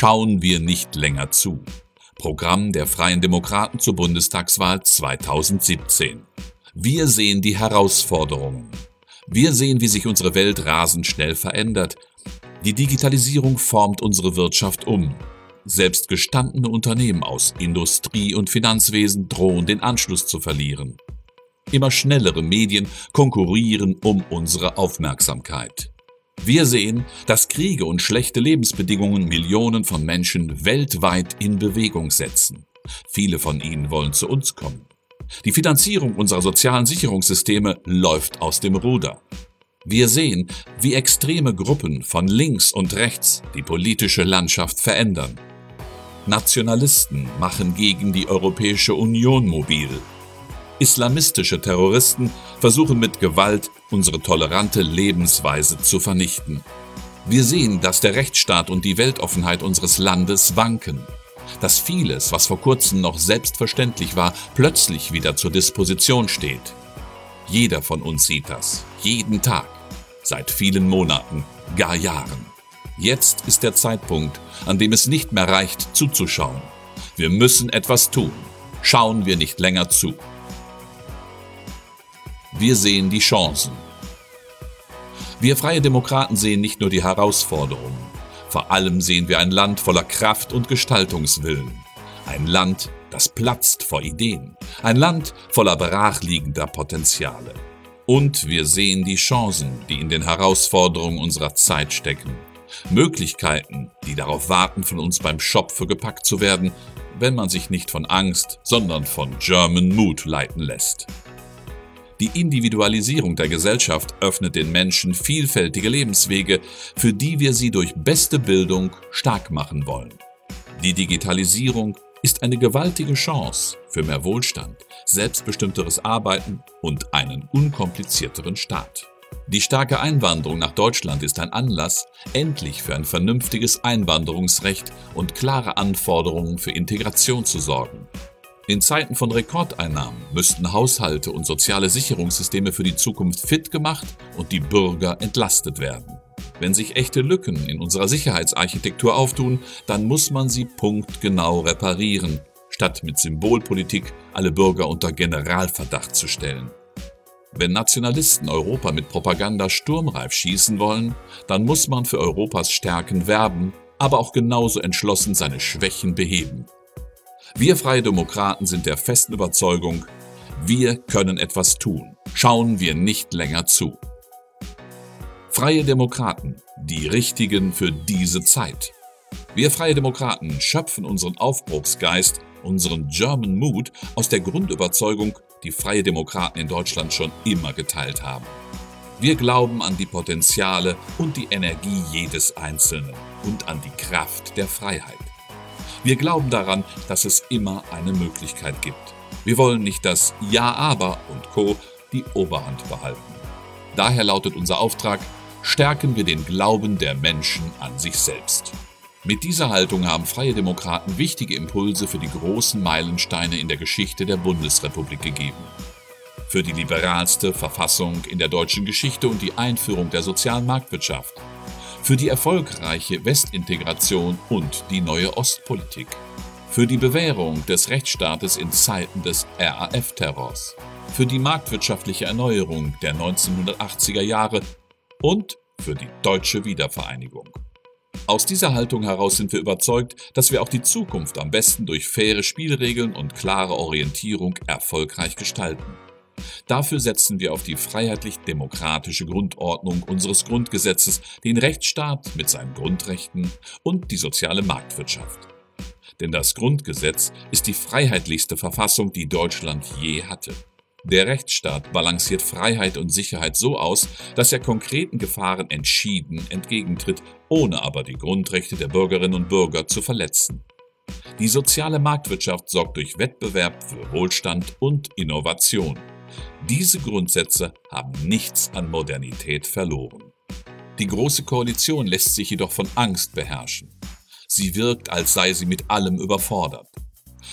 Schauen wir nicht länger zu. Programm der Freien Demokraten zur Bundestagswahl 2017. Wir sehen die Herausforderungen. Wir sehen, wie sich unsere Welt rasend schnell verändert. Die Digitalisierung formt unsere Wirtschaft um. Selbst gestandene Unternehmen aus Industrie und Finanzwesen drohen den Anschluss zu verlieren. Immer schnellere Medien konkurrieren um unsere Aufmerksamkeit. Wir sehen, dass Kriege und schlechte Lebensbedingungen Millionen von Menschen weltweit in Bewegung setzen. Viele von ihnen wollen zu uns kommen. Die Finanzierung unserer sozialen Sicherungssysteme läuft aus dem Ruder. Wir sehen, wie extreme Gruppen von links und rechts die politische Landschaft verändern. Nationalisten machen gegen die Europäische Union mobil. Islamistische Terroristen versuchen mit Gewalt unsere tolerante Lebensweise zu vernichten. Wir sehen, dass der Rechtsstaat und die Weltoffenheit unseres Landes wanken. Dass vieles, was vor kurzem noch selbstverständlich war, plötzlich wieder zur Disposition steht. Jeder von uns sieht das, jeden Tag, seit vielen Monaten, gar Jahren. Jetzt ist der Zeitpunkt, an dem es nicht mehr reicht, zuzuschauen. Wir müssen etwas tun. Schauen wir nicht länger zu. Wir sehen die Chancen. Wir freie Demokraten sehen nicht nur die Herausforderungen. Vor allem sehen wir ein Land voller Kraft und Gestaltungswillen. Ein Land, das platzt vor Ideen. Ein Land voller brachliegender Potenziale. Und wir sehen die Chancen, die in den Herausforderungen unserer Zeit stecken. Möglichkeiten, die darauf warten, von uns beim Schopfe gepackt zu werden, wenn man sich nicht von Angst, sondern von German Mood leiten lässt. Die Individualisierung der Gesellschaft öffnet den Menschen vielfältige Lebenswege, für die wir sie durch beste Bildung stark machen wollen. Die Digitalisierung ist eine gewaltige Chance für mehr Wohlstand, selbstbestimmteres Arbeiten und einen unkomplizierteren Staat. Die starke Einwanderung nach Deutschland ist ein Anlass, endlich für ein vernünftiges Einwanderungsrecht und klare Anforderungen für Integration zu sorgen. In Zeiten von Rekordeinnahmen müssten Haushalte und soziale Sicherungssysteme für die Zukunft fit gemacht und die Bürger entlastet werden. Wenn sich echte Lücken in unserer Sicherheitsarchitektur auftun, dann muss man sie punktgenau reparieren, statt mit Symbolpolitik alle Bürger unter Generalverdacht zu stellen. Wenn Nationalisten Europa mit Propaganda sturmreif schießen wollen, dann muss man für Europas Stärken werben, aber auch genauso entschlossen seine Schwächen beheben. Wir Freie Demokraten sind der festen Überzeugung, wir können etwas tun. Schauen wir nicht länger zu. Freie Demokraten, die richtigen für diese Zeit. Wir Freie Demokraten schöpfen unseren Aufbruchsgeist, unseren German Mood aus der Grundüberzeugung, die Freie Demokraten in Deutschland schon immer geteilt haben. Wir glauben an die Potenziale und die Energie jedes Einzelnen und an die Kraft der Freiheit. Wir glauben daran, dass es immer eine Möglichkeit gibt. Wir wollen nicht, dass Ja, aber und Co. die Oberhand behalten. Daher lautet unser Auftrag, stärken wir den Glauben der Menschen an sich selbst. Mit dieser Haltung haben Freie Demokraten wichtige Impulse für die großen Meilensteine in der Geschichte der Bundesrepublik gegeben. Für die liberalste Verfassung in der deutschen Geschichte und die Einführung der sozialen Marktwirtschaft – für die erfolgreiche Westintegration und die neue Ostpolitik, für die Bewährung des Rechtsstaates in Zeiten des RAF-Terrors, für die marktwirtschaftliche Erneuerung der 1980er Jahre und für die deutsche Wiedervereinigung. Aus dieser Haltung heraus sind wir überzeugt, dass wir auch die Zukunft am besten durch faire Spielregeln und klare Orientierung erfolgreich gestalten. Dafür setzen wir auf die freiheitlich-demokratische Grundordnung unseres Grundgesetzes, den Rechtsstaat mit seinen Grundrechten und die soziale Marktwirtschaft. Denn das Grundgesetz ist die freiheitlichste Verfassung, die Deutschland je hatte. Der Rechtsstaat balanciert Freiheit und Sicherheit so aus, dass er konkreten Gefahren entschieden entgegentritt, ohne aber die Grundrechte der Bürgerinnen und Bürger zu verletzen. Die soziale Marktwirtschaft sorgt durch Wettbewerb für Wohlstand und Innovation. Diese Grundsätze haben nichts an Modernität verloren. Die Große Koalition lässt sich jedoch von Angst beherrschen. Sie wirkt, als sei sie mit allem überfordert.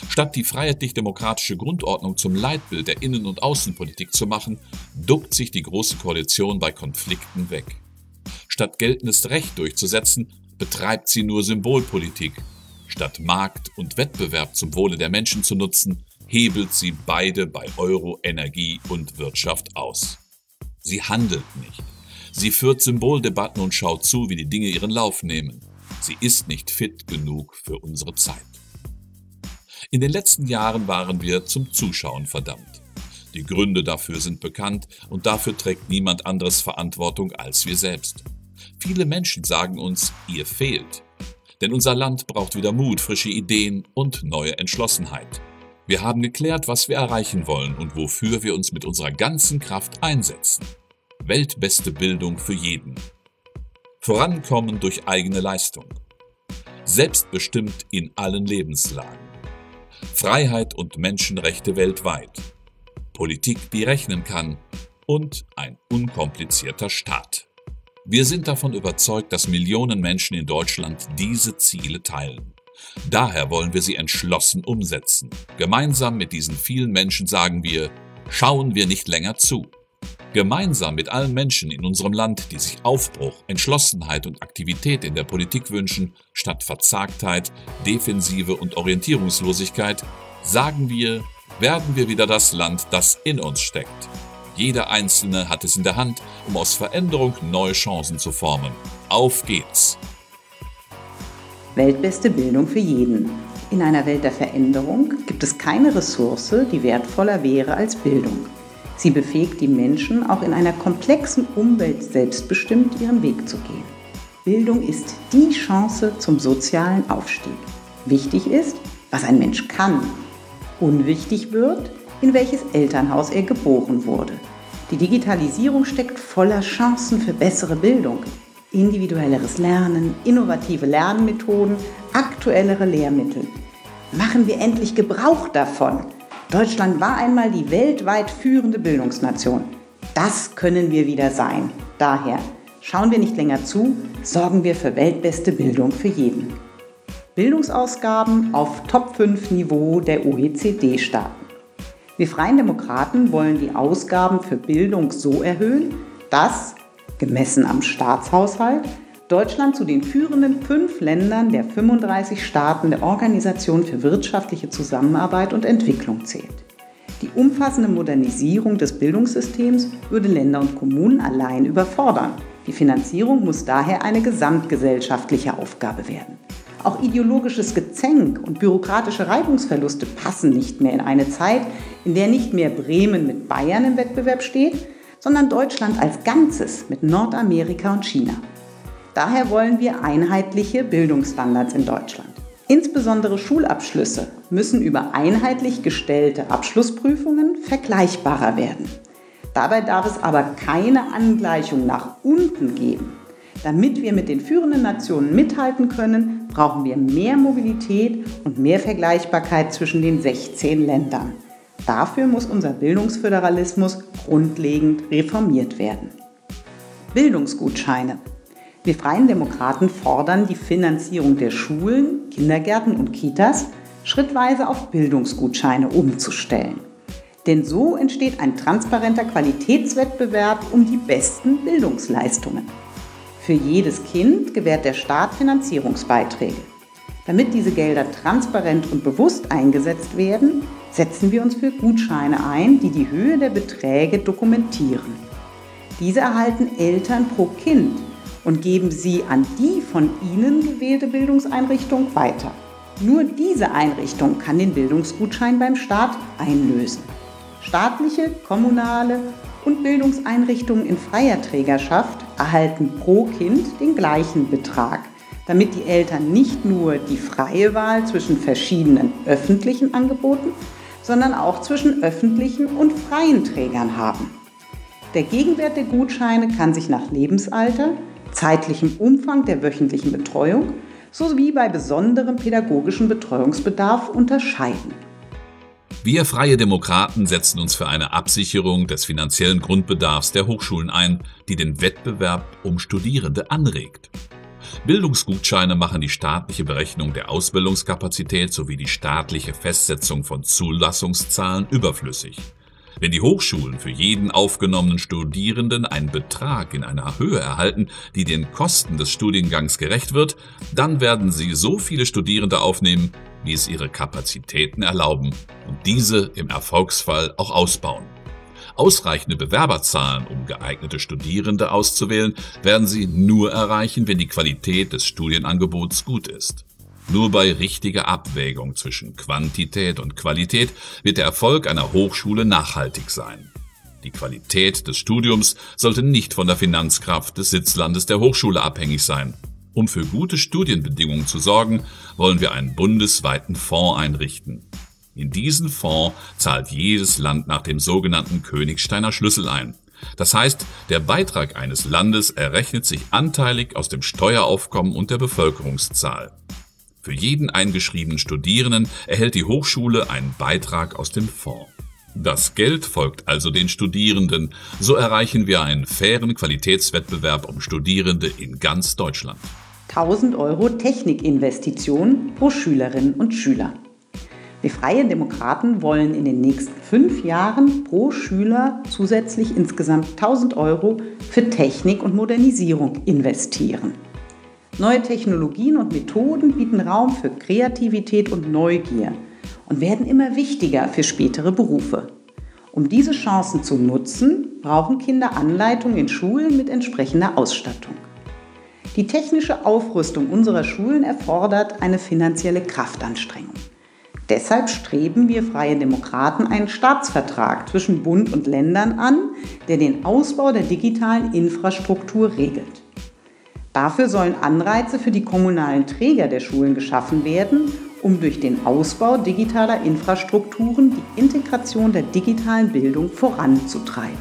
Statt die freiheitlich-demokratische Grundordnung zum Leitbild der Innen- und Außenpolitik zu machen, duckt sich die Große Koalition bei Konflikten weg. Statt geltendes Recht durchzusetzen, betreibt sie nur Symbolpolitik. Statt Markt und Wettbewerb zum Wohle der Menschen zu nutzen, hebelt sie beide bei Euro, Energie und Wirtschaft aus. Sie handelt nicht. Sie führt Symboldebatten und schaut zu, wie die Dinge ihren Lauf nehmen. Sie ist nicht fit genug für unsere Zeit. In den letzten Jahren waren wir zum Zuschauen verdammt. Die Gründe dafür sind bekannt und dafür trägt niemand anderes Verantwortung als wir selbst. Viele Menschen sagen uns, ihr fehlt. Denn unser Land braucht wieder Mut, frische Ideen und neue Entschlossenheit. Wir haben geklärt, was wir erreichen wollen und wofür wir uns mit unserer ganzen Kraft einsetzen. Weltbeste Bildung für jeden. Vorankommen durch eigene Leistung. Selbstbestimmt in allen Lebenslagen. Freiheit und Menschenrechte weltweit. Politik, die rechnen kann. Und ein unkomplizierter Staat. Wir sind davon überzeugt, dass Millionen Menschen in Deutschland diese Ziele teilen. Daher wollen wir sie entschlossen umsetzen. Gemeinsam mit diesen vielen Menschen sagen wir, schauen wir nicht länger zu. Gemeinsam mit allen Menschen in unserem Land, die sich Aufbruch, Entschlossenheit und Aktivität in der Politik wünschen, statt Verzagtheit, Defensive und Orientierungslosigkeit, sagen wir, werden wir wieder das Land, das in uns steckt. Jeder Einzelne hat es in der Hand, um aus Veränderung neue Chancen zu formen. Auf geht's! Weltbeste Bildung für jeden. In einer Welt der Veränderung gibt es keine Ressource, die wertvoller wäre als Bildung. Sie befähigt die Menschen, auch in einer komplexen Umwelt selbstbestimmt ihren Weg zu gehen. Bildung ist die Chance zum sozialen Aufstieg. Wichtig ist, was ein Mensch kann. Unwichtig wird, in welches Elternhaus er geboren wurde. Die Digitalisierung steckt voller Chancen für bessere Bildung individuelleres Lernen, innovative Lernmethoden, aktuellere Lehrmittel. Machen wir endlich Gebrauch davon. Deutschland war einmal die weltweit führende Bildungsnation. Das können wir wieder sein. Daher schauen wir nicht länger zu, sorgen wir für weltbeste Bildung für jeden. Bildungsausgaben auf Top 5 Niveau der OECD-Staaten. Wir Freien Demokraten wollen die Ausgaben für Bildung so erhöhen, dass gemessen am Staatshaushalt, Deutschland zu den führenden fünf Ländern der 35 Staaten der Organisation für wirtschaftliche Zusammenarbeit und Entwicklung zählt. Die umfassende Modernisierung des Bildungssystems würde Länder und Kommunen allein überfordern. Die Finanzierung muss daher eine gesamtgesellschaftliche Aufgabe werden. Auch ideologisches Gezänk und bürokratische Reibungsverluste passen nicht mehr in eine Zeit, in der nicht mehr Bremen mit Bayern im Wettbewerb steht, sondern Deutschland als Ganzes mit Nordamerika und China. Daher wollen wir einheitliche Bildungsstandards in Deutschland. Insbesondere Schulabschlüsse müssen über einheitlich gestellte Abschlussprüfungen vergleichbarer werden. Dabei darf es aber keine Angleichung nach unten geben. Damit wir mit den führenden Nationen mithalten können, brauchen wir mehr Mobilität und mehr Vergleichbarkeit zwischen den 16 Ländern. Dafür muss unser Bildungsföderalismus grundlegend reformiert werden. Bildungsgutscheine. Wir Freien Demokraten fordern die Finanzierung der Schulen, Kindergärten und Kitas schrittweise auf Bildungsgutscheine umzustellen. Denn so entsteht ein transparenter Qualitätswettbewerb um die besten Bildungsleistungen. Für jedes Kind gewährt der Staat Finanzierungsbeiträge. Damit diese Gelder transparent und bewusst eingesetzt werden, setzen wir uns für Gutscheine ein, die die Höhe der Beträge dokumentieren. Diese erhalten Eltern pro Kind und geben sie an die von ihnen gewählte Bildungseinrichtung weiter. Nur diese Einrichtung kann den Bildungsgutschein beim Staat einlösen. Staatliche, kommunale und Bildungseinrichtungen in freier Trägerschaft erhalten pro Kind den gleichen Betrag, damit die Eltern nicht nur die freie Wahl zwischen verschiedenen öffentlichen Angeboten, sondern auch zwischen öffentlichen und freien Trägern haben. Der Gegenwert der Gutscheine kann sich nach Lebensalter, zeitlichem Umfang der wöchentlichen Betreuung sowie bei besonderem pädagogischen Betreuungsbedarf unterscheiden. Wir Freie Demokraten setzen uns für eine Absicherung des finanziellen Grundbedarfs der Hochschulen ein, die den Wettbewerb um Studierende anregt. Bildungsgutscheine machen die staatliche Berechnung der Ausbildungskapazität sowie die staatliche Festsetzung von Zulassungszahlen überflüssig. Wenn die Hochschulen für jeden aufgenommenen Studierenden einen Betrag in einer Höhe erhalten, die den Kosten des Studiengangs gerecht wird, dann werden sie so viele Studierende aufnehmen, wie es ihre Kapazitäten erlauben und diese im Erfolgsfall auch ausbauen. Ausreichende Bewerberzahlen, um geeignete Studierende auszuwählen, werden sie nur erreichen, wenn die Qualität des Studienangebots gut ist. Nur bei richtiger Abwägung zwischen Quantität und Qualität wird der Erfolg einer Hochschule nachhaltig sein. Die Qualität des Studiums sollte nicht von der Finanzkraft des Sitzlandes der Hochschule abhängig sein. Um für gute Studienbedingungen zu sorgen, wollen wir einen bundesweiten Fonds einrichten. In diesen Fonds zahlt jedes Land nach dem sogenannten Königsteiner Schlüssel ein. Das heißt, der Beitrag eines Landes errechnet sich anteilig aus dem Steueraufkommen und der Bevölkerungszahl. Für jeden eingeschriebenen Studierenden erhält die Hochschule einen Beitrag aus dem Fonds. Das Geld folgt also den Studierenden. So erreichen wir einen fairen Qualitätswettbewerb um Studierende in ganz Deutschland. 1000 Euro Technikinvestition pro Schülerin und Schüler. Wir Freie Demokraten wollen in den nächsten fünf Jahren pro Schüler zusätzlich insgesamt 1000 Euro für Technik und Modernisierung investieren. Neue Technologien und Methoden bieten Raum für Kreativität und Neugier und werden immer wichtiger für spätere Berufe. Um diese Chancen zu nutzen, brauchen Kinder Anleitung in Schulen mit entsprechender Ausstattung. Die technische Aufrüstung unserer Schulen erfordert eine finanzielle Kraftanstrengung. Deshalb streben wir Freie Demokraten einen Staatsvertrag zwischen Bund und Ländern an, der den Ausbau der digitalen Infrastruktur regelt. Dafür sollen Anreize für die kommunalen Träger der Schulen geschaffen werden, um durch den Ausbau digitaler Infrastrukturen die Integration der digitalen Bildung voranzutreiben.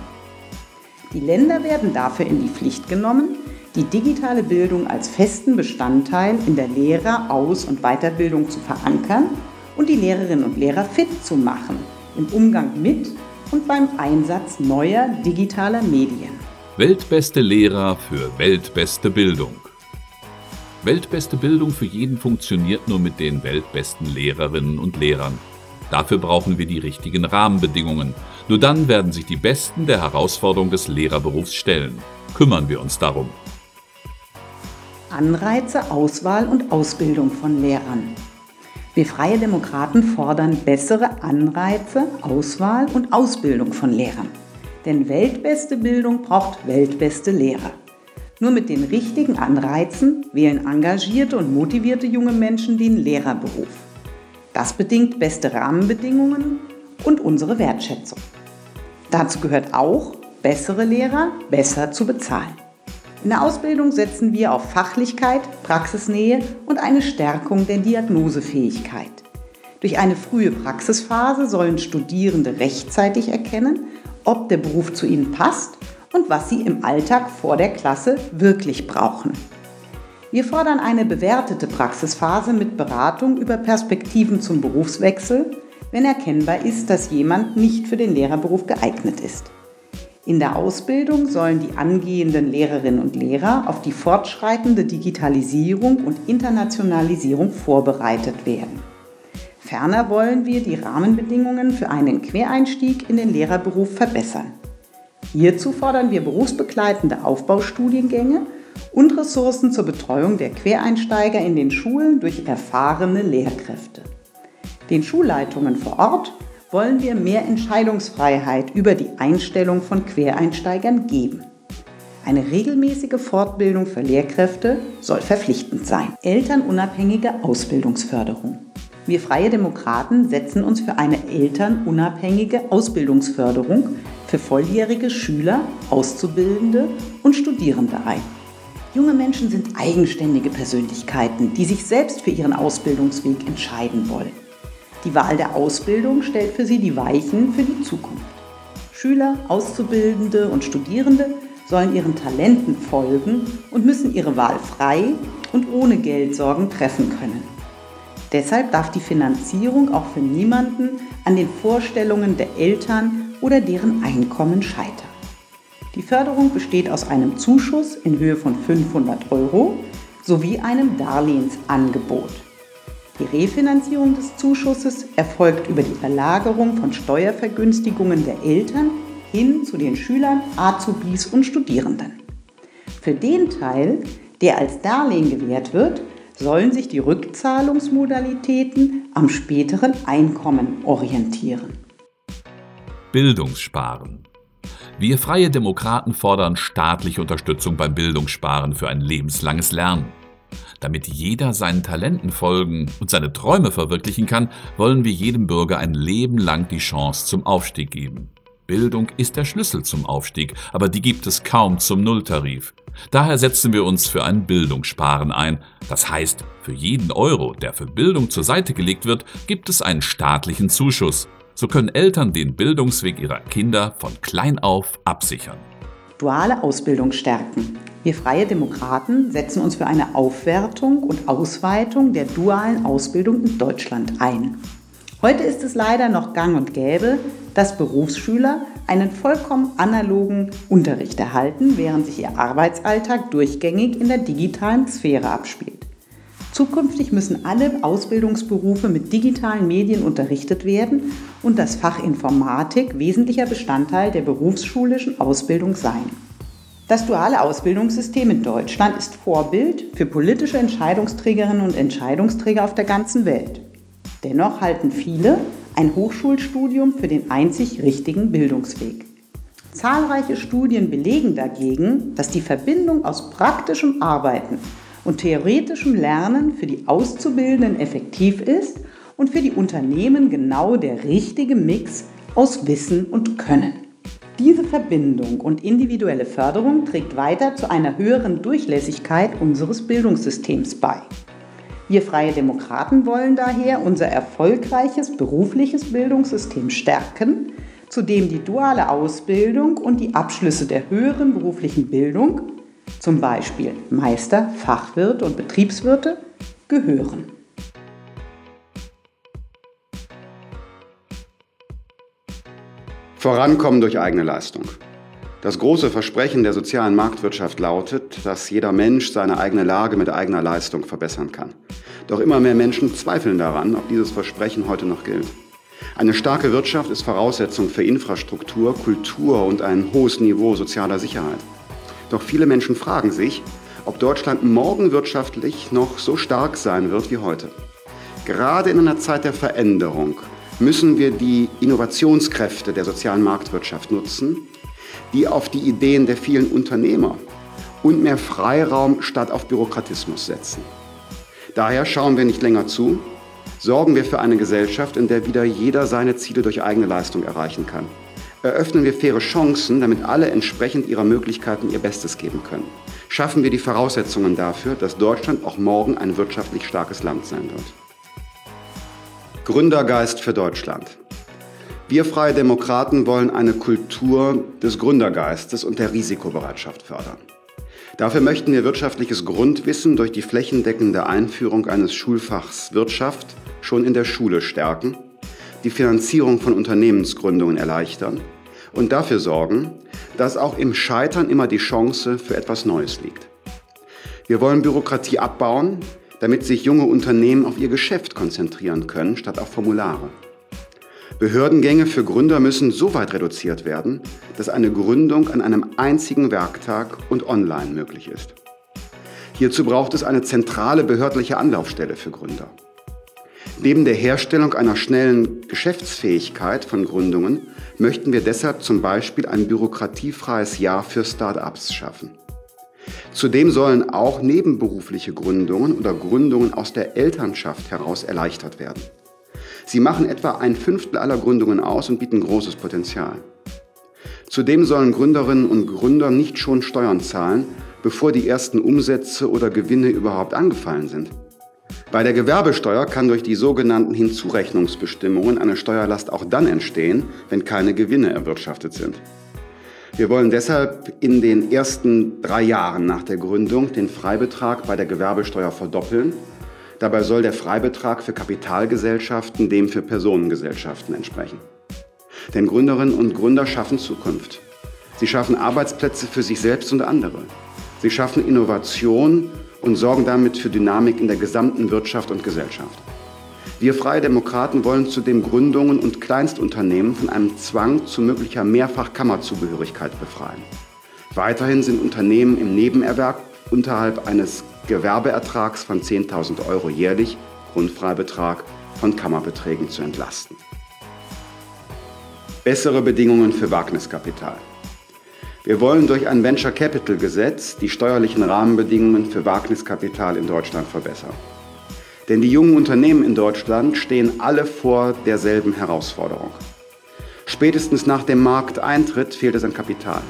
Die Länder werden dafür in die Pflicht genommen, die digitale Bildung als festen Bestandteil in der Lehrer-, Aus- und Weiterbildung zu verankern und die Lehrerinnen und Lehrer fit zu machen im Umgang mit und beim Einsatz neuer digitaler Medien. Weltbeste Lehrer für weltbeste Bildung. Weltbeste Bildung für jeden funktioniert nur mit den weltbesten Lehrerinnen und Lehrern. Dafür brauchen wir die richtigen Rahmenbedingungen. Nur dann werden sich die Besten der Herausforderung des Lehrerberufs stellen. Kümmern wir uns darum. Anreize, Auswahl und Ausbildung von Lehrern. Wir Freie Demokraten fordern bessere Anreize, Auswahl und Ausbildung von Lehrern. Denn weltbeste Bildung braucht weltbeste Lehrer. Nur mit den richtigen Anreizen wählen engagierte und motivierte junge Menschen den Lehrerberuf. Das bedingt beste Rahmenbedingungen und unsere Wertschätzung. Dazu gehört auch, bessere Lehrer besser zu bezahlen. In der Ausbildung setzen wir auf Fachlichkeit, Praxisnähe und eine Stärkung der Diagnosefähigkeit. Durch eine frühe Praxisphase sollen Studierende rechtzeitig erkennen, ob der Beruf zu ihnen passt und was sie im Alltag vor der Klasse wirklich brauchen. Wir fordern eine bewertete Praxisphase mit Beratung über Perspektiven zum Berufswechsel, wenn erkennbar ist, dass jemand nicht für den Lehrerberuf geeignet ist. In der Ausbildung sollen die angehenden Lehrerinnen und Lehrer auf die fortschreitende Digitalisierung und Internationalisierung vorbereitet werden. Ferner wollen wir die Rahmenbedingungen für einen Quereinstieg in den Lehrerberuf verbessern. Hierzu fordern wir berufsbegleitende Aufbaustudiengänge und Ressourcen zur Betreuung der Quereinsteiger in den Schulen durch erfahrene Lehrkräfte. Den Schulleitungen vor Ort wollen wir mehr Entscheidungsfreiheit über die Einstellung von Quereinsteigern geben. Eine regelmäßige Fortbildung für Lehrkräfte soll verpflichtend sein. Elternunabhängige Ausbildungsförderung. Wir Freie Demokraten setzen uns für eine elternunabhängige Ausbildungsförderung für volljährige Schüler, Auszubildende und Studierende ein. Junge Menschen sind eigenständige Persönlichkeiten, die sich selbst für ihren Ausbildungsweg entscheiden wollen. Die Wahl der Ausbildung stellt für sie die Weichen für die Zukunft. Schüler, Auszubildende und Studierende sollen ihren Talenten folgen und müssen ihre Wahl frei und ohne Geldsorgen treffen können. Deshalb darf die Finanzierung auch für niemanden an den Vorstellungen der Eltern oder deren Einkommen scheitern. Die Förderung besteht aus einem Zuschuss in Höhe von 500 Euro sowie einem Darlehensangebot. Die Refinanzierung des Zuschusses erfolgt über die Verlagerung von Steuervergünstigungen der Eltern hin zu den Schülern, Azubis und Studierenden. Für den Teil, der als Darlehen gewährt wird, sollen sich die Rückzahlungsmodalitäten am späteren Einkommen orientieren. Bildungssparen. Wir freie Demokraten fordern staatliche Unterstützung beim Bildungssparen für ein lebenslanges Lernen. Damit jeder seinen Talenten folgen und seine Träume verwirklichen kann, wollen wir jedem Bürger ein Leben lang die Chance zum Aufstieg geben. Bildung ist der Schlüssel zum Aufstieg, aber die gibt es kaum zum Nulltarif. Daher setzen wir uns für ein Bildungssparen ein. Das heißt, für jeden Euro, der für Bildung zur Seite gelegt wird, gibt es einen staatlichen Zuschuss. So können Eltern den Bildungsweg ihrer Kinder von klein auf absichern. Duale Ausbildung stärken. Wir Freie Demokraten setzen uns für eine Aufwertung und Ausweitung der dualen Ausbildung in Deutschland ein. Heute ist es leider noch gang und gäbe, dass Berufsschüler einen vollkommen analogen Unterricht erhalten, während sich ihr Arbeitsalltag durchgängig in der digitalen Sphäre abspielt. Zukünftig müssen alle Ausbildungsberufe mit digitalen Medien unterrichtet werden und das Fach Informatik wesentlicher Bestandteil der berufsschulischen Ausbildung sein. Das duale Ausbildungssystem in Deutschland ist Vorbild für politische Entscheidungsträgerinnen und Entscheidungsträger auf der ganzen Welt. Dennoch halten viele ein Hochschulstudium für den einzig richtigen Bildungsweg. Zahlreiche Studien belegen dagegen, dass die Verbindung aus praktischem Arbeiten und theoretischem Lernen für die Auszubildenden effektiv ist und für die Unternehmen genau der richtige Mix aus Wissen und Können. Diese Verbindung und individuelle Förderung trägt weiter zu einer höheren Durchlässigkeit unseres Bildungssystems bei. Wir Freie Demokraten wollen daher unser erfolgreiches berufliches Bildungssystem stärken, zu dem die duale Ausbildung und die Abschlüsse der höheren beruflichen Bildung, zum Beispiel Meister, Fachwirt und Betriebswirte, gehören. Vorankommen durch eigene Leistung. Das große Versprechen der sozialen Marktwirtschaft lautet, dass jeder Mensch seine eigene Lage mit eigener Leistung verbessern kann. Doch immer mehr Menschen zweifeln daran, ob dieses Versprechen heute noch gilt. Eine starke Wirtschaft ist Voraussetzung für Infrastruktur, Kultur und ein hohes Niveau sozialer Sicherheit. Doch viele Menschen fragen sich, ob Deutschland morgen wirtschaftlich noch so stark sein wird wie heute. Gerade in einer Zeit der Veränderung müssen wir die Innovationskräfte der sozialen Marktwirtschaft nutzen, die auf die Ideen der vielen Unternehmer und mehr Freiraum statt auf Bürokratismus setzen. Daher schauen wir nicht länger zu, sorgen wir für eine Gesellschaft, in der wieder jeder seine Ziele durch eigene Leistung erreichen kann. Eröffnen wir faire Chancen, damit alle entsprechend ihrer Möglichkeiten ihr Bestes geben können. Schaffen wir die Voraussetzungen dafür, dass Deutschland auch morgen ein wirtschaftlich starkes Land sein wird. Gründergeist für Deutschland. Wir Freie Demokraten wollen eine Kultur des Gründergeistes und der Risikobereitschaft fördern. Dafür möchten wir wirtschaftliches Grundwissen durch die flächendeckende Einführung eines Schulfachs Wirtschaft schon in der Schule stärken, die Finanzierung von Unternehmensgründungen erleichtern und dafür sorgen, dass auch im Scheitern immer die Chance für etwas Neues liegt. Wir wollen Bürokratie abbauen, damit sich junge Unternehmen auf ihr Geschäft konzentrieren können, statt auf Formulare. Behördengänge für Gründer müssen so weit reduziert werden, dass eine Gründung an einem einzigen Werktag und online möglich ist. Hierzu braucht es eine zentrale behördliche Anlaufstelle für Gründer. Neben der Herstellung einer schnellen Geschäftsfähigkeit von Gründungen möchten wir deshalb zum Beispiel ein bürokratiefreies Jahr für Start-ups schaffen. Zudem sollen auch nebenberufliche Gründungen oder Gründungen aus der Elternschaft heraus erleichtert werden. Sie machen etwa ein Fünftel aller Gründungen aus und bieten großes Potenzial. Zudem sollen Gründerinnen und Gründer nicht schon Steuern zahlen, bevor die ersten Umsätze oder Gewinne überhaupt angefallen sind. Bei der Gewerbesteuer kann durch die sogenannten Hinzurechnungsbestimmungen eine Steuerlast auch dann entstehen, wenn keine Gewinne erwirtschaftet sind. Wir wollen deshalb in den ersten drei Jahren nach der Gründung den Freibetrag bei der Gewerbesteuer verdoppeln Dabei soll der Freibetrag für Kapitalgesellschaften dem für Personengesellschaften entsprechen. Denn Gründerinnen und Gründer schaffen Zukunft. Sie schaffen Arbeitsplätze für sich selbst und andere. Sie schaffen Innovation und sorgen damit für Dynamik in der gesamten Wirtschaft und Gesellschaft. Wir Freie Demokraten wollen zudem Gründungen und Kleinstunternehmen von einem Zwang zu möglicher Mehrfachkammerzugehörigkeit befreien. Weiterhin sind Unternehmen im Nebenerwerb unterhalb eines Gewerbeertrags von 10.000 Euro jährlich, Grundfreibetrag, von Kammerbeträgen zu entlasten. Bessere Bedingungen für Wagniskapital. Wir wollen durch ein Venture Capital Gesetz die steuerlichen Rahmenbedingungen für Wagniskapital in Deutschland verbessern. Denn die jungen Unternehmen in Deutschland stehen alle vor derselben Herausforderung. Spätestens nach dem Markteintritt fehlt es an Kapital.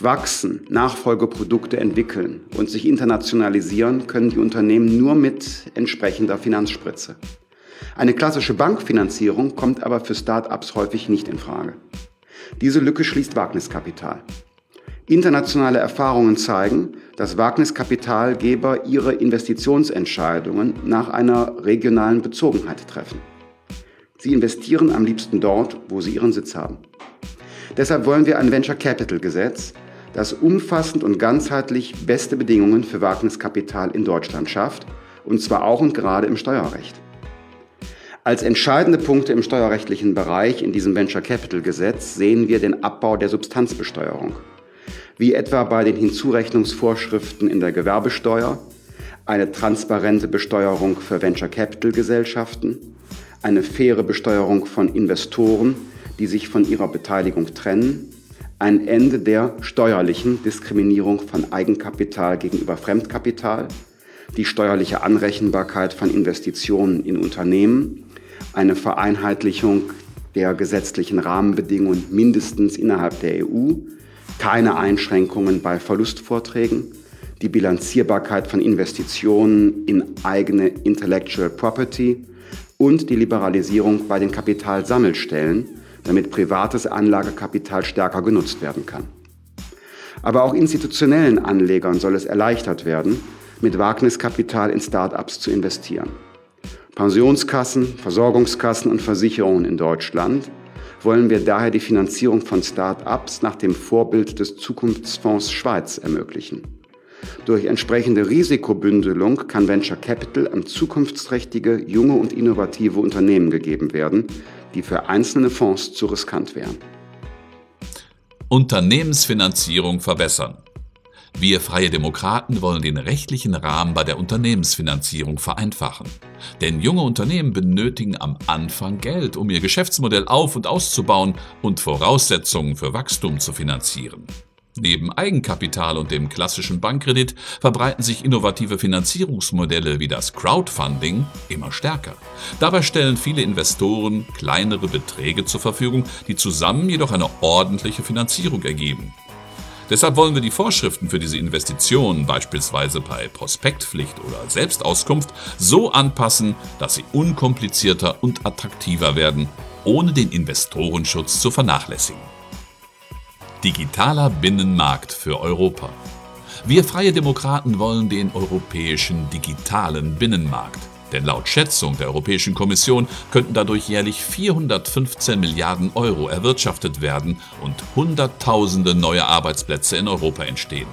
Wachsen, Nachfolgeprodukte entwickeln und sich internationalisieren können die Unternehmen nur mit entsprechender Finanzspritze. Eine klassische Bankfinanzierung kommt aber für Start-ups häufig nicht in Frage. Diese Lücke schließt Wagniskapital. Internationale Erfahrungen zeigen, dass Wagniskapitalgeber ihre Investitionsentscheidungen nach einer regionalen Bezogenheit treffen. Sie investieren am liebsten dort, wo sie ihren Sitz haben. Deshalb wollen wir ein Venture Capital Gesetz, das umfassend und ganzheitlich beste Bedingungen für Wagniskapital in Deutschland schafft, und zwar auch und gerade im Steuerrecht. Als entscheidende Punkte im steuerrechtlichen Bereich in diesem Venture Capital Gesetz sehen wir den Abbau der Substanzbesteuerung, wie etwa bei den Hinzurechnungsvorschriften in der Gewerbesteuer, eine transparente Besteuerung für Venture Capital Gesellschaften, eine faire Besteuerung von Investoren, die sich von ihrer Beteiligung trennen, ein Ende der steuerlichen Diskriminierung von Eigenkapital gegenüber Fremdkapital, die steuerliche Anrechenbarkeit von Investitionen in Unternehmen, eine Vereinheitlichung der gesetzlichen Rahmenbedingungen mindestens innerhalb der EU, keine Einschränkungen bei Verlustvorträgen, die Bilanzierbarkeit von Investitionen in eigene Intellectual Property und die Liberalisierung bei den Kapitalsammelstellen, damit privates Anlagekapital stärker genutzt werden kann. Aber auch institutionellen Anlegern soll es erleichtert werden, mit Wagniskapital in Start-ups zu investieren. Pensionskassen, Versorgungskassen und Versicherungen in Deutschland wollen wir daher die Finanzierung von Start-ups nach dem Vorbild des Zukunftsfonds Schweiz ermöglichen. Durch entsprechende Risikobündelung kann Venture Capital an zukunftsträchtige, junge und innovative Unternehmen gegeben werden, die für einzelne Fonds zu riskant wären. Unternehmensfinanzierung verbessern. Wir Freie Demokraten wollen den rechtlichen Rahmen bei der Unternehmensfinanzierung vereinfachen. Denn junge Unternehmen benötigen am Anfang Geld, um ihr Geschäftsmodell auf und auszubauen und Voraussetzungen für Wachstum zu finanzieren. Neben Eigenkapital und dem klassischen Bankkredit verbreiten sich innovative Finanzierungsmodelle wie das Crowdfunding immer stärker. Dabei stellen viele Investoren kleinere Beträge zur Verfügung, die zusammen jedoch eine ordentliche Finanzierung ergeben. Deshalb wollen wir die Vorschriften für diese Investitionen, beispielsweise bei Prospektpflicht oder Selbstauskunft, so anpassen, dass sie unkomplizierter und attraktiver werden, ohne den Investorenschutz zu vernachlässigen. Digitaler Binnenmarkt für Europa. Wir Freie Demokraten wollen den europäischen digitalen Binnenmarkt. Denn laut Schätzung der Europäischen Kommission könnten dadurch jährlich 415 Milliarden Euro erwirtschaftet werden und Hunderttausende neue Arbeitsplätze in Europa entstehen.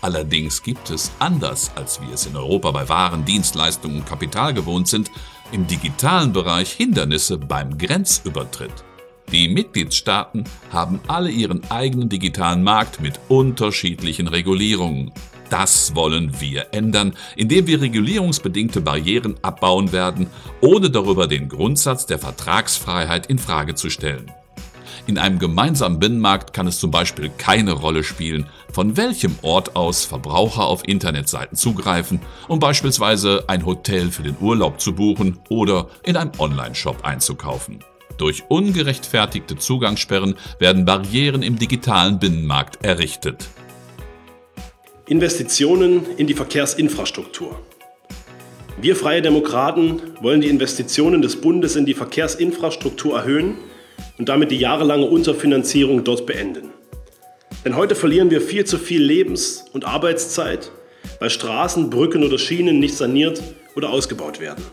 Allerdings gibt es, anders als wir es in Europa bei Waren, Dienstleistungen und Kapital gewohnt sind, im digitalen Bereich Hindernisse beim Grenzübertritt. Die Mitgliedstaaten haben alle ihren eigenen digitalen Markt mit unterschiedlichen Regulierungen. Das wollen wir ändern, indem wir regulierungsbedingte Barrieren abbauen werden, ohne darüber den Grundsatz der Vertragsfreiheit in Frage zu stellen. In einem gemeinsamen Binnenmarkt kann es zum Beispiel keine Rolle spielen, von welchem Ort aus Verbraucher auf Internetseiten zugreifen, um beispielsweise ein Hotel für den Urlaub zu buchen oder in einem Onlineshop einzukaufen. Durch ungerechtfertigte Zugangssperren werden Barrieren im digitalen Binnenmarkt errichtet. Investitionen in die Verkehrsinfrastruktur. Wir Freie Demokraten wollen die Investitionen des Bundes in die Verkehrsinfrastruktur erhöhen und damit die jahrelange Unterfinanzierung dort beenden. Denn heute verlieren wir viel zu viel Lebens- und Arbeitszeit, weil Straßen, Brücken oder Schienen nicht saniert oder ausgebaut werden.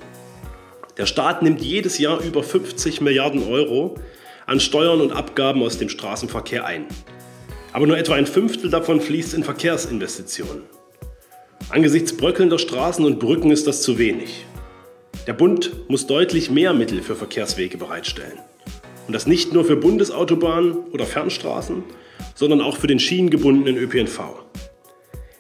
Der Staat nimmt jedes Jahr über 50 Milliarden Euro an Steuern und Abgaben aus dem Straßenverkehr ein. Aber nur etwa ein Fünftel davon fließt in Verkehrsinvestitionen. Angesichts bröckelnder Straßen und Brücken ist das zu wenig. Der Bund muss deutlich mehr Mittel für Verkehrswege bereitstellen. Und das nicht nur für Bundesautobahnen oder Fernstraßen, sondern auch für den schienengebundenen ÖPNV.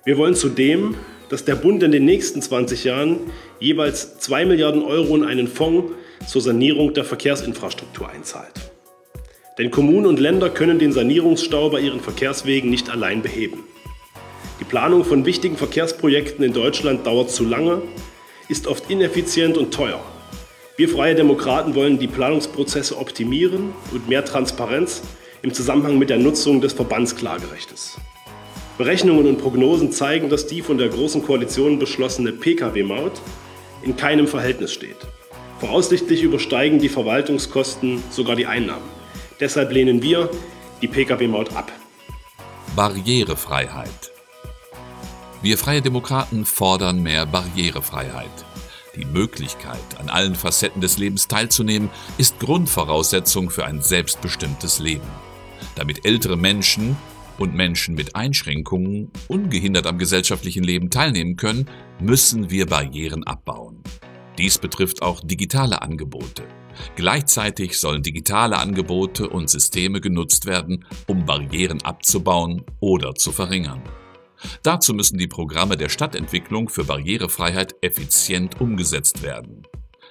Wir wollen zudem, dass der Bund in den nächsten 20 Jahren jeweils 2 Milliarden Euro in einen Fonds zur Sanierung der Verkehrsinfrastruktur einzahlt. Denn Kommunen und Länder können den Sanierungsstau bei ihren Verkehrswegen nicht allein beheben. Die Planung von wichtigen Verkehrsprojekten in Deutschland dauert zu lange, ist oft ineffizient und teuer. Wir Freie Demokraten wollen die Planungsprozesse optimieren und mehr Transparenz im Zusammenhang mit der Nutzung des Verbandsklagerechtes. Berechnungen und Prognosen zeigen, dass die von der Großen Koalition beschlossene Pkw-Maut in keinem Verhältnis steht. Voraussichtlich übersteigen die Verwaltungskosten sogar die Einnahmen. Deshalb lehnen wir die Pkw-Maut ab. Barrierefreiheit. Wir Freie Demokraten fordern mehr Barrierefreiheit. Die Möglichkeit, an allen Facetten des Lebens teilzunehmen, ist Grundvoraussetzung für ein selbstbestimmtes Leben. Damit ältere Menschen und Menschen mit Einschränkungen ungehindert am gesellschaftlichen Leben teilnehmen können, müssen wir Barrieren abbauen. Dies betrifft auch digitale Angebote. Gleichzeitig sollen digitale Angebote und Systeme genutzt werden, um Barrieren abzubauen oder zu verringern. Dazu müssen die Programme der Stadtentwicklung für Barrierefreiheit effizient umgesetzt werden.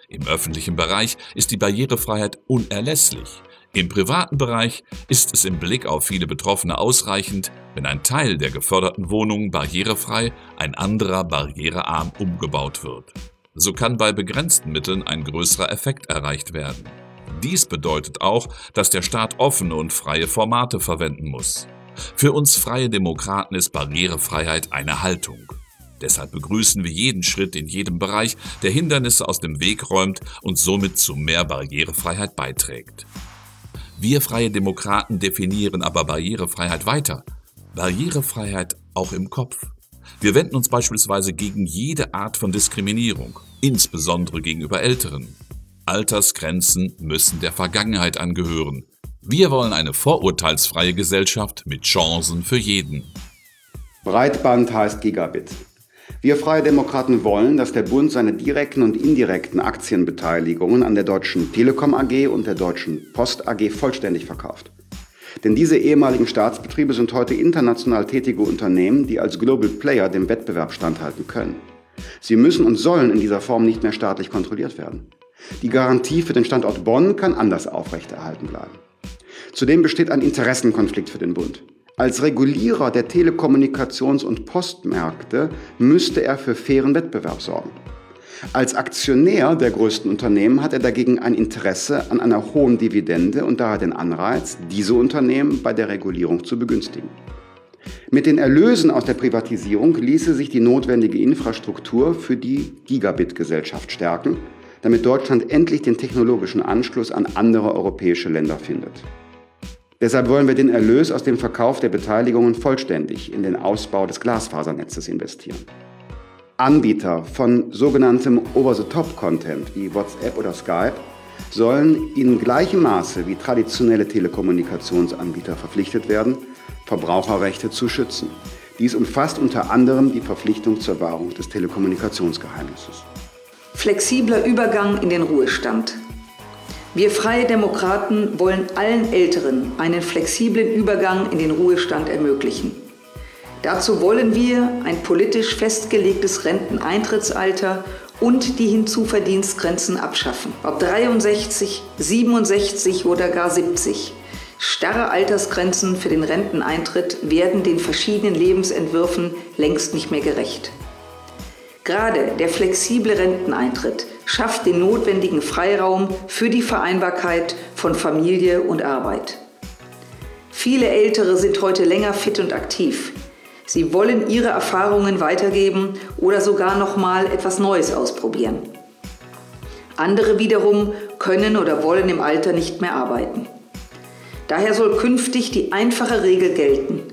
Im öffentlichen Bereich ist die Barrierefreiheit unerlässlich. Im privaten Bereich ist es im Blick auf viele Betroffene ausreichend, wenn ein Teil der geförderten Wohnungen barrierefrei, ein anderer barrierearm umgebaut wird. So kann bei begrenzten Mitteln ein größerer Effekt erreicht werden. Dies bedeutet auch, dass der Staat offene und freie Formate verwenden muss. Für uns freie Demokraten ist Barrierefreiheit eine Haltung. Deshalb begrüßen wir jeden Schritt in jedem Bereich, der Hindernisse aus dem Weg räumt und somit zu mehr Barrierefreiheit beiträgt. Wir freie Demokraten definieren aber Barrierefreiheit weiter. Barrierefreiheit auch im Kopf. Wir wenden uns beispielsweise gegen jede Art von Diskriminierung, insbesondere gegenüber Älteren. Altersgrenzen müssen der Vergangenheit angehören. Wir wollen eine vorurteilsfreie Gesellschaft mit Chancen für jeden. Breitband heißt Gigabit. Wir Freie Demokraten wollen, dass der Bund seine direkten und indirekten Aktienbeteiligungen an der Deutschen Telekom AG und der Deutschen Post AG vollständig verkauft. Denn diese ehemaligen Staatsbetriebe sind heute international tätige Unternehmen, die als Global Player dem Wettbewerb standhalten können. Sie müssen und sollen in dieser Form nicht mehr staatlich kontrolliert werden. Die Garantie für den Standort Bonn kann anders aufrechterhalten bleiben. Zudem besteht ein Interessenkonflikt für den Bund. Als Regulierer der Telekommunikations- und Postmärkte müsste er für fairen Wettbewerb sorgen. Als Aktionär der größten Unternehmen hat er dagegen ein Interesse an einer hohen Dividende und daher den Anreiz, diese Unternehmen bei der Regulierung zu begünstigen. Mit den Erlösen aus der Privatisierung ließe sich die notwendige Infrastruktur für die Gigabit-Gesellschaft stärken, damit Deutschland endlich den technologischen Anschluss an andere europäische Länder findet. Deshalb wollen wir den Erlös aus dem Verkauf der Beteiligungen vollständig in den Ausbau des Glasfasernetzes investieren. Anbieter von sogenanntem Over-the-Top-Content wie WhatsApp oder Skype sollen in gleichem Maße wie traditionelle Telekommunikationsanbieter verpflichtet werden, Verbraucherrechte zu schützen. Dies umfasst unter anderem die Verpflichtung zur Wahrung des Telekommunikationsgeheimnisses. Flexibler Übergang in den Ruhestand. Wir Freie Demokraten wollen allen Älteren einen flexiblen Übergang in den Ruhestand ermöglichen. Dazu wollen wir ein politisch festgelegtes Renteneintrittsalter und die Hinzuverdienstgrenzen abschaffen. Ob 63, 67 oder gar 70. Starre Altersgrenzen für den Renteneintritt werden den verschiedenen Lebensentwürfen längst nicht mehr gerecht. Gerade der flexible Renteneintritt schafft den notwendigen Freiraum für die Vereinbarkeit von Familie und Arbeit. Viele Ältere sind heute länger fit und aktiv. Sie wollen ihre Erfahrungen weitergeben oder sogar noch mal etwas Neues ausprobieren. Andere wiederum können oder wollen im Alter nicht mehr arbeiten. Daher soll künftig die einfache Regel gelten.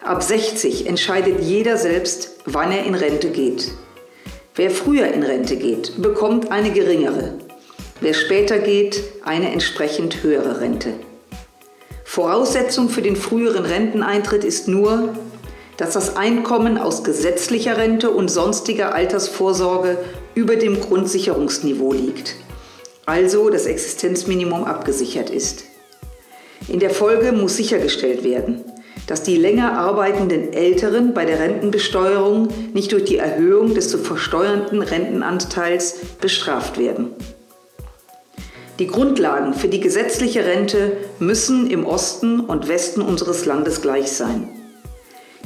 Ab 60 entscheidet jeder selbst, wann er in Rente geht. Wer früher in Rente geht, bekommt eine geringere. Wer später geht, eine entsprechend höhere Rente. Voraussetzung für den früheren Renteneintritt ist nur, dass das Einkommen aus gesetzlicher Rente und sonstiger Altersvorsorge über dem Grundsicherungsniveau liegt, also das Existenzminimum abgesichert ist. In der Folge muss sichergestellt werden, dass die länger arbeitenden Älteren bei der Rentenbesteuerung nicht durch die Erhöhung des zu versteuernden Rentenanteils bestraft werden. Die Grundlagen für die gesetzliche Rente müssen im Osten und Westen unseres Landes gleich sein.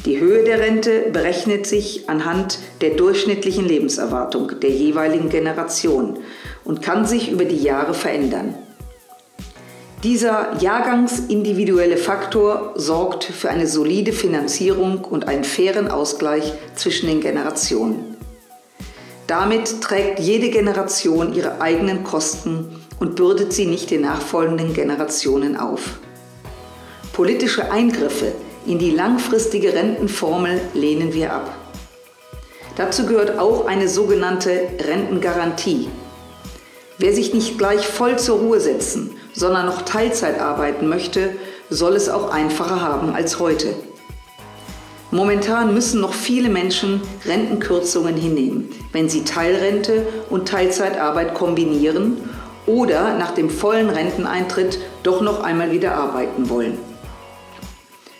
Die Höhe der Rente berechnet sich anhand der durchschnittlichen Lebenserwartung der jeweiligen Generation und kann sich über die Jahre verändern. Dieser jahrgangsindividuelle Faktor sorgt für eine solide Finanzierung und einen fairen Ausgleich zwischen den Generationen. Damit trägt jede Generation ihre eigenen Kosten und bürdet sie nicht den nachfolgenden Generationen auf. Politische Eingriffe in die langfristige Rentenformel lehnen wir ab. Dazu gehört auch eine sogenannte Rentengarantie. Wer sich nicht gleich voll zur Ruhe setzen, sondern noch Teilzeit arbeiten möchte, soll es auch einfacher haben als heute. Momentan müssen noch viele Menschen Rentenkürzungen hinnehmen, wenn sie Teilrente und Teilzeitarbeit kombinieren oder nach dem vollen Renteneintritt doch noch einmal wieder arbeiten wollen.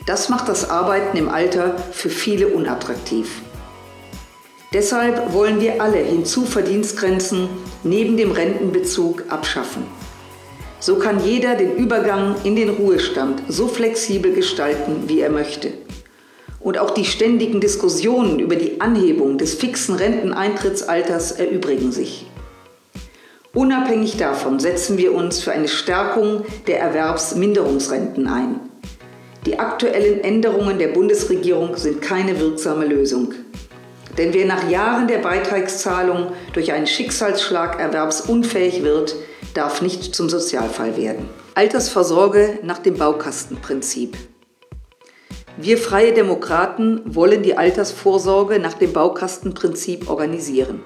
Das macht das Arbeiten im Alter für viele unattraktiv. Deshalb wollen wir alle Hinzuverdienstgrenzen neben dem Rentenbezug abschaffen. So kann jeder den Übergang in den Ruhestand so flexibel gestalten, wie er möchte. Und auch die ständigen Diskussionen über die Anhebung des fixen Renteneintrittsalters erübrigen sich. Unabhängig davon setzen wir uns für eine Stärkung der Erwerbsminderungsrenten ein. Die aktuellen Änderungen der Bundesregierung sind keine wirksame Lösung. Denn wer nach Jahren der Beitragszahlung durch einen Schicksalsschlag erwerbsunfähig wird, darf nicht zum Sozialfall werden. Altersvorsorge nach dem Baukastenprinzip. Wir freie Demokraten wollen die Altersvorsorge nach dem Baukastenprinzip organisieren.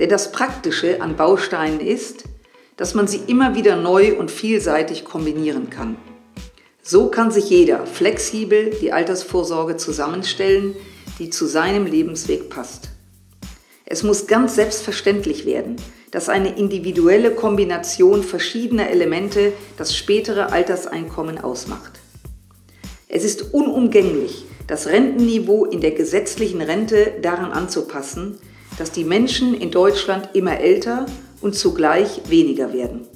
Denn das Praktische an Bausteinen ist, dass man sie immer wieder neu und vielseitig kombinieren kann. So kann sich jeder flexibel die Altersvorsorge zusammenstellen, die zu seinem Lebensweg passt. Es muss ganz selbstverständlich werden, dass eine individuelle Kombination verschiedener Elemente das spätere Alterseinkommen ausmacht. Es ist unumgänglich, das Rentenniveau in der gesetzlichen Rente daran anzupassen, dass die Menschen in Deutschland immer älter und zugleich weniger werden.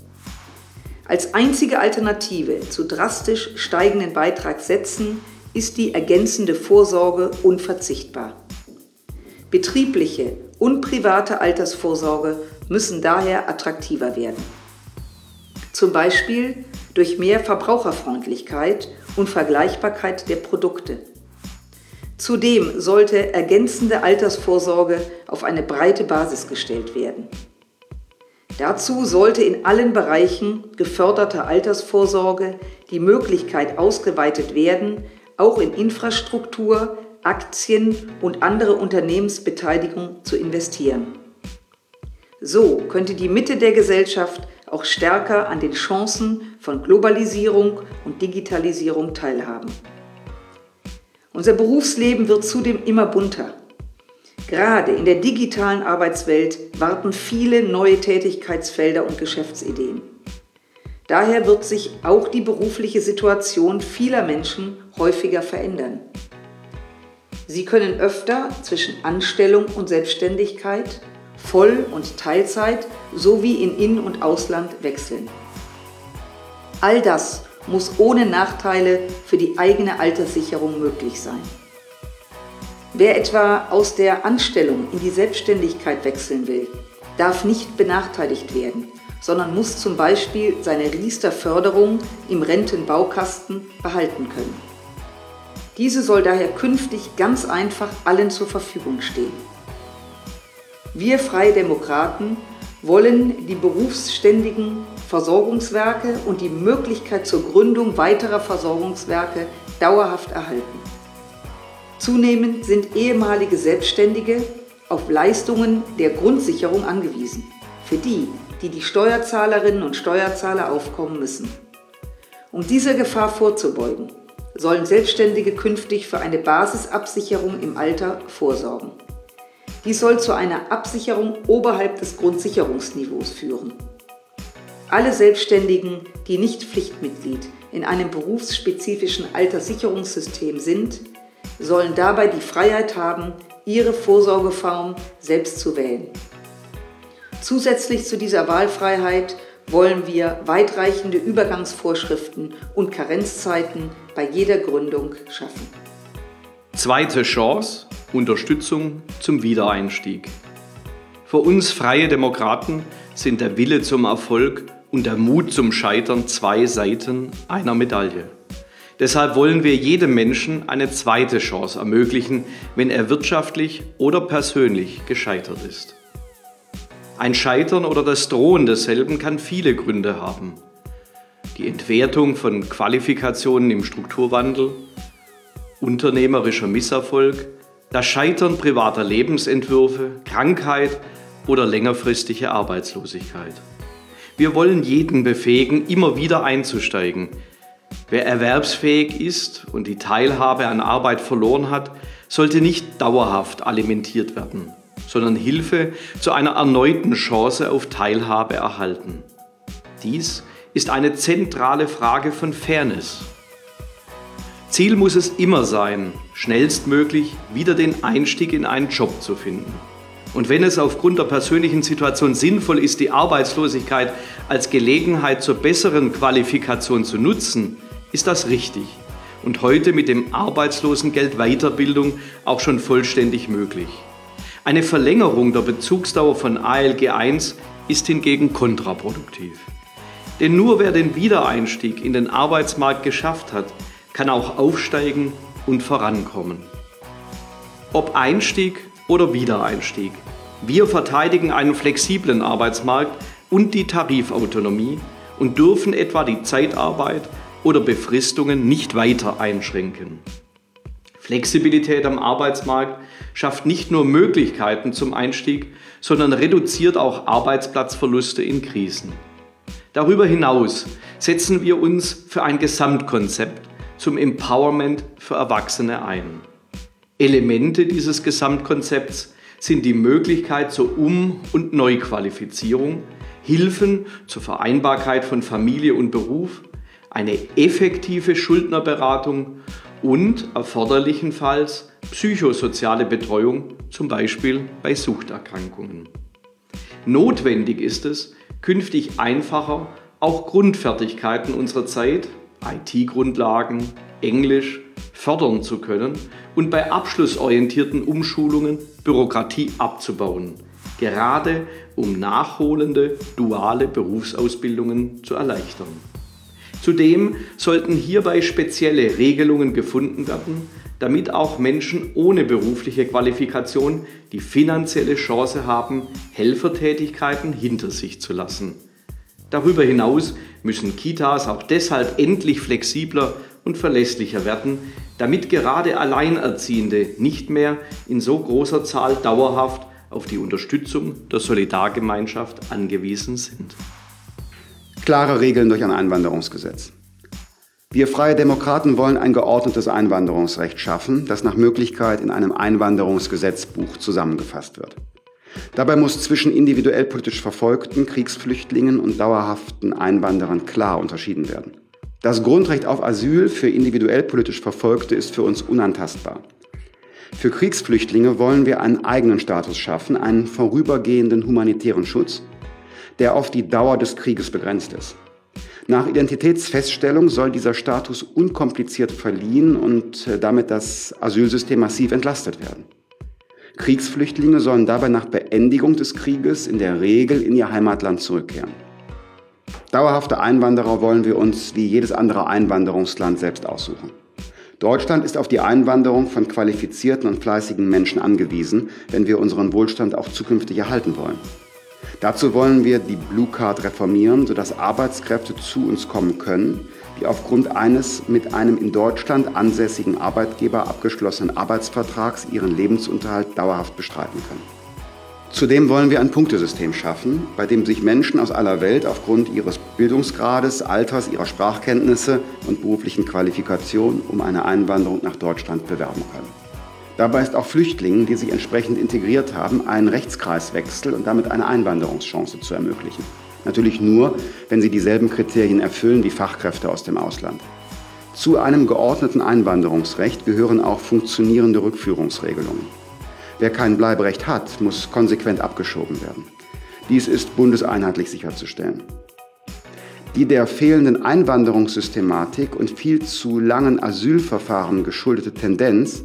Als einzige Alternative zu drastisch steigenden Beitragssätzen ist die ergänzende Vorsorge unverzichtbar. Betriebliche und private Altersvorsorge müssen daher attraktiver werden. Zum Beispiel durch mehr Verbraucherfreundlichkeit und Vergleichbarkeit der Produkte. Zudem sollte ergänzende Altersvorsorge auf eine breite Basis gestellt werden. Dazu sollte in allen Bereichen geförderter Altersvorsorge die Möglichkeit ausgeweitet werden, auch in Infrastruktur, Aktien und andere Unternehmensbeteiligung zu investieren. So könnte die Mitte der Gesellschaft auch stärker an den Chancen von Globalisierung und Digitalisierung teilhaben. Unser Berufsleben wird zudem immer bunter. Gerade in der digitalen Arbeitswelt warten viele neue Tätigkeitsfelder und Geschäftsideen. Daher wird sich auch die berufliche Situation vieler Menschen häufiger verändern. Sie können öfter zwischen Anstellung und Selbstständigkeit, Voll- und Teilzeit sowie in In- und Ausland wechseln. All das muss ohne Nachteile für die eigene Alterssicherung möglich sein. Wer etwa aus der Anstellung in die Selbstständigkeit wechseln will, darf nicht benachteiligt werden, sondern muss zum Beispiel seine Riester-Förderung im Rentenbaukasten behalten können. Diese soll daher künftig ganz einfach allen zur Verfügung stehen. Wir Freie Demokraten wollen die berufsständigen Versorgungswerke und die Möglichkeit zur Gründung weiterer Versorgungswerke dauerhaft erhalten. Zunehmend sind ehemalige Selbstständige auf Leistungen der Grundsicherung angewiesen, für die, die die Steuerzahlerinnen und Steuerzahler aufkommen müssen. Um dieser Gefahr vorzubeugen, sollen Selbstständige künftig für eine Basisabsicherung im Alter vorsorgen. Dies soll zu einer Absicherung oberhalb des Grundsicherungsniveaus führen. Alle Selbstständigen, die nicht Pflichtmitglied in einem berufsspezifischen Alterssicherungssystem sind, sollen dabei die Freiheit haben, ihre Vorsorgeform selbst zu wählen. Zusätzlich zu dieser Wahlfreiheit wollen wir weitreichende Übergangsvorschriften und Karenzzeiten bei jeder Gründung schaffen. Zweite Chance, Unterstützung zum Wiedereinstieg. Für uns freie Demokraten sind der Wille zum Erfolg und der Mut zum Scheitern zwei Seiten einer Medaille. Deshalb wollen wir jedem Menschen eine zweite Chance ermöglichen, wenn er wirtschaftlich oder persönlich gescheitert ist. Ein Scheitern oder das Drohen desselben kann viele Gründe haben. Die Entwertung von Qualifikationen im Strukturwandel, unternehmerischer Misserfolg, das Scheitern privater Lebensentwürfe, Krankheit oder längerfristige Arbeitslosigkeit. Wir wollen jeden befähigen, immer wieder einzusteigen. Wer erwerbsfähig ist und die Teilhabe an Arbeit verloren hat, sollte nicht dauerhaft alimentiert werden sondern Hilfe zu einer erneuten Chance auf Teilhabe erhalten. Dies ist eine zentrale Frage von Fairness. Ziel muss es immer sein, schnellstmöglich wieder den Einstieg in einen Job zu finden. Und wenn es aufgrund der persönlichen Situation sinnvoll ist, die Arbeitslosigkeit als Gelegenheit zur besseren Qualifikation zu nutzen, ist das richtig und heute mit dem Arbeitslosengeld Weiterbildung auch schon vollständig möglich. Eine Verlängerung der Bezugsdauer von ALG 1 ist hingegen kontraproduktiv. Denn nur wer den Wiedereinstieg in den Arbeitsmarkt geschafft hat, kann auch aufsteigen und vorankommen. Ob Einstieg oder Wiedereinstieg, wir verteidigen einen flexiblen Arbeitsmarkt und die Tarifautonomie und dürfen etwa die Zeitarbeit oder Befristungen nicht weiter einschränken. Flexibilität am Arbeitsmarkt schafft nicht nur Möglichkeiten zum Einstieg, sondern reduziert auch Arbeitsplatzverluste in Krisen. Darüber hinaus setzen wir uns für ein Gesamtkonzept zum Empowerment für Erwachsene ein. Elemente dieses Gesamtkonzepts sind die Möglichkeit zur Um- und Neuqualifizierung, Hilfen zur Vereinbarkeit von Familie und Beruf, eine effektive Schuldnerberatung und erforderlichenfalls psychosoziale Betreuung, zum Beispiel bei Suchterkrankungen. Notwendig ist es, künftig einfacher auch Grundfertigkeiten unserer Zeit, IT-Grundlagen, Englisch, fördern zu können und bei abschlussorientierten Umschulungen Bürokratie abzubauen, gerade um nachholende duale Berufsausbildungen zu erleichtern. Zudem sollten hierbei spezielle Regelungen gefunden werden, damit auch Menschen ohne berufliche Qualifikation die finanzielle Chance haben, Helfertätigkeiten hinter sich zu lassen. Darüber hinaus müssen Kitas auch deshalb endlich flexibler und verlässlicher werden, damit gerade Alleinerziehende nicht mehr in so großer Zahl dauerhaft auf die Unterstützung der Solidargemeinschaft angewiesen sind klare Regeln durch ein Einwanderungsgesetz. Wir Freie Demokraten wollen ein geordnetes Einwanderungsrecht schaffen, das nach Möglichkeit in einem Einwanderungsgesetzbuch zusammengefasst wird. Dabei muss zwischen individuell politisch Verfolgten, Kriegsflüchtlingen und dauerhaften Einwanderern klar unterschieden werden. Das Grundrecht auf Asyl für individuell politisch Verfolgte ist für uns unantastbar. Für Kriegsflüchtlinge wollen wir einen eigenen Status schaffen, einen vorübergehenden humanitären Schutz, der auf die Dauer des Krieges begrenzt ist. Nach Identitätsfeststellung soll dieser Status unkompliziert verliehen und äh, damit das Asylsystem massiv entlastet werden. Kriegsflüchtlinge sollen dabei nach Beendigung des Krieges in der Regel in ihr Heimatland zurückkehren. Dauerhafte Einwanderer wollen wir uns wie jedes andere Einwanderungsland selbst aussuchen. Deutschland ist auf die Einwanderung von qualifizierten und fleißigen Menschen angewiesen, wenn wir unseren Wohlstand auch zukünftig erhalten wollen. Dazu wollen wir die Blue Card reformieren, sodass Arbeitskräfte zu uns kommen können, die aufgrund eines mit einem in Deutschland ansässigen Arbeitgeber abgeschlossenen Arbeitsvertrags ihren Lebensunterhalt dauerhaft bestreiten können. Zudem wollen wir ein Punktesystem schaffen, bei dem sich Menschen aus aller Welt aufgrund ihres Bildungsgrades, Alters, ihrer Sprachkenntnisse und beruflichen Qualifikation um eine Einwanderung nach Deutschland bewerben können. Dabei ist auch Flüchtlingen, die sich entsprechend integriert haben, einen Rechtskreiswechsel und damit eine Einwanderungschance zu ermöglichen. Natürlich nur, wenn sie dieselben Kriterien erfüllen wie Fachkräfte aus dem Ausland. Zu einem geordneten Einwanderungsrecht gehören auch funktionierende Rückführungsregelungen. Wer kein Bleiberecht hat, muss konsequent abgeschoben werden. Dies ist bundeseinheitlich sicherzustellen. Die der fehlenden Einwanderungssystematik und viel zu langen Asylverfahren geschuldete Tendenz,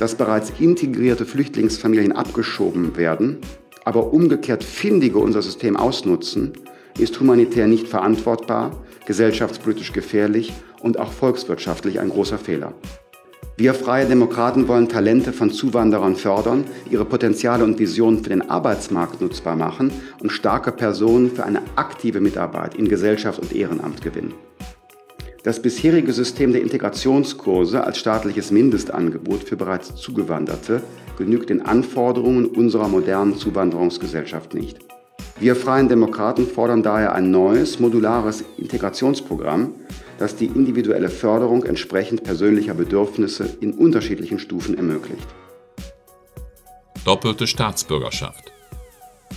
dass bereits integrierte Flüchtlingsfamilien abgeschoben werden, aber umgekehrt Findige unser System ausnutzen, ist humanitär nicht verantwortbar, gesellschaftspolitisch gefährlich und auch volkswirtschaftlich ein großer Fehler. Wir Freie Demokraten wollen Talente von Zuwanderern fördern, ihre Potenziale und Visionen für den Arbeitsmarkt nutzbar machen und starke Personen für eine aktive Mitarbeit in Gesellschaft und Ehrenamt gewinnen. Das bisherige System der Integrationskurse als staatliches Mindestangebot für bereits Zugewanderte genügt den Anforderungen unserer modernen Zuwanderungsgesellschaft nicht. Wir Freien Demokraten fordern daher ein neues, modulares Integrationsprogramm, das die individuelle Förderung entsprechend persönlicher Bedürfnisse in unterschiedlichen Stufen ermöglicht. Doppelte Staatsbürgerschaft.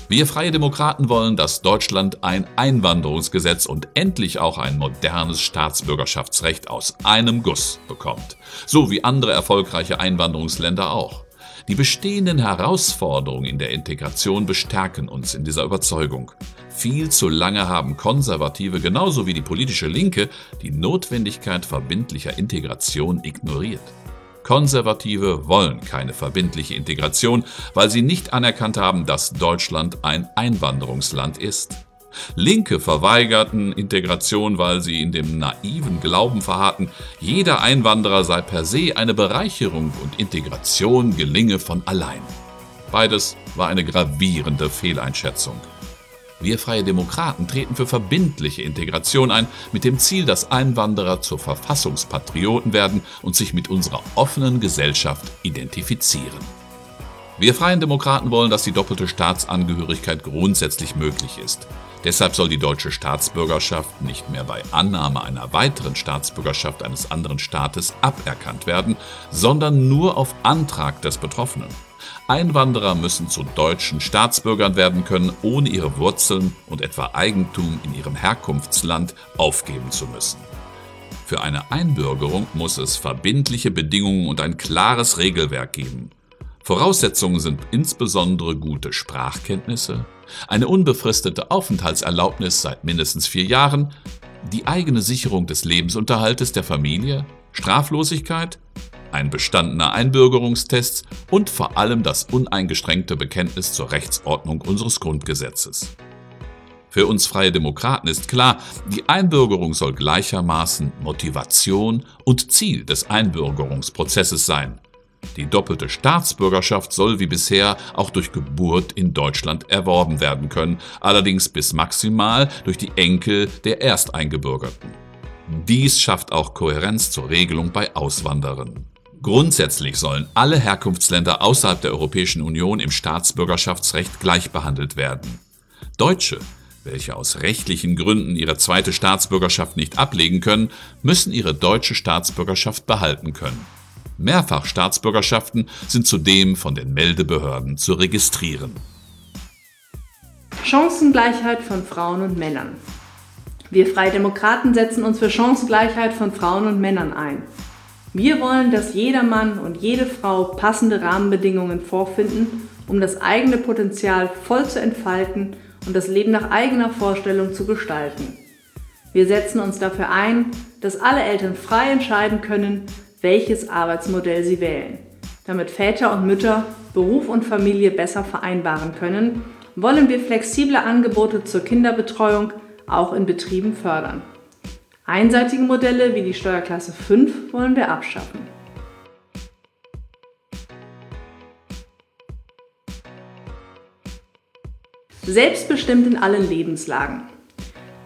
Wir Freie Demokraten wollen, dass Deutschland ein Einwanderungsgesetz und endlich auch ein modernes Staatsbürgerschaftsrecht aus einem Guss bekommt. So wie andere erfolgreiche Einwanderungsländer auch. Die bestehenden Herausforderungen in der Integration bestärken uns in dieser Überzeugung. Viel zu lange haben Konservative genauso wie die politische Linke die Notwendigkeit verbindlicher Integration ignoriert. Konservative wollen keine verbindliche Integration, weil sie nicht anerkannt haben, dass Deutschland ein Einwanderungsland ist. Linke verweigerten Integration, weil sie in dem naiven Glauben verharrten, jeder Einwanderer sei per se eine Bereicherung und Integration gelinge von allein. Beides war eine gravierende Fehleinschätzung. Wir Freie Demokraten treten für verbindliche Integration ein, mit dem Ziel, dass Einwanderer zu Verfassungspatrioten werden und sich mit unserer offenen Gesellschaft identifizieren. Wir Freien Demokraten wollen, dass die doppelte Staatsangehörigkeit grundsätzlich möglich ist. Deshalb soll die deutsche Staatsbürgerschaft nicht mehr bei Annahme einer weiteren Staatsbürgerschaft eines anderen Staates aberkannt werden, sondern nur auf Antrag des Betroffenen. Einwanderer müssen zu deutschen Staatsbürgern werden können, ohne ihre Wurzeln und etwa Eigentum in ihrem Herkunftsland aufgeben zu müssen. Für eine Einbürgerung muss es verbindliche Bedingungen und ein klares Regelwerk geben. Voraussetzungen sind insbesondere gute Sprachkenntnisse, eine unbefristete Aufenthaltserlaubnis seit mindestens vier Jahren, die eigene Sicherung des Lebensunterhaltes der Familie, Straflosigkeit ein bestandener Einbürgerungstest und vor allem das uneingeschränkte Bekenntnis zur Rechtsordnung unseres Grundgesetzes. Für uns freie Demokraten ist klar, die Einbürgerung soll gleichermaßen Motivation und Ziel des Einbürgerungsprozesses sein. Die doppelte Staatsbürgerschaft soll wie bisher auch durch Geburt in Deutschland erworben werden können, allerdings bis maximal durch die Enkel der Ersteingebürgerten. Dies schafft auch Kohärenz zur Regelung bei Auswanderern. Grundsätzlich sollen alle Herkunftsländer außerhalb der Europäischen Union im Staatsbürgerschaftsrecht gleich behandelt werden. Deutsche, welche aus rechtlichen Gründen ihre zweite Staatsbürgerschaft nicht ablegen können, müssen ihre deutsche Staatsbürgerschaft behalten können. Mehrfachstaatsbürgerschaften sind zudem von den Meldebehörden zu registrieren. Chancengleichheit von Frauen und Männern. Wir Freie Demokraten setzen uns für Chancengleichheit von Frauen und Männern ein. Wir wollen, dass jeder Mann und jede Frau passende Rahmenbedingungen vorfinden, um das eigene Potenzial voll zu entfalten und das Leben nach eigener Vorstellung zu gestalten. Wir setzen uns dafür ein, dass alle Eltern frei entscheiden können, welches Arbeitsmodell sie wählen. Damit Väter und Mütter Beruf und Familie besser vereinbaren können, wollen wir flexible Angebote zur Kinderbetreuung auch in Betrieben fördern. Einseitige Modelle wie die Steuerklasse 5 wollen wir abschaffen. Selbstbestimmt in allen Lebenslagen.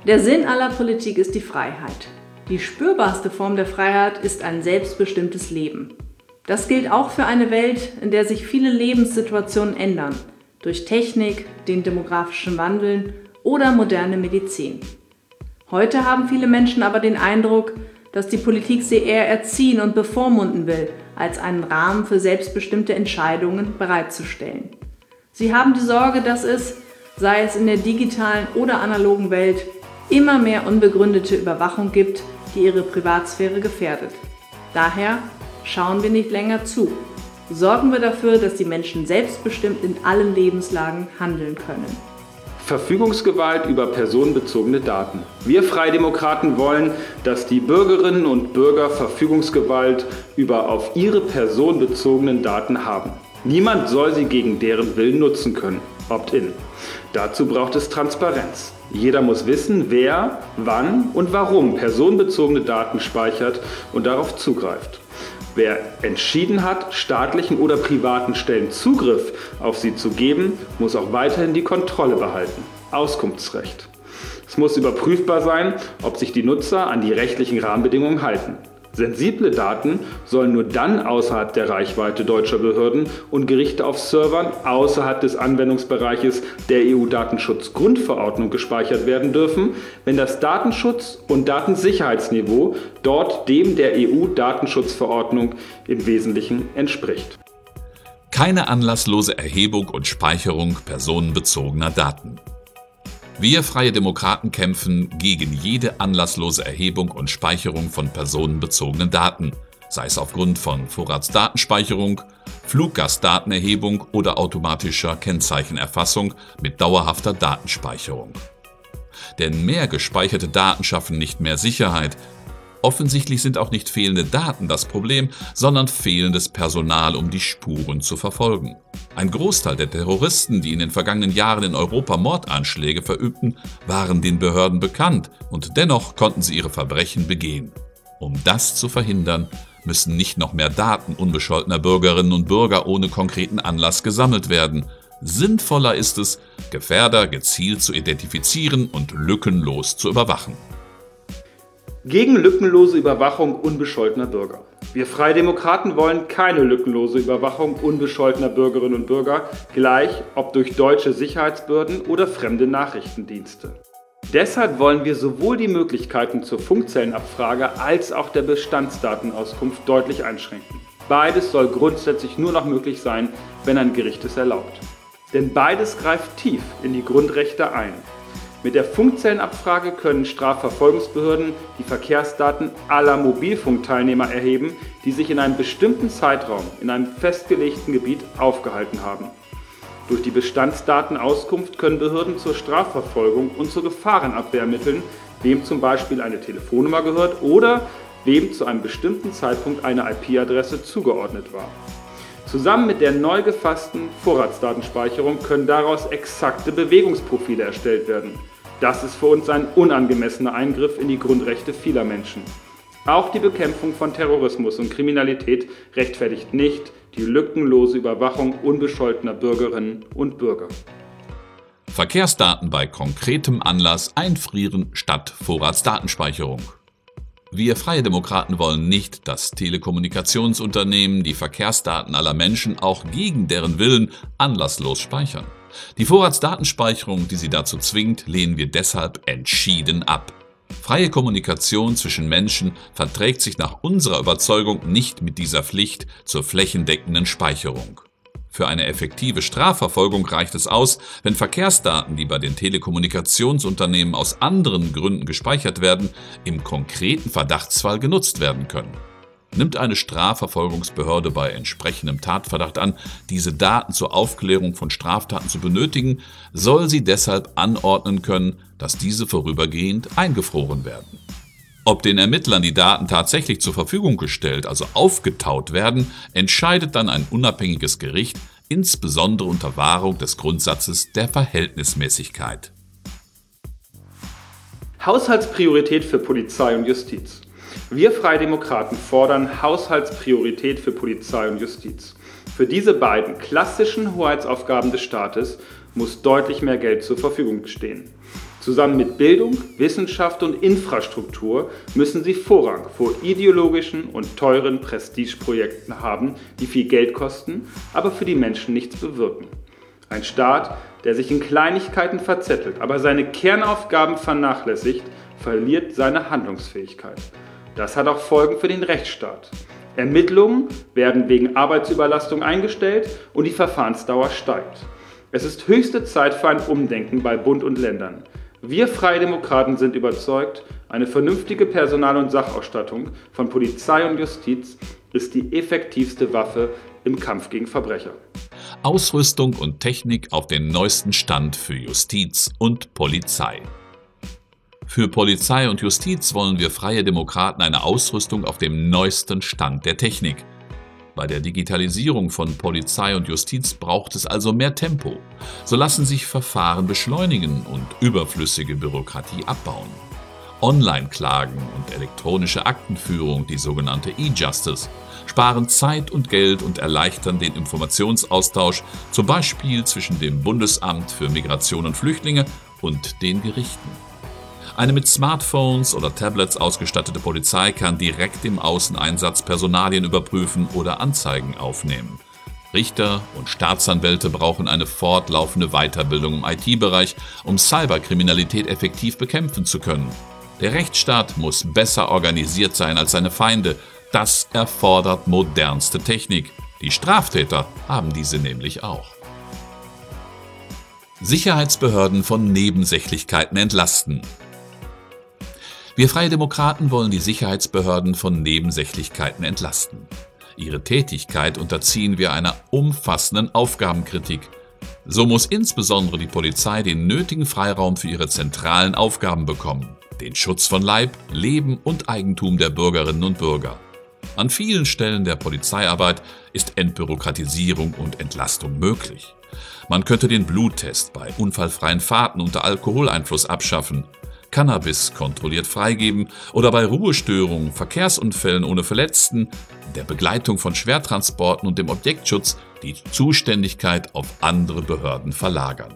Der Sinn aller Politik ist die Freiheit. Die spürbarste Form der Freiheit ist ein selbstbestimmtes Leben. Das gilt auch für eine Welt, in der sich viele Lebenssituationen ändern, durch Technik, den demografischen Wandel oder moderne Medizin. Heute haben viele Menschen aber den Eindruck, dass die Politik sie eher erziehen und bevormunden will, als einen Rahmen für selbstbestimmte Entscheidungen bereitzustellen. Sie haben die Sorge, dass es, sei es in der digitalen oder analogen Welt, immer mehr unbegründete Überwachung gibt, die ihre Privatsphäre gefährdet. Daher schauen wir nicht länger zu. Sorgen wir dafür, dass die Menschen selbstbestimmt in allen Lebenslagen handeln können. Verfügungsgewalt über personenbezogene Daten. Wir Freidemokraten wollen, dass die Bürgerinnen und Bürger Verfügungsgewalt über auf ihre Person bezogenen Daten haben. Niemand soll sie gegen deren Willen nutzen können. Opt-in. Dazu braucht es Transparenz. Jeder muss wissen, wer, wann und warum personenbezogene Daten speichert und darauf zugreift. Wer entschieden hat, staatlichen oder privaten Stellen Zugriff auf sie zu geben, muss auch weiterhin die Kontrolle behalten. Auskunftsrecht. Es muss überprüfbar sein, ob sich die Nutzer an die rechtlichen Rahmenbedingungen halten. Sensible Daten sollen nur dann außerhalb der Reichweite deutscher Behörden und Gerichte auf Servern außerhalb des Anwendungsbereiches der EU-Datenschutzgrundverordnung gespeichert werden dürfen, wenn das Datenschutz- und Datensicherheitsniveau dort dem der EU-Datenschutzverordnung im Wesentlichen entspricht. Keine anlasslose Erhebung und Speicherung personenbezogener Daten. Wir Freie Demokraten kämpfen gegen jede anlasslose Erhebung und Speicherung von personenbezogenen Daten, sei es aufgrund von Vorratsdatenspeicherung, Fluggastdatenerhebung oder automatischer Kennzeichenerfassung mit dauerhafter Datenspeicherung. Denn mehr gespeicherte Daten schaffen nicht mehr Sicherheit, Offensichtlich sind auch nicht fehlende Daten das Problem, sondern fehlendes Personal, um die Spuren zu verfolgen. Ein Großteil der Terroristen, die in den vergangenen Jahren in Europa Mordanschläge verübten, waren den Behörden bekannt und dennoch konnten sie ihre Verbrechen begehen. Um das zu verhindern, müssen nicht noch mehr Daten unbescholtener Bürgerinnen und Bürger ohne konkreten Anlass gesammelt werden. Sinnvoller ist es, Gefährder gezielt zu identifizieren und lückenlos zu überwachen. Gegen lückenlose Überwachung unbescholtener Bürger. Wir Freidemokraten wollen keine lückenlose Überwachung unbescholtener Bürgerinnen und Bürger, gleich ob durch deutsche Sicherheitsbehörden oder fremde Nachrichtendienste. Deshalb wollen wir sowohl die Möglichkeiten zur Funkzellenabfrage als auch der Bestandsdatenauskunft deutlich einschränken. Beides soll grundsätzlich nur noch möglich sein, wenn ein Gericht es erlaubt. Denn beides greift tief in die Grundrechte ein. Mit der Funkzellenabfrage können Strafverfolgungsbehörden die Verkehrsdaten aller Mobilfunkteilnehmer erheben, die sich in einem bestimmten Zeitraum in einem festgelegten Gebiet aufgehalten haben. Durch die Bestandsdatenauskunft können Behörden zur Strafverfolgung und zur Gefahrenabwehr ermitteln, wem zum Beispiel eine Telefonnummer gehört oder wem zu einem bestimmten Zeitpunkt eine IP-Adresse zugeordnet war. Zusammen mit der neu gefassten Vorratsdatenspeicherung können daraus exakte Bewegungsprofile erstellt werden. Das ist für uns ein unangemessener Eingriff in die Grundrechte vieler Menschen. Auch die Bekämpfung von Terrorismus und Kriminalität rechtfertigt nicht die lückenlose Überwachung unbescholtener Bürgerinnen und Bürger. Verkehrsdaten bei konkretem Anlass einfrieren statt Vorratsdatenspeicherung. Wir Freie Demokraten wollen nicht, dass Telekommunikationsunternehmen die Verkehrsdaten aller Menschen auch gegen deren Willen anlasslos speichern. Die Vorratsdatenspeicherung, die sie dazu zwingt, lehnen wir deshalb entschieden ab. Freie Kommunikation zwischen Menschen verträgt sich nach unserer Überzeugung nicht mit dieser Pflicht zur flächendeckenden Speicherung. Für eine effektive Strafverfolgung reicht es aus, wenn Verkehrsdaten, die bei den Telekommunikationsunternehmen aus anderen Gründen gespeichert werden, im konkreten Verdachtsfall genutzt werden können. Nimmt eine Strafverfolgungsbehörde bei entsprechendem Tatverdacht an, diese Daten zur Aufklärung von Straftaten zu benötigen, soll sie deshalb anordnen können, dass diese vorübergehend eingefroren werden. Ob den Ermittlern die Daten tatsächlich zur Verfügung gestellt, also aufgetaut werden, entscheidet dann ein unabhängiges Gericht, insbesondere unter Wahrung des Grundsatzes der Verhältnismäßigkeit. Haushaltspriorität für Polizei und Justiz. Wir Freidemokraten fordern Haushaltspriorität für Polizei und Justiz. Für diese beiden klassischen Hoheitsaufgaben des Staates muss deutlich mehr Geld zur Verfügung stehen. Zusammen mit Bildung, Wissenschaft und Infrastruktur müssen sie Vorrang vor ideologischen und teuren Prestigeprojekten haben, die viel Geld kosten, aber für die Menschen nichts bewirken. Ein Staat, der sich in Kleinigkeiten verzettelt, aber seine Kernaufgaben vernachlässigt, verliert seine Handlungsfähigkeit. Das hat auch Folgen für den Rechtsstaat. Ermittlungen werden wegen Arbeitsüberlastung eingestellt und die Verfahrensdauer steigt. Es ist höchste Zeit für ein Umdenken bei Bund und Ländern. Wir Freie Demokraten sind überzeugt, eine vernünftige Personal- und Sachausstattung von Polizei und Justiz ist die effektivste Waffe im Kampf gegen Verbrecher. Ausrüstung und Technik auf den neuesten Stand für Justiz und Polizei. Für Polizei und Justiz wollen wir Freie Demokraten eine Ausrüstung auf dem neuesten Stand der Technik. Bei der Digitalisierung von Polizei und Justiz braucht es also mehr Tempo. So lassen sich Verfahren beschleunigen und überflüssige Bürokratie abbauen. Online-Klagen und elektronische Aktenführung, die sogenannte E-Justice, sparen Zeit und Geld und erleichtern den Informationsaustausch, zum Beispiel zwischen dem Bundesamt für Migration und Flüchtlinge und den Gerichten. Eine mit Smartphones oder Tablets ausgestattete Polizei kann direkt im Außeneinsatz Personalien überprüfen oder Anzeigen aufnehmen. Richter und Staatsanwälte brauchen eine fortlaufende Weiterbildung im IT-Bereich, um Cyberkriminalität effektiv bekämpfen zu können. Der Rechtsstaat muss besser organisiert sein als seine Feinde. Das erfordert modernste Technik. Die Straftäter haben diese nämlich auch. Sicherheitsbehörden von Nebensächlichkeiten entlasten. Wir Freie Demokraten wollen die Sicherheitsbehörden von Nebensächlichkeiten entlasten. Ihre Tätigkeit unterziehen wir einer umfassenden Aufgabenkritik. So muss insbesondere die Polizei den nötigen Freiraum für ihre zentralen Aufgaben bekommen, den Schutz von Leib, Leben und Eigentum der Bürgerinnen und Bürger. An vielen Stellen der Polizeiarbeit ist Entbürokratisierung und Entlastung möglich. Man könnte den Bluttest bei unfallfreien Fahrten unter Alkoholeinfluss abschaffen, Cannabis kontrolliert freigeben oder bei Ruhestörungen, Verkehrsunfällen ohne Verletzten, der Begleitung von Schwertransporten und dem Objektschutz die Zuständigkeit auf andere Behörden verlagern.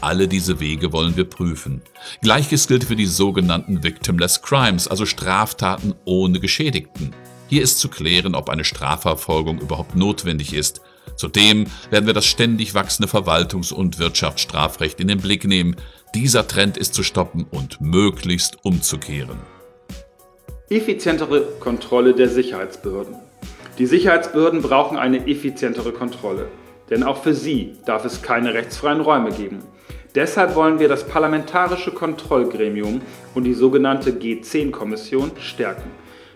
Alle diese Wege wollen wir prüfen. Gleiches gilt für die sogenannten Victimless Crimes, also Straftaten ohne Geschädigten. Hier ist zu klären, ob eine Strafverfolgung überhaupt notwendig ist. Zudem werden wir das ständig wachsende Verwaltungs- und Wirtschaftsstrafrecht in den Blick nehmen. Dieser Trend ist zu stoppen und möglichst umzukehren. Effizientere Kontrolle der Sicherheitsbehörden. Die Sicherheitsbehörden brauchen eine effizientere Kontrolle, denn auch für sie darf es keine rechtsfreien Räume geben. Deshalb wollen wir das Parlamentarische Kontrollgremium und die sogenannte G10-Kommission stärken.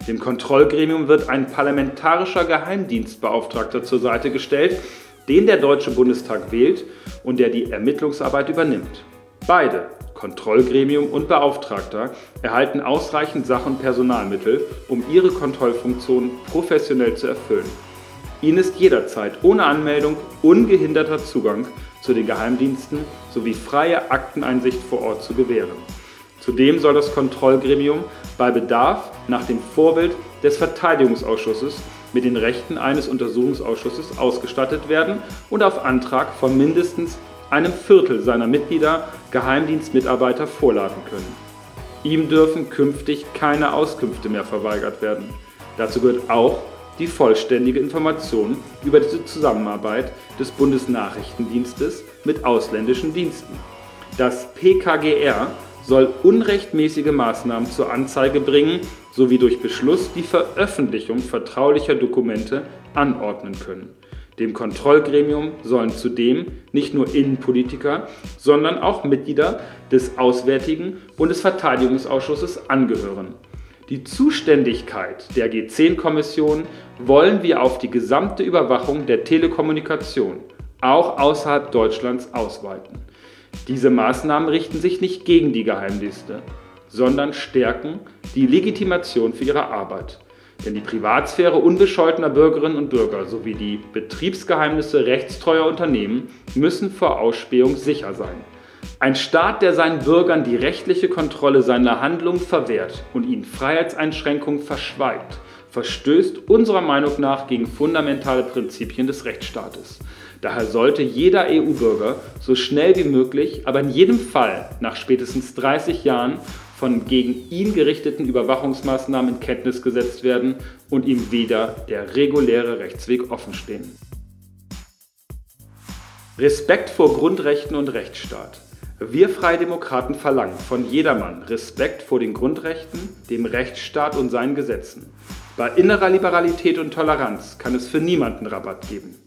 Dem Kontrollgremium wird ein parlamentarischer Geheimdienstbeauftragter zur Seite gestellt, den der Deutsche Bundestag wählt und der die Ermittlungsarbeit übernimmt. Beide, Kontrollgremium und Beauftragter, erhalten ausreichend Sach- und Personalmittel, um ihre Kontrollfunktion professionell zu erfüllen. Ihnen ist jederzeit ohne Anmeldung ungehinderter Zugang zu den Geheimdiensten sowie freie Akteneinsicht vor Ort zu gewähren. Zudem soll das Kontrollgremium bei Bedarf nach dem Vorbild des Verteidigungsausschusses mit den Rechten eines Untersuchungsausschusses ausgestattet werden und auf Antrag von mindestens einem Viertel seiner Mitglieder Geheimdienstmitarbeiter vorladen können. Ihm dürfen künftig keine Auskünfte mehr verweigert werden. Dazu gehört auch die vollständige Information über die Zusammenarbeit des Bundesnachrichtendienstes mit ausländischen Diensten. Das PKGR soll unrechtmäßige Maßnahmen zur Anzeige bringen sowie durch Beschluss die Veröffentlichung vertraulicher Dokumente anordnen können. Dem Kontrollgremium sollen zudem nicht nur Innenpolitiker, sondern auch Mitglieder des Auswärtigen und des Verteidigungsausschusses angehören. Die Zuständigkeit der G10-Kommission wollen wir auf die gesamte Überwachung der Telekommunikation, auch außerhalb Deutschlands, ausweiten. Diese Maßnahmen richten sich nicht gegen die Geheimdienste, sondern stärken die Legitimation für ihre Arbeit. Denn die Privatsphäre unbescholtener Bürgerinnen und Bürger sowie die Betriebsgeheimnisse rechtstreuer Unternehmen müssen vor Ausspähung sicher sein. Ein Staat, der seinen Bürgern die rechtliche Kontrolle seiner Handlungen verwehrt und ihnen Freiheitseinschränkungen verschweigt, verstößt unserer Meinung nach gegen fundamentale Prinzipien des Rechtsstaates. Daher sollte jeder EU-Bürger so schnell wie möglich, aber in jedem Fall nach spätestens 30 Jahren von gegen ihn gerichteten Überwachungsmaßnahmen in Kenntnis gesetzt werden und ihm wieder der reguläre Rechtsweg offenstehen. Respekt vor Grundrechten und Rechtsstaat. Wir Freie Demokraten verlangen von jedermann Respekt vor den Grundrechten, dem Rechtsstaat und seinen Gesetzen. Bei innerer Liberalität und Toleranz kann es für niemanden Rabatt geben.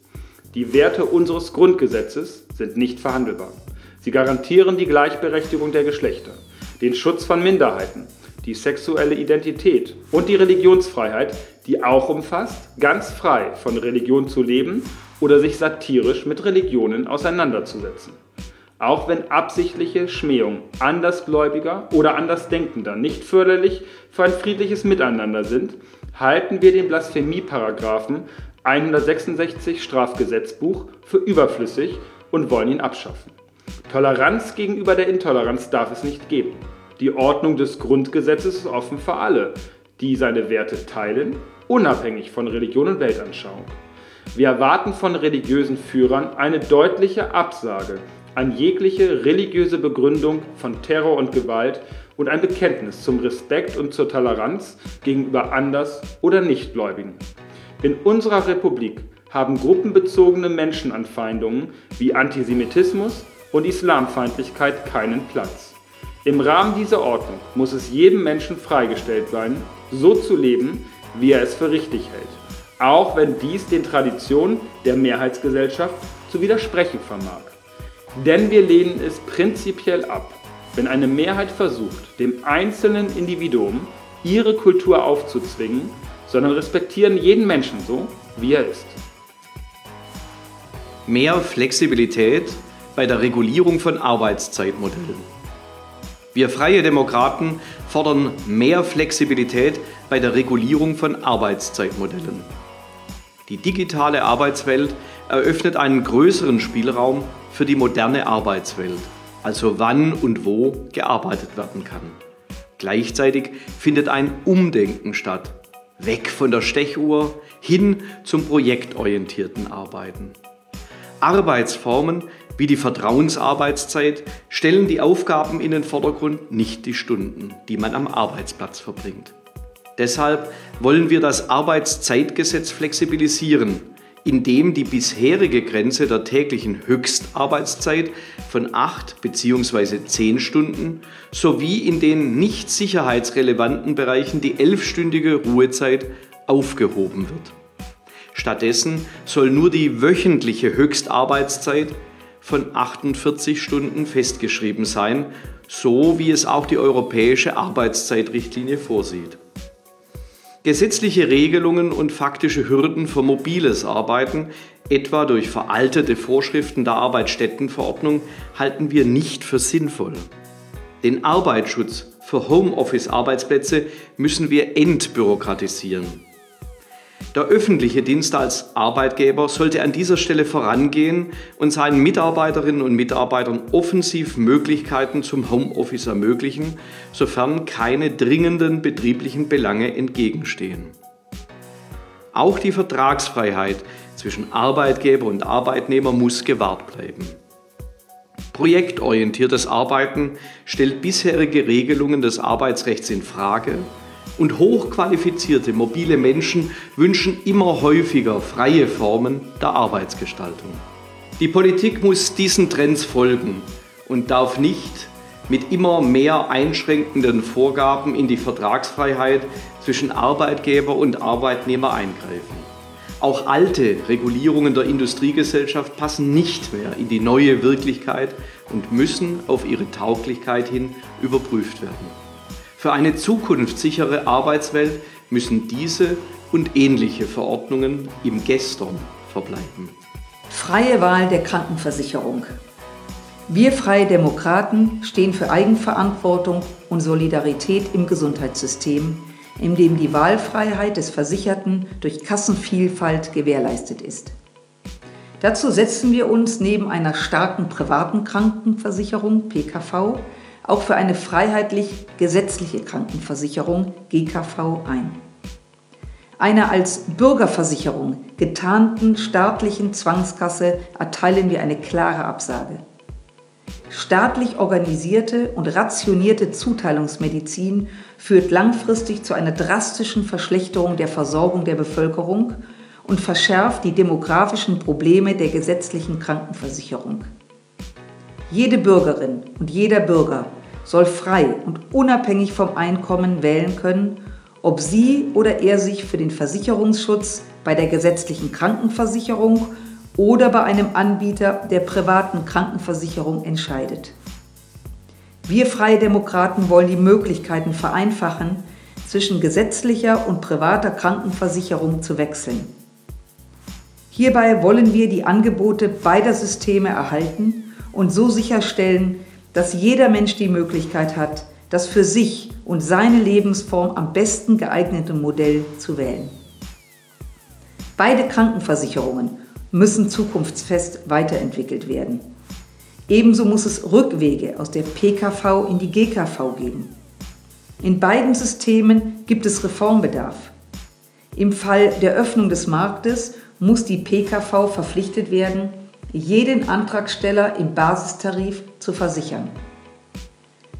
Die Werte unseres Grundgesetzes sind nicht verhandelbar. Sie garantieren die Gleichberechtigung der Geschlechter, den Schutz von Minderheiten, die sexuelle Identität und die Religionsfreiheit, die auch umfasst, ganz frei von Religion zu leben oder sich satirisch mit Religionen auseinanderzusetzen. Auch wenn absichtliche Schmähungen Andersgläubiger oder Andersdenkender nicht förderlich für ein friedliches Miteinander sind, halten wir den Blasphemieparagraphen 166 Strafgesetzbuch für überflüssig und wollen ihn abschaffen. Toleranz gegenüber der Intoleranz darf es nicht geben. Die Ordnung des Grundgesetzes ist offen für alle, die seine Werte teilen, unabhängig von Religion und Weltanschauung. Wir erwarten von religiösen Führern eine deutliche Absage an jegliche religiöse Begründung von Terror und Gewalt und ein Bekenntnis zum Respekt und zur Toleranz gegenüber Anders- oder Nichtgläubigen. In unserer Republik haben gruppenbezogene Menschenanfeindungen wie Antisemitismus und Islamfeindlichkeit keinen Platz. Im Rahmen dieser Ordnung muss es jedem Menschen freigestellt sein, so zu leben, wie er es für richtig hält, auch wenn dies den Traditionen der Mehrheitsgesellschaft zu widersprechen vermag. Denn wir lehnen es prinzipiell ab, wenn eine Mehrheit versucht, dem einzelnen Individuum ihre Kultur aufzuzwingen, sondern respektieren jeden Menschen so, wie er ist. Mehr Flexibilität bei der Regulierung von Arbeitszeitmodellen. Wir Freie Demokraten fordern mehr Flexibilität bei der Regulierung von Arbeitszeitmodellen. Die digitale Arbeitswelt eröffnet einen größeren Spielraum für die moderne Arbeitswelt, also wann und wo gearbeitet werden kann. Gleichzeitig findet ein Umdenken statt, weg von der Stechuhr hin zum projektorientierten Arbeiten. Arbeitsformen wie die Vertrauensarbeitszeit stellen die Aufgaben in den Vordergrund, nicht die Stunden, die man am Arbeitsplatz verbringt. Deshalb wollen wir das Arbeitszeitgesetz flexibilisieren indem die bisherige Grenze der täglichen Höchstarbeitszeit von 8 bzw. 10 Stunden sowie in den nicht sicherheitsrelevanten Bereichen die 11-stündige Ruhezeit aufgehoben wird. Stattdessen soll nur die wöchentliche Höchstarbeitszeit von 48 Stunden festgeschrieben sein, so wie es auch die europäische Arbeitszeitrichtlinie vorsieht. Gesetzliche Regelungen und faktische Hürden für mobiles Arbeiten, etwa durch veraltete Vorschriften der Arbeitsstättenverordnung, halten wir nicht für sinnvoll. Den Arbeitsschutz für Homeoffice-Arbeitsplätze müssen wir entbürokratisieren. Der öffentliche Dienst als Arbeitgeber sollte an dieser Stelle vorangehen und seinen Mitarbeiterinnen und Mitarbeitern offensiv Möglichkeiten zum Homeoffice ermöglichen, sofern keine dringenden betrieblichen Belange entgegenstehen. Auch die Vertragsfreiheit zwischen Arbeitgeber und Arbeitnehmer muss gewahrt bleiben. Projektorientiertes Arbeiten stellt bisherige Regelungen des Arbeitsrechts in Frage und hochqualifizierte mobile Menschen wünschen immer häufiger freie Formen der Arbeitsgestaltung. Die Politik muss diesen Trends folgen und darf nicht mit immer mehr einschränkenden Vorgaben in die Vertragsfreiheit zwischen Arbeitgeber und Arbeitnehmer eingreifen. Auch alte Regulierungen der Industriegesellschaft passen nicht mehr in die neue Wirklichkeit und müssen auf ihre Tauglichkeit hin überprüft werden. Für eine zukunftssichere Arbeitswelt müssen diese und ähnliche Verordnungen im Gestern verbleiben. Freie Wahl der Krankenversicherung. Wir Freie Demokraten stehen für Eigenverantwortung und Solidarität im Gesundheitssystem, in dem die Wahlfreiheit des Versicherten durch Kassenvielfalt gewährleistet ist. Dazu setzen wir uns neben einer starken privaten Krankenversicherung PKV auch für eine freiheitlich gesetzliche Krankenversicherung GKV ein. Einer als Bürgerversicherung getarnten staatlichen Zwangskasse erteilen wir eine klare Absage. Staatlich organisierte und rationierte Zuteilungsmedizin führt langfristig zu einer drastischen Verschlechterung der Versorgung der Bevölkerung und verschärft die demografischen Probleme der gesetzlichen Krankenversicherung. Jede Bürgerin und jeder Bürger soll frei und unabhängig vom Einkommen wählen können, ob sie oder er sich für den Versicherungsschutz bei der gesetzlichen Krankenversicherung oder bei einem Anbieter der privaten Krankenversicherung entscheidet. Wir Freie Demokraten wollen die Möglichkeiten vereinfachen, zwischen gesetzlicher und privater Krankenversicherung zu wechseln. Hierbei wollen wir die Angebote beider Systeme erhalten und so sicherstellen, dass jeder Mensch die Möglichkeit hat, das für sich und seine Lebensform am besten geeignete Modell zu wählen. Beide Krankenversicherungen müssen zukunftsfest weiterentwickelt werden. Ebenso muss es Rückwege aus der PKV in die GKV geben. In beiden Systemen gibt es Reformbedarf. Im Fall der Öffnung des Marktes muss die PKV verpflichtet werden, jeden Antragsteller im Basistarif zu versichern.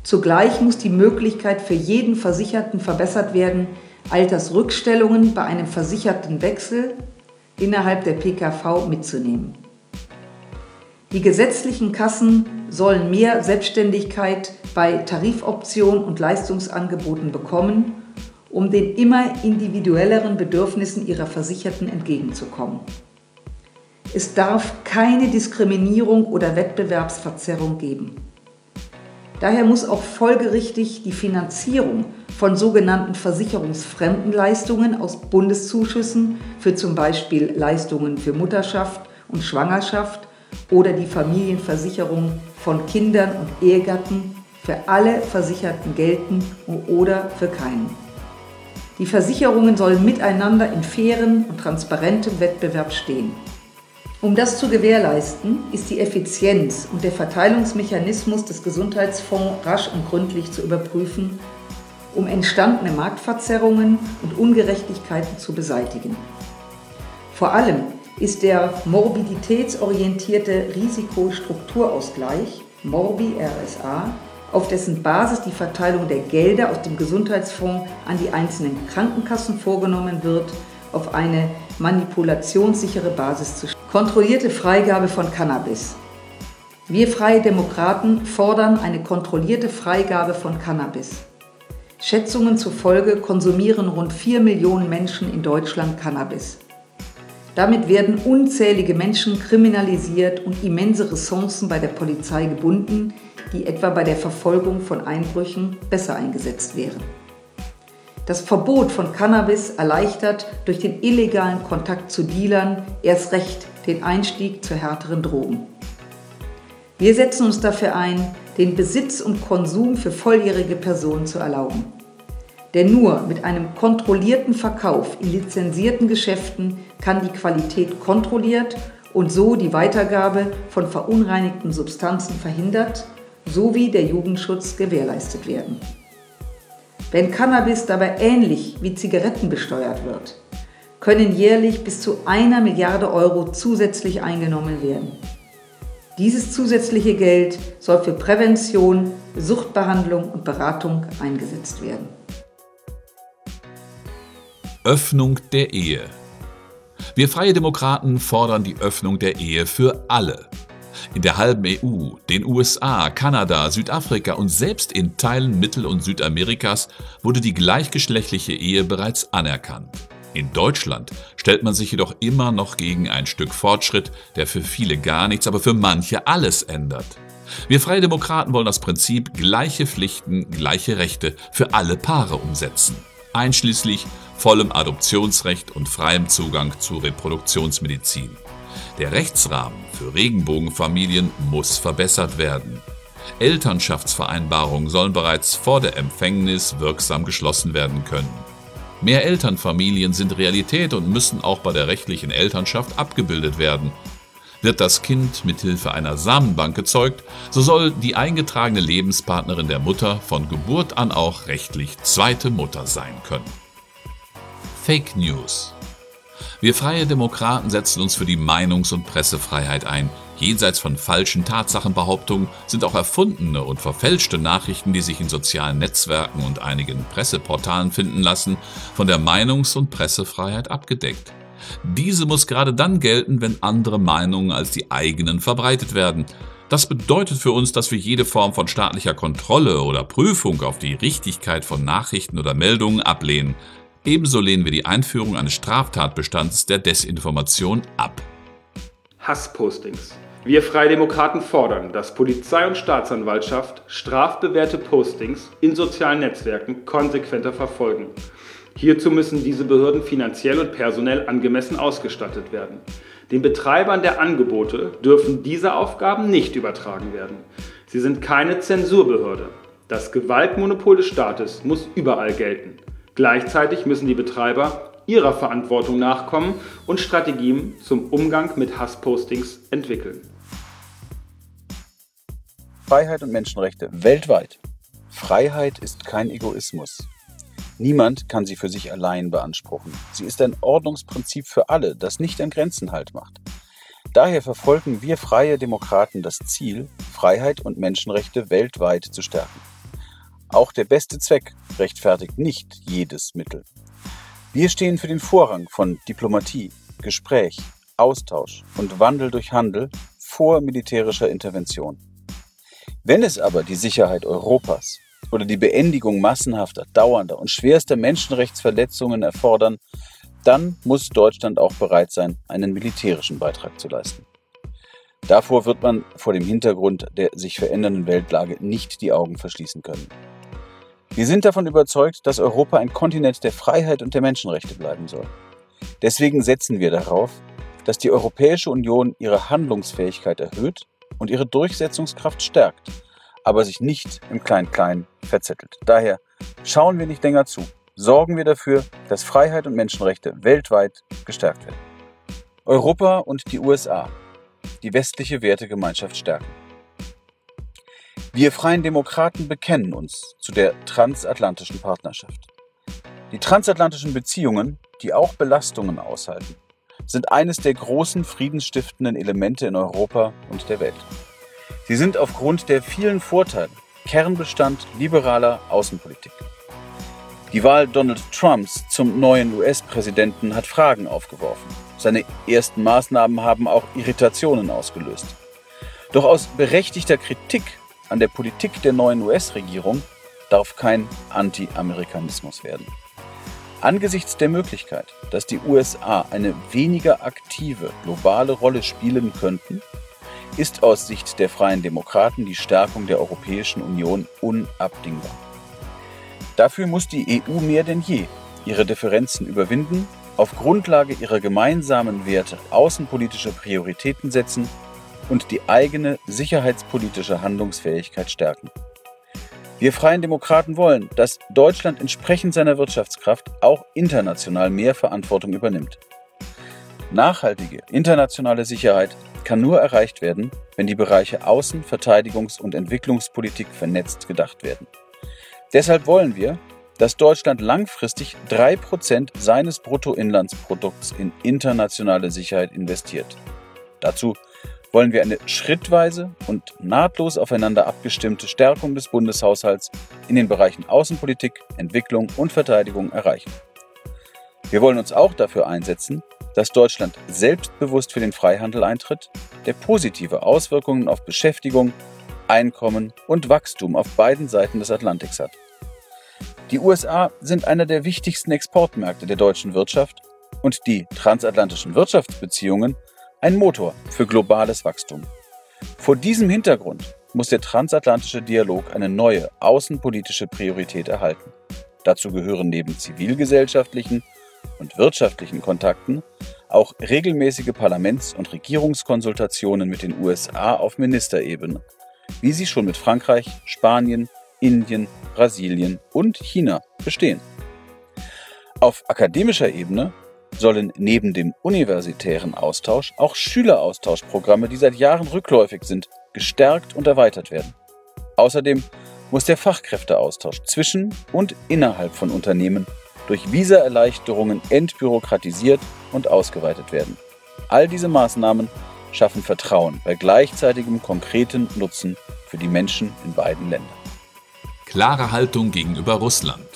Zugleich muss die Möglichkeit für jeden Versicherten verbessert werden, Altersrückstellungen bei einem versicherten Wechsel innerhalb der PKV mitzunehmen. Die gesetzlichen Kassen sollen mehr Selbstständigkeit bei Tarifoptionen und Leistungsangeboten bekommen, um den immer individuelleren Bedürfnissen ihrer Versicherten entgegenzukommen. Es darf keine Diskriminierung oder Wettbewerbsverzerrung geben. Daher muss auch folgerichtig die Finanzierung von sogenannten versicherungsfremden Leistungen aus Bundeszuschüssen für zum Beispiel Leistungen für Mutterschaft und Schwangerschaft oder die Familienversicherung von Kindern und Ehegatten für alle Versicherten gelten oder für keinen. Die Versicherungen sollen miteinander in fairen und transparentem Wettbewerb stehen. Um das zu gewährleisten, ist die Effizienz und der Verteilungsmechanismus des Gesundheitsfonds rasch und gründlich zu überprüfen, um entstandene Marktverzerrungen und Ungerechtigkeiten zu beseitigen. Vor allem ist der morbiditätsorientierte Risikostrukturausgleich, Morbi RSA, auf dessen Basis die Verteilung der Gelder aus dem Gesundheitsfonds an die einzelnen Krankenkassen vorgenommen wird, auf eine manipulationssichere Basis zu stellen. Kontrollierte Freigabe von Cannabis. Wir Freie Demokraten fordern eine kontrollierte Freigabe von Cannabis. Schätzungen zufolge konsumieren rund 4 Millionen Menschen in Deutschland Cannabis. Damit werden unzählige Menschen kriminalisiert und immense Ressourcen bei der Polizei gebunden, die etwa bei der Verfolgung von Einbrüchen besser eingesetzt wären. Das Verbot von Cannabis erleichtert durch den illegalen Kontakt zu Dealern erst recht den Einstieg zu härteren Drogen. Wir setzen uns dafür ein, den Besitz und Konsum für volljährige Personen zu erlauben. Denn nur mit einem kontrollierten Verkauf in lizenzierten Geschäften kann die Qualität kontrolliert und so die Weitergabe von verunreinigten Substanzen verhindert sowie der Jugendschutz gewährleistet werden. Wenn Cannabis dabei ähnlich wie Zigaretten besteuert wird, können jährlich bis zu einer Milliarde Euro zusätzlich eingenommen werden. Dieses zusätzliche Geld soll für Prävention, Suchtbehandlung und Beratung eingesetzt werden. Öffnung der Ehe. Wir Freie Demokraten fordern die Öffnung der Ehe für alle. In der halben EU, den USA, Kanada, Südafrika und selbst in Teilen Mittel- und Südamerikas wurde die gleichgeschlechtliche Ehe bereits anerkannt. In Deutschland stellt man sich jedoch immer noch gegen ein Stück Fortschritt, der für viele gar nichts, aber für manche alles ändert. Wir Freie Demokraten wollen das Prinzip gleiche Pflichten, gleiche Rechte für alle Paare umsetzen, einschließlich vollem Adoptionsrecht und freiem Zugang zu Reproduktionsmedizin. Der Rechtsrahmen für Regenbogenfamilien muss verbessert werden. Elternschaftsvereinbarungen sollen bereits vor der Empfängnis wirksam geschlossen werden können. Mehr Elternfamilien sind Realität und müssen auch bei der rechtlichen Elternschaft abgebildet werden. Wird das Kind mithilfe einer Samenbank gezeugt, so soll die eingetragene Lebenspartnerin der Mutter von Geburt an auch rechtlich zweite Mutter sein können. Fake News. Wir freie Demokraten setzen uns für die Meinungs- und Pressefreiheit ein. Jenseits von falschen Tatsachenbehauptungen sind auch erfundene und verfälschte Nachrichten, die sich in sozialen Netzwerken und einigen Presseportalen finden lassen, von der Meinungs- und Pressefreiheit abgedeckt. Diese muss gerade dann gelten, wenn andere Meinungen als die eigenen verbreitet werden. Das bedeutet für uns, dass wir jede Form von staatlicher Kontrolle oder Prüfung auf die Richtigkeit von Nachrichten oder Meldungen ablehnen. Ebenso lehnen wir die Einführung eines Straftatbestands der Desinformation ab. Hasspostings. Wir Freie Demokraten fordern, dass Polizei und Staatsanwaltschaft strafbewährte Postings in sozialen Netzwerken konsequenter verfolgen. Hierzu müssen diese Behörden finanziell und personell angemessen ausgestattet werden. Den Betreibern der Angebote dürfen diese Aufgaben nicht übertragen werden. Sie sind keine Zensurbehörde. Das Gewaltmonopol des Staates muss überall gelten. Gleichzeitig müssen die Betreiber ihrer Verantwortung nachkommen und Strategien zum Umgang mit Hasspostings entwickeln. Freiheit und Menschenrechte weltweit. Freiheit ist kein Egoismus. Niemand kann sie für sich allein beanspruchen. Sie ist ein Ordnungsprinzip für alle, das nicht an Grenzen Halt macht. Daher verfolgen wir freie Demokraten das Ziel, Freiheit und Menschenrechte weltweit zu stärken. Auch der beste Zweck rechtfertigt nicht jedes Mittel. Wir stehen für den Vorrang von Diplomatie, Gespräch, Austausch und Wandel durch Handel vor militärischer Intervention. Wenn es aber die Sicherheit Europas, oder die Beendigung massenhafter, dauernder und schwerster Menschenrechtsverletzungen erfordern, dann muss Deutschland auch bereit sein, einen militärischen Beitrag zu leisten. Davor wird man vor dem Hintergrund der sich verändernden Weltlage nicht die Augen verschließen können. Wir sind davon überzeugt, dass Europa ein Kontinent der Freiheit und der Menschenrechte bleiben soll. Deswegen setzen wir darauf, dass die Europäische Union ihre Handlungsfähigkeit erhöht und ihre Durchsetzungskraft stärkt aber sich nicht im Klein-Klein verzettelt. Daher schauen wir nicht länger zu. Sorgen wir dafür, dass Freiheit und Menschenrechte weltweit gestärkt werden. Europa und die USA. Die westliche Wertegemeinschaft stärken. Wir freien Demokraten bekennen uns zu der transatlantischen Partnerschaft. Die transatlantischen Beziehungen, die auch Belastungen aushalten, sind eines der großen friedensstiftenden Elemente in Europa und der Welt. Sie sind aufgrund der vielen Vorteile Kernbestand liberaler Außenpolitik. Die Wahl Donald Trumps zum neuen US-Präsidenten hat Fragen aufgeworfen. Seine ersten Maßnahmen haben auch Irritationen ausgelöst. Doch aus berechtigter Kritik an der Politik der neuen US-Regierung darf kein Anti-Amerikanismus werden. Angesichts der Möglichkeit, dass die USA eine weniger aktive globale Rolle spielen könnten, ist aus Sicht der Freien Demokraten die Stärkung der Europäischen Union unabdingbar. Dafür muss die EU mehr denn je ihre Differenzen überwinden, auf Grundlage ihrer gemeinsamen Werte außenpolitische Prioritäten setzen und die eigene sicherheitspolitische Handlungsfähigkeit stärken. Wir Freien Demokraten wollen, dass Deutschland entsprechend seiner Wirtschaftskraft auch international mehr Verantwortung übernimmt. Nachhaltige internationale Sicherheit kann nur erreicht werden, wenn die Bereiche Außen-, Verteidigungs- und Entwicklungspolitik vernetzt gedacht werden. Deshalb wollen wir, dass Deutschland langfristig 3% seines Bruttoinlandsprodukts in internationale Sicherheit investiert. Dazu wollen wir eine schrittweise und nahtlos aufeinander abgestimmte Stärkung des Bundeshaushalts in den Bereichen Außenpolitik, Entwicklung und Verteidigung erreichen. Wir wollen uns auch dafür einsetzen, dass Deutschland selbstbewusst für den Freihandel eintritt, der positive Auswirkungen auf Beschäftigung, Einkommen und Wachstum auf beiden Seiten des Atlantiks hat. Die USA sind einer der wichtigsten Exportmärkte der deutschen Wirtschaft und die transatlantischen Wirtschaftsbeziehungen ein Motor für globales Wachstum. Vor diesem Hintergrund muss der transatlantische Dialog eine neue außenpolitische Priorität erhalten. Dazu gehören neben zivilgesellschaftlichen und wirtschaftlichen Kontakten auch regelmäßige Parlaments- und Regierungskonsultationen mit den USA auf Ministerebene, wie sie schon mit Frankreich, Spanien, Indien, Brasilien und China bestehen. Auf akademischer Ebene sollen neben dem universitären Austausch auch Schüleraustauschprogramme, die seit Jahren rückläufig sind, gestärkt und erweitert werden. Außerdem muss der Fachkräfteaustausch zwischen und innerhalb von Unternehmen durch Visaerleichterungen entbürokratisiert und ausgeweitet werden. All diese Maßnahmen schaffen Vertrauen bei gleichzeitigem konkreten Nutzen für die Menschen in beiden Ländern. Klare Haltung gegenüber Russland.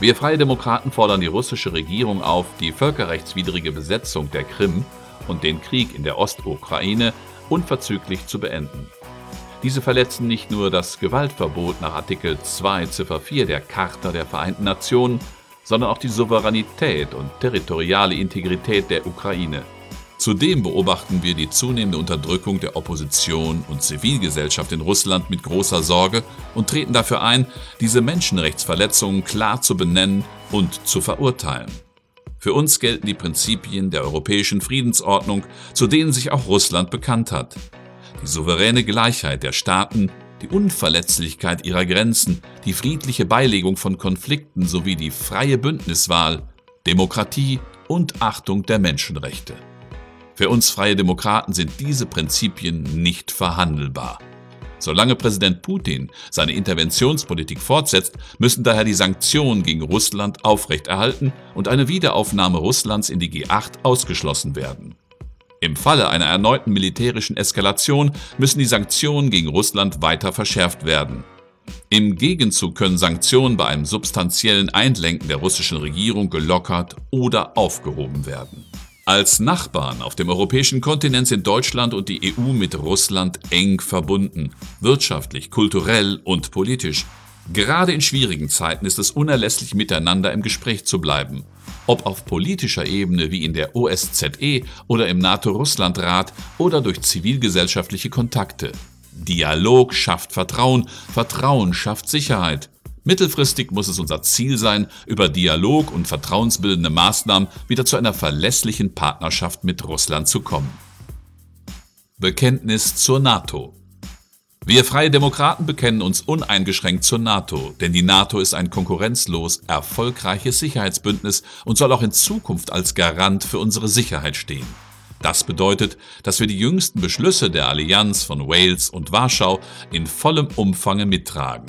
Wir Freie Demokraten fordern die russische Regierung auf, die völkerrechtswidrige Besetzung der Krim und den Krieg in der Ostukraine unverzüglich zu beenden. Diese verletzen nicht nur das Gewaltverbot nach Artikel 2 Ziffer 4 der Charta der Vereinten Nationen, sondern auch die Souveränität und territoriale Integrität der Ukraine. Zudem beobachten wir die zunehmende Unterdrückung der Opposition und Zivilgesellschaft in Russland mit großer Sorge und treten dafür ein, diese Menschenrechtsverletzungen klar zu benennen und zu verurteilen. Für uns gelten die Prinzipien der europäischen Friedensordnung, zu denen sich auch Russland bekannt hat die souveräne Gleichheit der Staaten, die Unverletzlichkeit ihrer Grenzen, die friedliche Beilegung von Konflikten sowie die freie Bündniswahl, Demokratie und Achtung der Menschenrechte. Für uns freie Demokraten sind diese Prinzipien nicht verhandelbar. Solange Präsident Putin seine Interventionspolitik fortsetzt, müssen daher die Sanktionen gegen Russland aufrechterhalten und eine Wiederaufnahme Russlands in die G8 ausgeschlossen werden. Im Falle einer erneuten militärischen Eskalation müssen die Sanktionen gegen Russland weiter verschärft werden. Im Gegenzug können Sanktionen bei einem substanziellen Einlenken der russischen Regierung gelockert oder aufgehoben werden. Als Nachbarn auf dem europäischen Kontinent sind Deutschland und die EU mit Russland eng verbunden, wirtschaftlich, kulturell und politisch. Gerade in schwierigen Zeiten ist es unerlässlich, miteinander im Gespräch zu bleiben ob auf politischer Ebene wie in der OSZE oder im NATO-Russland-Rat oder durch zivilgesellschaftliche Kontakte. Dialog schafft Vertrauen, Vertrauen schafft Sicherheit. Mittelfristig muss es unser Ziel sein, über Dialog und vertrauensbildende Maßnahmen wieder zu einer verlässlichen Partnerschaft mit Russland zu kommen. Bekenntnis zur NATO wir Freie Demokraten bekennen uns uneingeschränkt zur NATO, denn die NATO ist ein konkurrenzlos erfolgreiches Sicherheitsbündnis und soll auch in Zukunft als Garant für unsere Sicherheit stehen. Das bedeutet, dass wir die jüngsten Beschlüsse der Allianz von Wales und Warschau in vollem Umfange mittragen.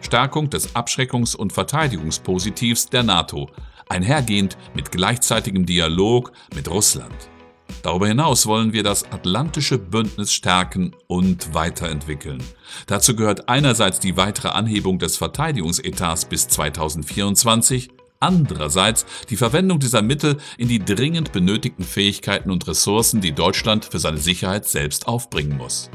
Stärkung des Abschreckungs- und Verteidigungspositivs der NATO, einhergehend mit gleichzeitigem Dialog mit Russland. Darüber hinaus wollen wir das Atlantische Bündnis stärken und weiterentwickeln. Dazu gehört einerseits die weitere Anhebung des Verteidigungsetats bis 2024, andererseits die Verwendung dieser Mittel in die dringend benötigten Fähigkeiten und Ressourcen, die Deutschland für seine Sicherheit selbst aufbringen muss.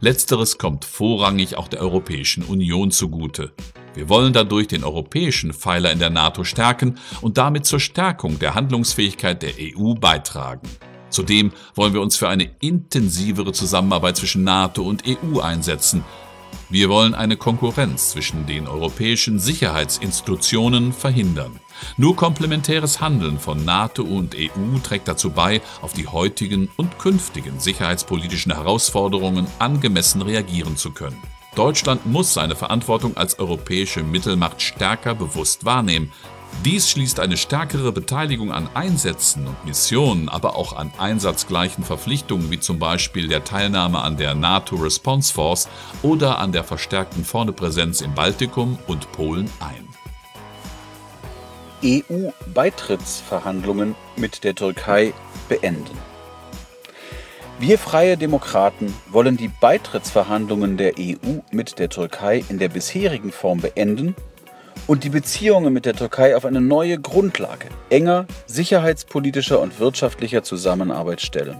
Letzteres kommt vorrangig auch der Europäischen Union zugute. Wir wollen dadurch den europäischen Pfeiler in der NATO stärken und damit zur Stärkung der Handlungsfähigkeit der EU beitragen. Zudem wollen wir uns für eine intensivere Zusammenarbeit zwischen NATO und EU einsetzen. Wir wollen eine Konkurrenz zwischen den europäischen Sicherheitsinstitutionen verhindern. Nur komplementäres Handeln von NATO und EU trägt dazu bei, auf die heutigen und künftigen sicherheitspolitischen Herausforderungen angemessen reagieren zu können. Deutschland muss seine Verantwortung als europäische Mittelmacht stärker bewusst wahrnehmen. Dies schließt eine stärkere Beteiligung an Einsätzen und Missionen, aber auch an einsatzgleichen Verpflichtungen wie zum Beispiel der Teilnahme an der NATO Response Force oder an der verstärkten Vornepräsenz im Baltikum und Polen ein. EU-Beitrittsverhandlungen mit der Türkei beenden. Wir freie Demokraten wollen die Beitrittsverhandlungen der EU mit der Türkei in der bisherigen Form beenden und die Beziehungen mit der Türkei auf eine neue Grundlage enger sicherheitspolitischer und wirtschaftlicher Zusammenarbeit stellen.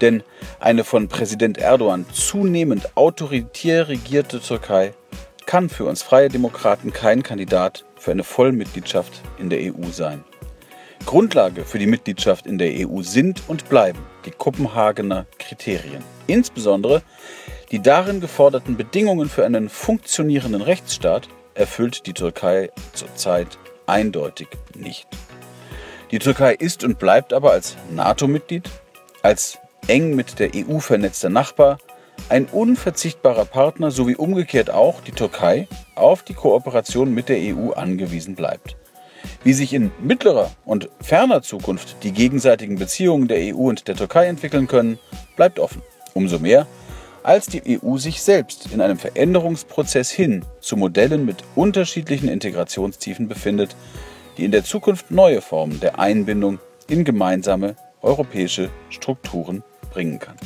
Denn eine von Präsident Erdogan zunehmend autoritär regierte Türkei kann für uns freie Demokraten kein Kandidat für eine Vollmitgliedschaft in der EU sein. Grundlage für die Mitgliedschaft in der EU sind und bleiben die Kopenhagener Kriterien. Insbesondere die darin geforderten Bedingungen für einen funktionierenden Rechtsstaat erfüllt die Türkei zurzeit eindeutig nicht. Die Türkei ist und bleibt aber als NATO-Mitglied, als eng mit der EU vernetzter Nachbar, ein unverzichtbarer Partner sowie umgekehrt auch die Türkei auf die Kooperation mit der EU angewiesen bleibt. Wie sich in mittlerer und ferner Zukunft die gegenseitigen Beziehungen der EU und der Türkei entwickeln können, bleibt offen. Umso mehr, als die EU sich selbst in einem Veränderungsprozess hin zu Modellen mit unterschiedlichen Integrationstiefen befindet, die in der Zukunft neue Formen der Einbindung in gemeinsame europäische Strukturen bringen kann.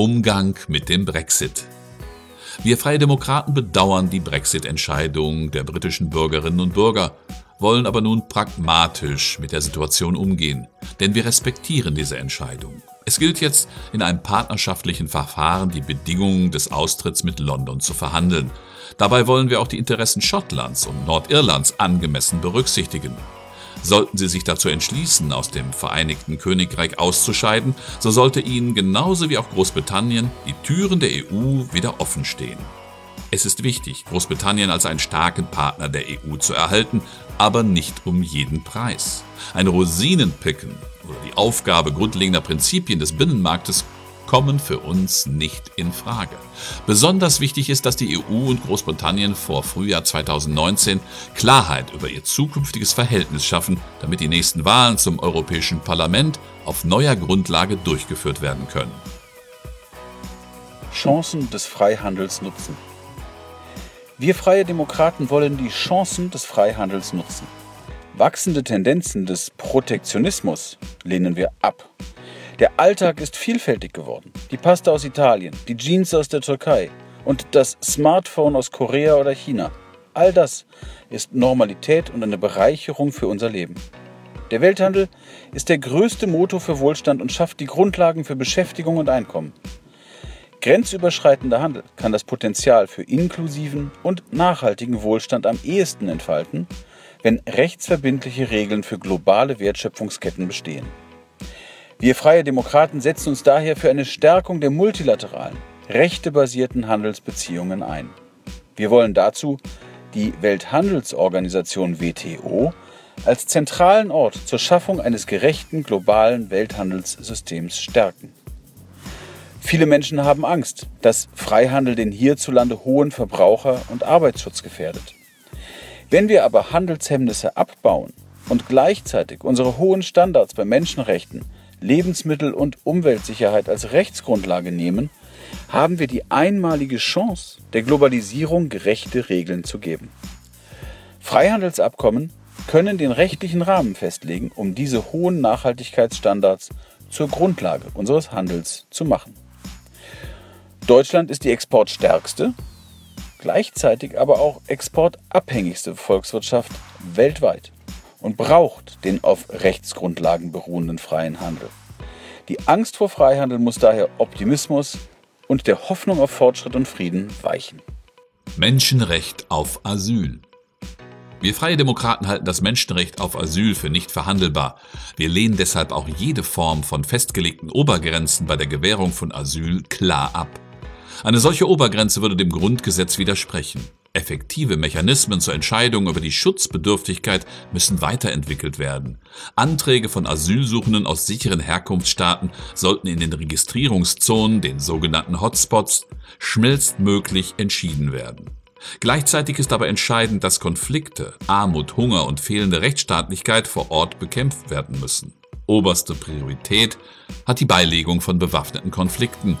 Umgang mit dem Brexit. Wir Freie Demokraten bedauern die Brexit-Entscheidung der britischen Bürgerinnen und Bürger, wollen aber nun pragmatisch mit der Situation umgehen, denn wir respektieren diese Entscheidung. Es gilt jetzt, in einem partnerschaftlichen Verfahren die Bedingungen des Austritts mit London zu verhandeln. Dabei wollen wir auch die Interessen Schottlands und Nordirlands angemessen berücksichtigen. Sollten sie sich dazu entschließen, aus dem Vereinigten Königreich auszuscheiden, so sollte ihnen genauso wie auch Großbritannien die Türen der EU wieder offen stehen. Es ist wichtig, Großbritannien als einen starken Partner der EU zu erhalten, aber nicht um jeden Preis. Ein Rosinenpicken oder die Aufgabe grundlegender Prinzipien des Binnenmarktes kommen für uns nicht in Frage. Besonders wichtig ist, dass die EU und Großbritannien vor Frühjahr 2019 Klarheit über ihr zukünftiges Verhältnis schaffen, damit die nächsten Wahlen zum Europäischen Parlament auf neuer Grundlage durchgeführt werden können. Chancen des Freihandels nutzen. Wir freie Demokraten wollen die Chancen des Freihandels nutzen. Wachsende Tendenzen des Protektionismus lehnen wir ab. Der Alltag ist vielfältig geworden. Die Pasta aus Italien, die Jeans aus der Türkei und das Smartphone aus Korea oder China. All das ist Normalität und eine Bereicherung für unser Leben. Der Welthandel ist der größte Motor für Wohlstand und schafft die Grundlagen für Beschäftigung und Einkommen. Grenzüberschreitender Handel kann das Potenzial für inklusiven und nachhaltigen Wohlstand am ehesten entfalten, wenn rechtsverbindliche Regeln für globale Wertschöpfungsketten bestehen. Wir Freie Demokraten setzen uns daher für eine Stärkung der multilateralen, rechtebasierten Handelsbeziehungen ein. Wir wollen dazu die Welthandelsorganisation WTO als zentralen Ort zur Schaffung eines gerechten globalen Welthandelssystems stärken. Viele Menschen haben Angst, dass Freihandel den hierzulande hohen Verbraucher- und Arbeitsschutz gefährdet. Wenn wir aber Handelshemmnisse abbauen und gleichzeitig unsere hohen Standards bei Menschenrechten, Lebensmittel- und Umweltsicherheit als Rechtsgrundlage nehmen, haben wir die einmalige Chance, der Globalisierung gerechte Regeln zu geben. Freihandelsabkommen können den rechtlichen Rahmen festlegen, um diese hohen Nachhaltigkeitsstandards zur Grundlage unseres Handels zu machen. Deutschland ist die exportstärkste, gleichzeitig aber auch exportabhängigste Volkswirtschaft weltweit und braucht den auf Rechtsgrundlagen beruhenden freien Handel. Die Angst vor Freihandel muss daher Optimismus und der Hoffnung auf Fortschritt und Frieden weichen. Menschenrecht auf Asyl. Wir Freie Demokraten halten das Menschenrecht auf Asyl für nicht verhandelbar. Wir lehnen deshalb auch jede Form von festgelegten Obergrenzen bei der Gewährung von Asyl klar ab. Eine solche Obergrenze würde dem Grundgesetz widersprechen. Effektive Mechanismen zur Entscheidung über die Schutzbedürftigkeit müssen weiterentwickelt werden. Anträge von Asylsuchenden aus sicheren Herkunftsstaaten sollten in den Registrierungszonen, den sogenannten Hotspots, schnellstmöglich entschieden werden. Gleichzeitig ist aber entscheidend, dass Konflikte, Armut, Hunger und fehlende Rechtsstaatlichkeit vor Ort bekämpft werden müssen. Oberste Priorität hat die Beilegung von bewaffneten Konflikten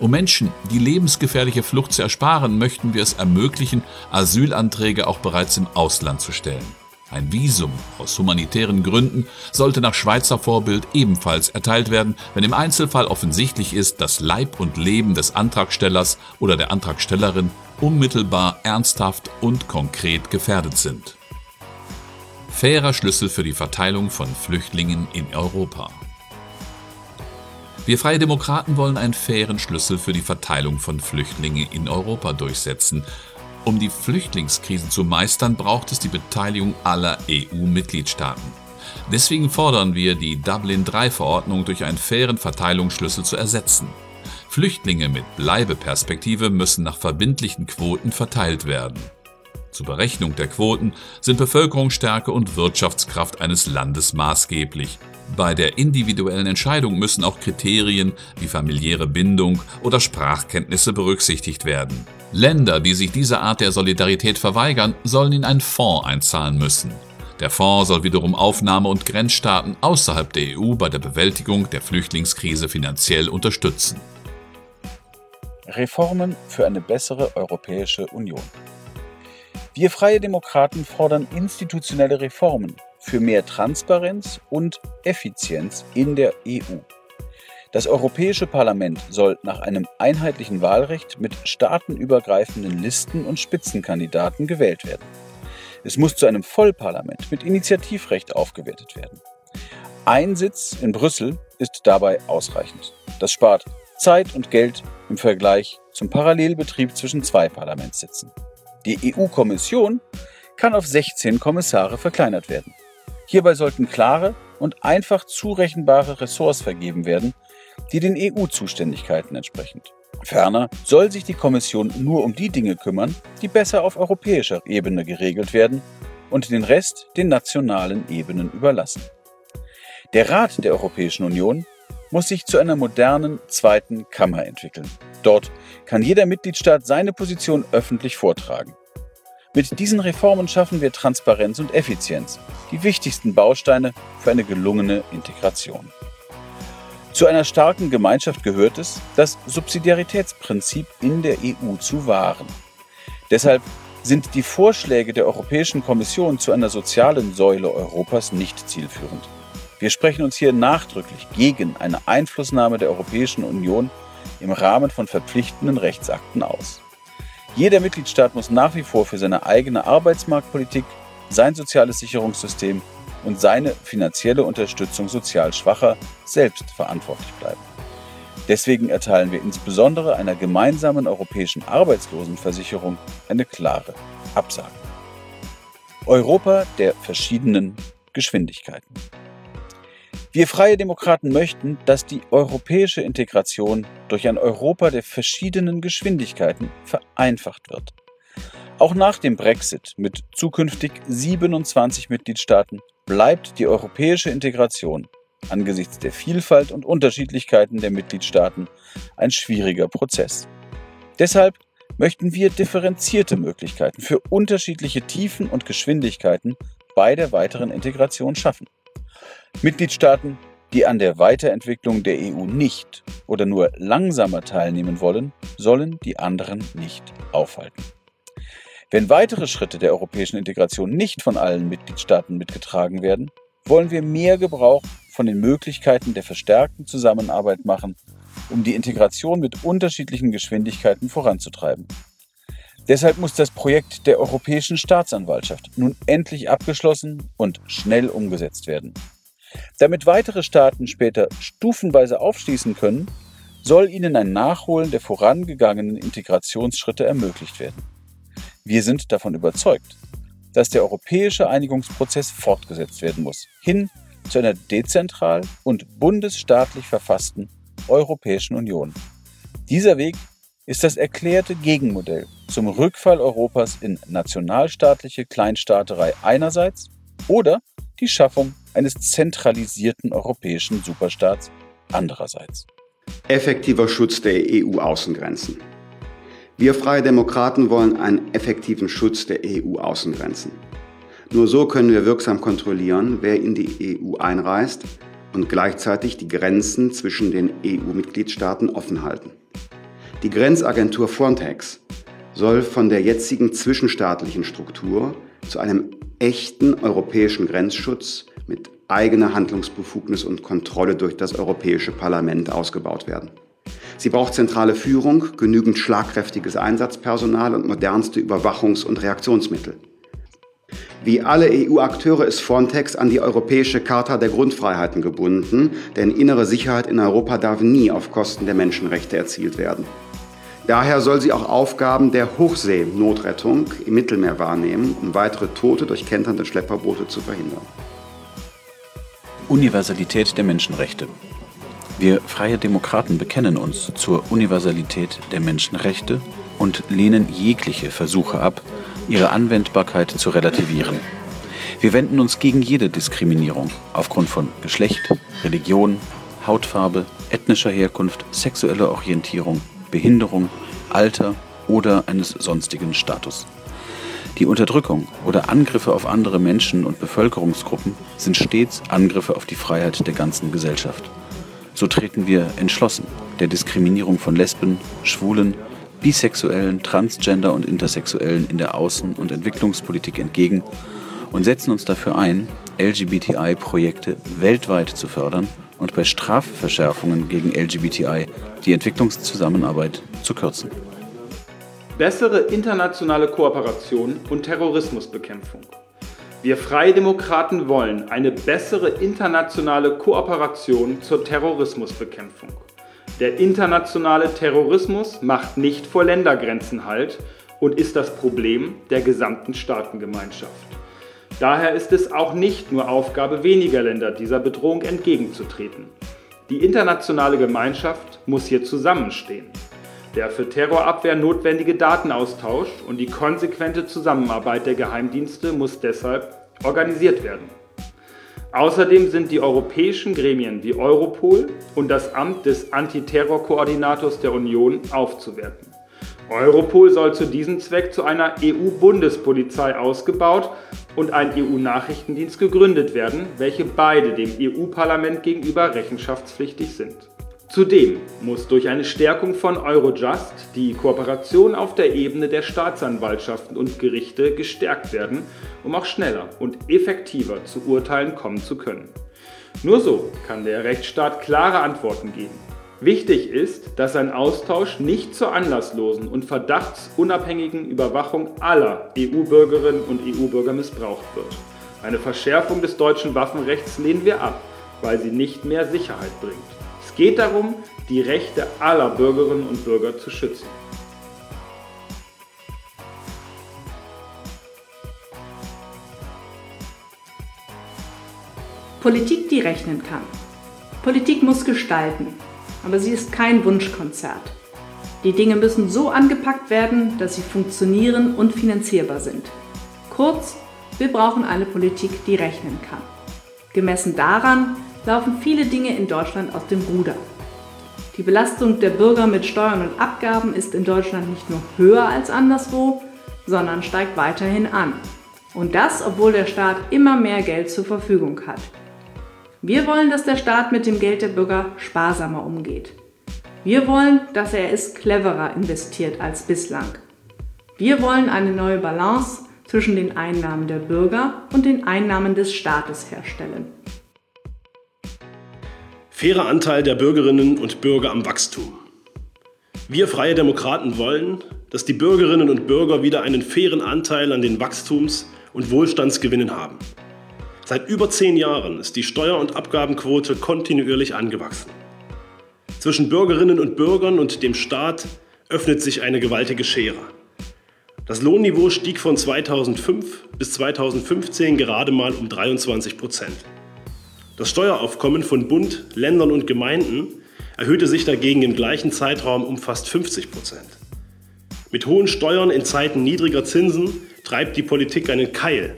um Menschen die lebensgefährliche Flucht zu ersparen, möchten wir es ermöglichen, Asylanträge auch bereits im Ausland zu stellen. Ein Visum aus humanitären Gründen sollte nach Schweizer Vorbild ebenfalls erteilt werden, wenn im Einzelfall offensichtlich ist, dass Leib und Leben des Antragstellers oder der Antragstellerin unmittelbar ernsthaft und konkret gefährdet sind. Fairer Schlüssel für die Verteilung von Flüchtlingen in Europa. Wir Freie Demokraten wollen einen fairen Schlüssel für die Verteilung von Flüchtlingen in Europa durchsetzen. Um die Flüchtlingskrise zu meistern, braucht es die Beteiligung aller EU-Mitgliedstaaten. Deswegen fordern wir, die Dublin-III-Verordnung durch einen fairen Verteilungsschlüssel zu ersetzen. Flüchtlinge mit Bleibeperspektive müssen nach verbindlichen Quoten verteilt werden. Zur Berechnung der Quoten sind Bevölkerungsstärke und Wirtschaftskraft eines Landes maßgeblich. Bei der individuellen Entscheidung müssen auch Kriterien wie familiäre Bindung oder Sprachkenntnisse berücksichtigt werden. Länder, die sich dieser Art der Solidarität verweigern, sollen in einen Fonds einzahlen müssen. Der Fonds soll wiederum Aufnahme- und Grenzstaaten außerhalb der EU bei der Bewältigung der Flüchtlingskrise finanziell unterstützen. Reformen für eine bessere Europäische Union. Wir Freie Demokraten fordern institutionelle Reformen für mehr Transparenz und Effizienz in der EU. Das Europäische Parlament soll nach einem einheitlichen Wahlrecht mit staatenübergreifenden Listen und Spitzenkandidaten gewählt werden. Es muss zu einem Vollparlament mit Initiativrecht aufgewertet werden. Ein Sitz in Brüssel ist dabei ausreichend. Das spart Zeit und Geld im Vergleich zum Parallelbetrieb zwischen zwei Parlamentssitzen. Die EU-Kommission kann auf 16 Kommissare verkleinert werden. Hierbei sollten klare und einfach zurechenbare Ressorts vergeben werden, die den EU-Zuständigkeiten entsprechen. Ferner soll sich die Kommission nur um die Dinge kümmern, die besser auf europäischer Ebene geregelt werden und den Rest den nationalen Ebenen überlassen. Der Rat der Europäischen Union muss sich zu einer modernen zweiten Kammer entwickeln. Dort kann jeder Mitgliedstaat seine Position öffentlich vortragen. Mit diesen Reformen schaffen wir Transparenz und Effizienz, die wichtigsten Bausteine für eine gelungene Integration. Zu einer starken Gemeinschaft gehört es, das Subsidiaritätsprinzip in der EU zu wahren. Deshalb sind die Vorschläge der Europäischen Kommission zu einer sozialen Säule Europas nicht zielführend. Wir sprechen uns hier nachdrücklich gegen eine Einflussnahme der Europäischen Union im Rahmen von verpflichtenden Rechtsakten aus. Jeder Mitgliedstaat muss nach wie vor für seine eigene Arbeitsmarktpolitik, sein soziales Sicherungssystem und seine finanzielle Unterstützung sozial Schwacher selbst verantwortlich bleiben. Deswegen erteilen wir insbesondere einer gemeinsamen europäischen Arbeitslosenversicherung eine klare Absage. Europa der verschiedenen Geschwindigkeiten. Wir Freie Demokraten möchten, dass die europäische Integration durch ein Europa der verschiedenen Geschwindigkeiten vereinfacht wird. Auch nach dem Brexit mit zukünftig 27 Mitgliedstaaten bleibt die europäische Integration angesichts der Vielfalt und Unterschiedlichkeiten der Mitgliedstaaten ein schwieriger Prozess. Deshalb möchten wir differenzierte Möglichkeiten für unterschiedliche Tiefen und Geschwindigkeiten bei der weiteren Integration schaffen. Mitgliedstaaten, die an der Weiterentwicklung der EU nicht oder nur langsamer teilnehmen wollen, sollen die anderen nicht aufhalten. Wenn weitere Schritte der europäischen Integration nicht von allen Mitgliedstaaten mitgetragen werden, wollen wir mehr Gebrauch von den Möglichkeiten der verstärkten Zusammenarbeit machen, um die Integration mit unterschiedlichen Geschwindigkeiten voranzutreiben. Deshalb muss das Projekt der Europäischen Staatsanwaltschaft nun endlich abgeschlossen und schnell umgesetzt werden. Damit weitere Staaten später stufenweise aufschließen können, soll ihnen ein Nachholen der vorangegangenen Integrationsschritte ermöglicht werden. Wir sind davon überzeugt, dass der europäische Einigungsprozess fortgesetzt werden muss, hin zu einer dezentral und bundesstaatlich verfassten Europäischen Union. Dieser Weg ist das erklärte Gegenmodell zum Rückfall Europas in nationalstaatliche Kleinstaaterei einerseits oder die Schaffung eines zentralisierten europäischen Superstaats andererseits. Effektiver Schutz der EU-Außengrenzen. Wir Freie Demokraten wollen einen effektiven Schutz der EU-Außengrenzen. Nur so können wir wirksam kontrollieren, wer in die EU einreist und gleichzeitig die Grenzen zwischen den EU-Mitgliedstaaten offen halten. Die Grenzagentur Frontex soll von der jetzigen zwischenstaatlichen Struktur zu einem echten europäischen Grenzschutz mit eigener Handlungsbefugnis und Kontrolle durch das Europäische Parlament ausgebaut werden. Sie braucht zentrale Führung, genügend schlagkräftiges Einsatzpersonal und modernste Überwachungs- und Reaktionsmittel. Wie alle EU-Akteure ist Frontex an die Europäische Charta der Grundfreiheiten gebunden, denn innere Sicherheit in Europa darf nie auf Kosten der Menschenrechte erzielt werden. Daher soll sie auch Aufgaben der Hochseenotrettung im Mittelmeer wahrnehmen, um weitere Tote durch kenternde Schlepperboote zu verhindern. Universalität der Menschenrechte. Wir Freie Demokraten bekennen uns zur Universalität der Menschenrechte und lehnen jegliche Versuche ab, ihre Anwendbarkeit zu relativieren. Wir wenden uns gegen jede Diskriminierung aufgrund von Geschlecht, Religion, Hautfarbe, ethnischer Herkunft, sexueller Orientierung, Behinderung, Alter oder eines sonstigen Status. Die Unterdrückung oder Angriffe auf andere Menschen und Bevölkerungsgruppen sind stets Angriffe auf die Freiheit der ganzen Gesellschaft. So treten wir entschlossen der Diskriminierung von Lesben, Schwulen, Bisexuellen, Transgender und Intersexuellen in der Außen- und Entwicklungspolitik entgegen und setzen uns dafür ein, LGBTI-Projekte weltweit zu fördern und bei Strafverschärfungen gegen LGBTI die Entwicklungszusammenarbeit zu kürzen. Bessere internationale Kooperation und Terrorismusbekämpfung. Wir Freie Demokraten wollen eine bessere internationale Kooperation zur Terrorismusbekämpfung. Der internationale Terrorismus macht nicht vor Ländergrenzen Halt und ist das Problem der gesamten Staatengemeinschaft. Daher ist es auch nicht nur Aufgabe weniger Länder, dieser Bedrohung entgegenzutreten. Die internationale Gemeinschaft muss hier zusammenstehen. Der für Terrorabwehr notwendige Datenaustausch und die konsequente Zusammenarbeit der Geheimdienste muss deshalb organisiert werden. Außerdem sind die europäischen Gremien wie Europol und das Amt des Antiterrorkoordinators der Union aufzuwerten. Europol soll zu diesem Zweck zu einer EU-Bundespolizei ausgebaut und ein EU-Nachrichtendienst gegründet werden, welche beide dem EU-Parlament gegenüber rechenschaftspflichtig sind. Zudem muss durch eine Stärkung von Eurojust die Kooperation auf der Ebene der Staatsanwaltschaften und Gerichte gestärkt werden, um auch schneller und effektiver zu Urteilen kommen zu können. Nur so kann der Rechtsstaat klare Antworten geben. Wichtig ist, dass ein Austausch nicht zur anlasslosen und verdachtsunabhängigen Überwachung aller EU-Bürgerinnen und EU-Bürger missbraucht wird. Eine Verschärfung des deutschen Waffenrechts lehnen wir ab, weil sie nicht mehr Sicherheit bringt. Es geht darum, die Rechte aller Bürgerinnen und Bürger zu schützen. Politik, die rechnen kann. Politik muss gestalten, aber sie ist kein Wunschkonzert. Die Dinge müssen so angepackt werden, dass sie funktionieren und finanzierbar sind. Kurz, wir brauchen eine Politik, die rechnen kann. Gemessen daran, laufen viele Dinge in Deutschland aus dem Ruder. Die Belastung der Bürger mit Steuern und Abgaben ist in Deutschland nicht nur höher als anderswo, sondern steigt weiterhin an. Und das, obwohl der Staat immer mehr Geld zur Verfügung hat. Wir wollen, dass der Staat mit dem Geld der Bürger sparsamer umgeht. Wir wollen, dass er es cleverer investiert als bislang. Wir wollen eine neue Balance zwischen den Einnahmen der Bürger und den Einnahmen des Staates herstellen. Fairer Anteil der Bürgerinnen und Bürger am Wachstum. Wir Freie Demokraten wollen, dass die Bürgerinnen und Bürger wieder einen fairen Anteil an den Wachstums- und Wohlstandsgewinnen haben. Seit über zehn Jahren ist die Steuer- und Abgabenquote kontinuierlich angewachsen. Zwischen Bürgerinnen und Bürgern und dem Staat öffnet sich eine gewaltige Schere. Das Lohnniveau stieg von 2005 bis 2015 gerade mal um 23 Prozent. Das Steueraufkommen von Bund, Ländern und Gemeinden erhöhte sich dagegen im gleichen Zeitraum um fast 50 Prozent. Mit hohen Steuern in Zeiten niedriger Zinsen treibt die Politik einen Keil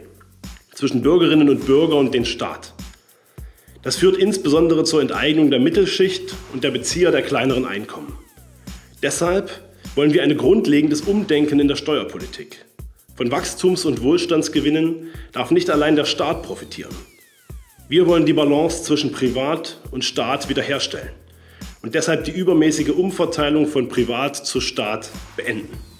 zwischen Bürgerinnen und Bürger und den Staat. Das führt insbesondere zur Enteignung der Mittelschicht und der Bezieher der kleineren Einkommen. Deshalb wollen wir ein grundlegendes Umdenken in der Steuerpolitik. Von Wachstums- und Wohlstandsgewinnen darf nicht allein der Staat profitieren. Wir wollen die Balance zwischen Privat und Staat wiederherstellen und deshalb die übermäßige Umverteilung von Privat zu Staat beenden.